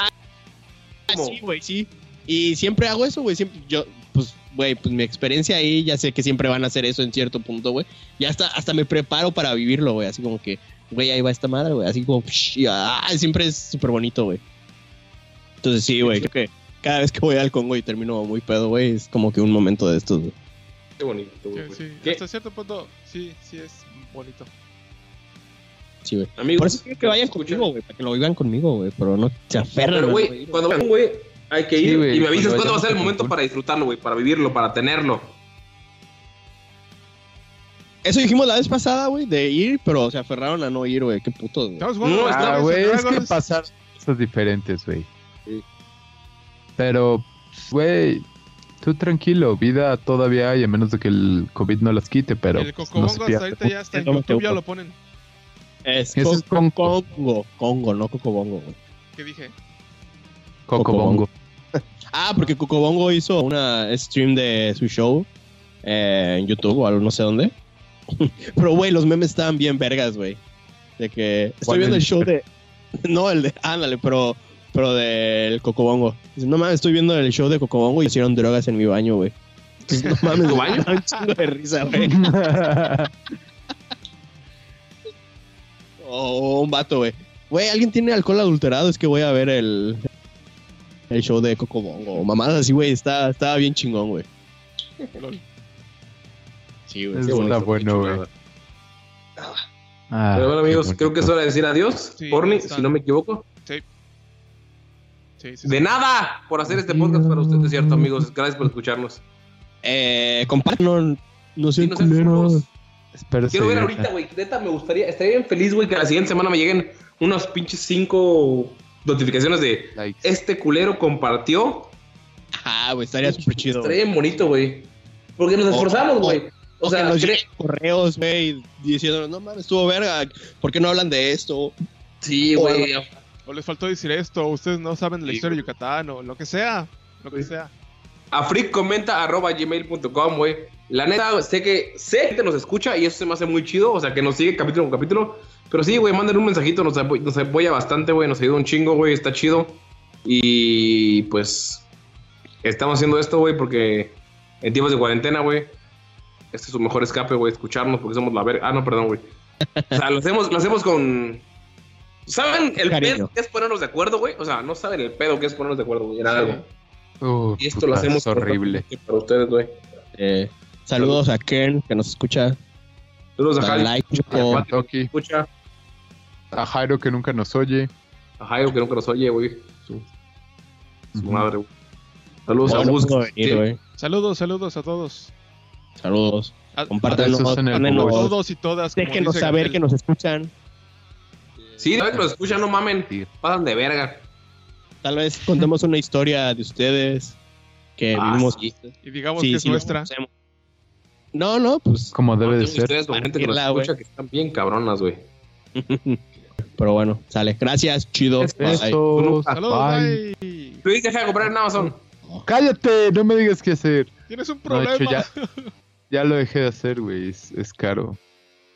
como... Sí, güey, sí. Y siempre hago eso, güey. Siempre, yo, pues, güey, pues mi experiencia ahí, ya sé que siempre van a hacer eso en cierto punto, güey. Y hasta, hasta me preparo para vivirlo, güey. Así como que, güey, ahí va esta madre, güey. Así como, psh, y, ah, siempre es súper bonito, güey. Entonces, sí, güey, creo que cada vez que voy al Congo y termino muy pedo, güey, es como que un momento de estos, güey. Qué bonito, Sí, güey. sí, ¿Qué? Hasta cierto punto, sí, sí es bonito. Sí, güey. Amigos, Por eso quiero que vayan conmigo, güey, para que lo vivan conmigo, güey. Pero no se aferran. Pero, a güey, cuando vayan, güey, hay que Sí, ir güey, y me avisas cuándo va a ser el momento para disfrutarlo, güey, para vivirlo, para tenerlo. Eso dijimos la vez pasada, güey, de ir, pero se aferraron a no ir, güey. Qué putos, güey. Ah, güey, es que pasar cosas diferentes, güey. Pero, güey, tú tranquilo, vida todavía hay, a menos de que el COVID no las quite, pero el pues, Cocobongo no hasta pierde. ahorita ya está en Eso YouTube, ya lo ponen. Es Ese es Co- Congo. Congo. Congo, no Cocobongo, güey. ¿Qué dije? Cocobongo. Ah, porque Cocobongo hizo una stream de su show eh, en YouTube o algo, no sé dónde. Pero, güey, los memes estaban bien vergas, güey. De que estoy ¿Cuál viendo el show de... No, el de... Ándale, pero... Pero del Cocobongo. Dice, no mames, estoy viendo el show de Cocobongo y hicieron drogas en mi baño, güey. No mames, tu baño? un chingo de risa, güey. O un vato, güey. Güey, ¿alguien tiene alcohol adulterado? Es que voy a ver el... El show de Cocobongo. Mamadas así, güey. Está, estaba bien chingón, güey. Sí, güey. Bonito, está bueno, güey. Ah, Pero bueno, qué amigos, creo que es hora de decir adiós. Sí, Porni, si no me equivoco. Sí. Sí, sí, De sí. nada por hacer este podcast para ustedes, ¿cierto, amigos? Gracias por escucharnos. Eh, compadre, no, no Sí, sean no culeros. Espero Quiero ver ahorita, güey. Neta, me gustaría, estaría bien feliz, güey, que la siguiente semana me lleguen unos pinches cinco notificaciones de Likes. este culero compartió. Ah, güey, estaría súper chido. Estaría bien bonito, güey. Porque nos O- esforzamos, o- güey. O, O sea, sea, nos cre- correos, güey, diciéndonos, no mames, estuvo verga, ¿por qué no hablan de esto? sí, güey. O les faltó decir esto, o ustedes no saben la Sí, historia de. Yucatán, o lo que sea. Lo que sea. A gmail.com, güey. La neta, sé que sé que nos escucha y eso se me hace muy chido. O sea, que nos sigue capítulo con capítulo. Pero sí, güey, manden un mensajito. Nos apoya bastante, güey. Nos ayuda un chingo, güey. Está chido. Y pues estamos haciendo esto, güey, porque en tiempos de cuarentena, güey. Este es su mejor escape, güey, escucharnos porque somos la verga. Ah, no, perdón, güey. O sea, lo hacemos, lo hacemos con. ¿Saben el Cariño. pedo que es ponernos de acuerdo, güey? O sea, no saben el pedo que es ponernos de acuerdo, güey, en algo. Uh, Y esto lo hacemos es horrible. para ustedes, güey. Eh, saludos a Kern, que nos escucha. Saludos a Da Jairo, like, a. Pati, que escucha, A Jairo que nunca nos oye. a Jairo que nunca nos oye, güey. Su, madre, güey. Saludos a Bus. Saludos, saludos a todos. Saludos. A, el a Google. todos y todas. déjenos saber que nos escuchan. Sí, que nos escuchan, no mamen. Pasan de verga. Tal vez contemos una historia de ustedes que Ah, vivimos. sí. Y digamos Sí, que es sí, lo nuestra. No, no, pues. Como debe de ser. con gente que escucha que están bien cabronas, güey. Pero bueno, sale. Gracias, chido. Bye. Besos. Saludos, Bye. bye. Luis, deja de comprar en Amazon. Cállate, no me digas qué hacer. Tienes un No, de problema. hecho, ya, ya lo dejé de hacer, güey. Es, es caro.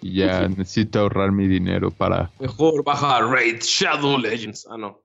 Ya necesito ahorrar mi dinero para. Mejor baja Raid Shadow Legends. Ah, no.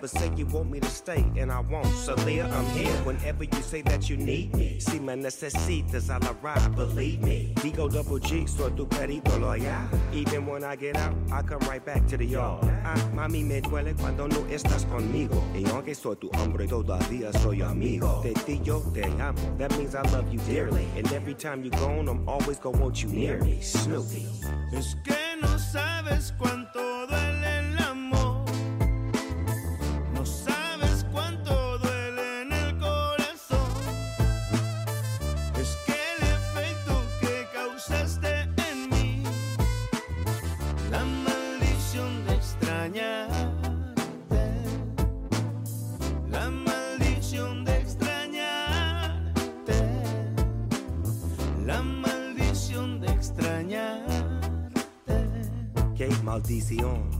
But say you want me to stay and I won't. So Leah, I'm here whenever you say that you need me. Si me necesitas, I'll arrive, believe me. Digo double G, soy tu perito loyal. Even when I get out, I come right back to the yard. Ah, mami, me duele cuando no estás conmigo. Y aunque soy tu hombre, todavía soy amigo. De ti yo te amo. That means I love you dearly. And every time you're gone, I'm always gonna want you near me. Snoopy. Es que no sabes cuánto duele maldición.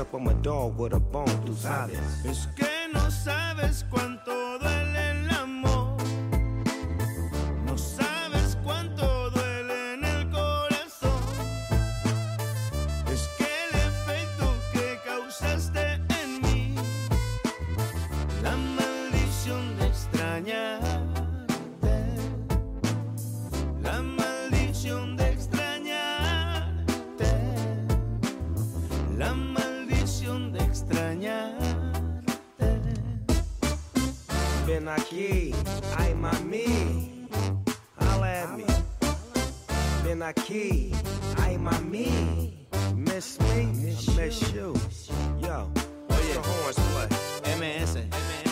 up on my dog with a bone, tú sabes. Es que no sabes cuánto duele Ven aquí, ay mami, holla at me. Ven aquí, ay mami, miss me, I miss you. Yo, what's the horns play? MS.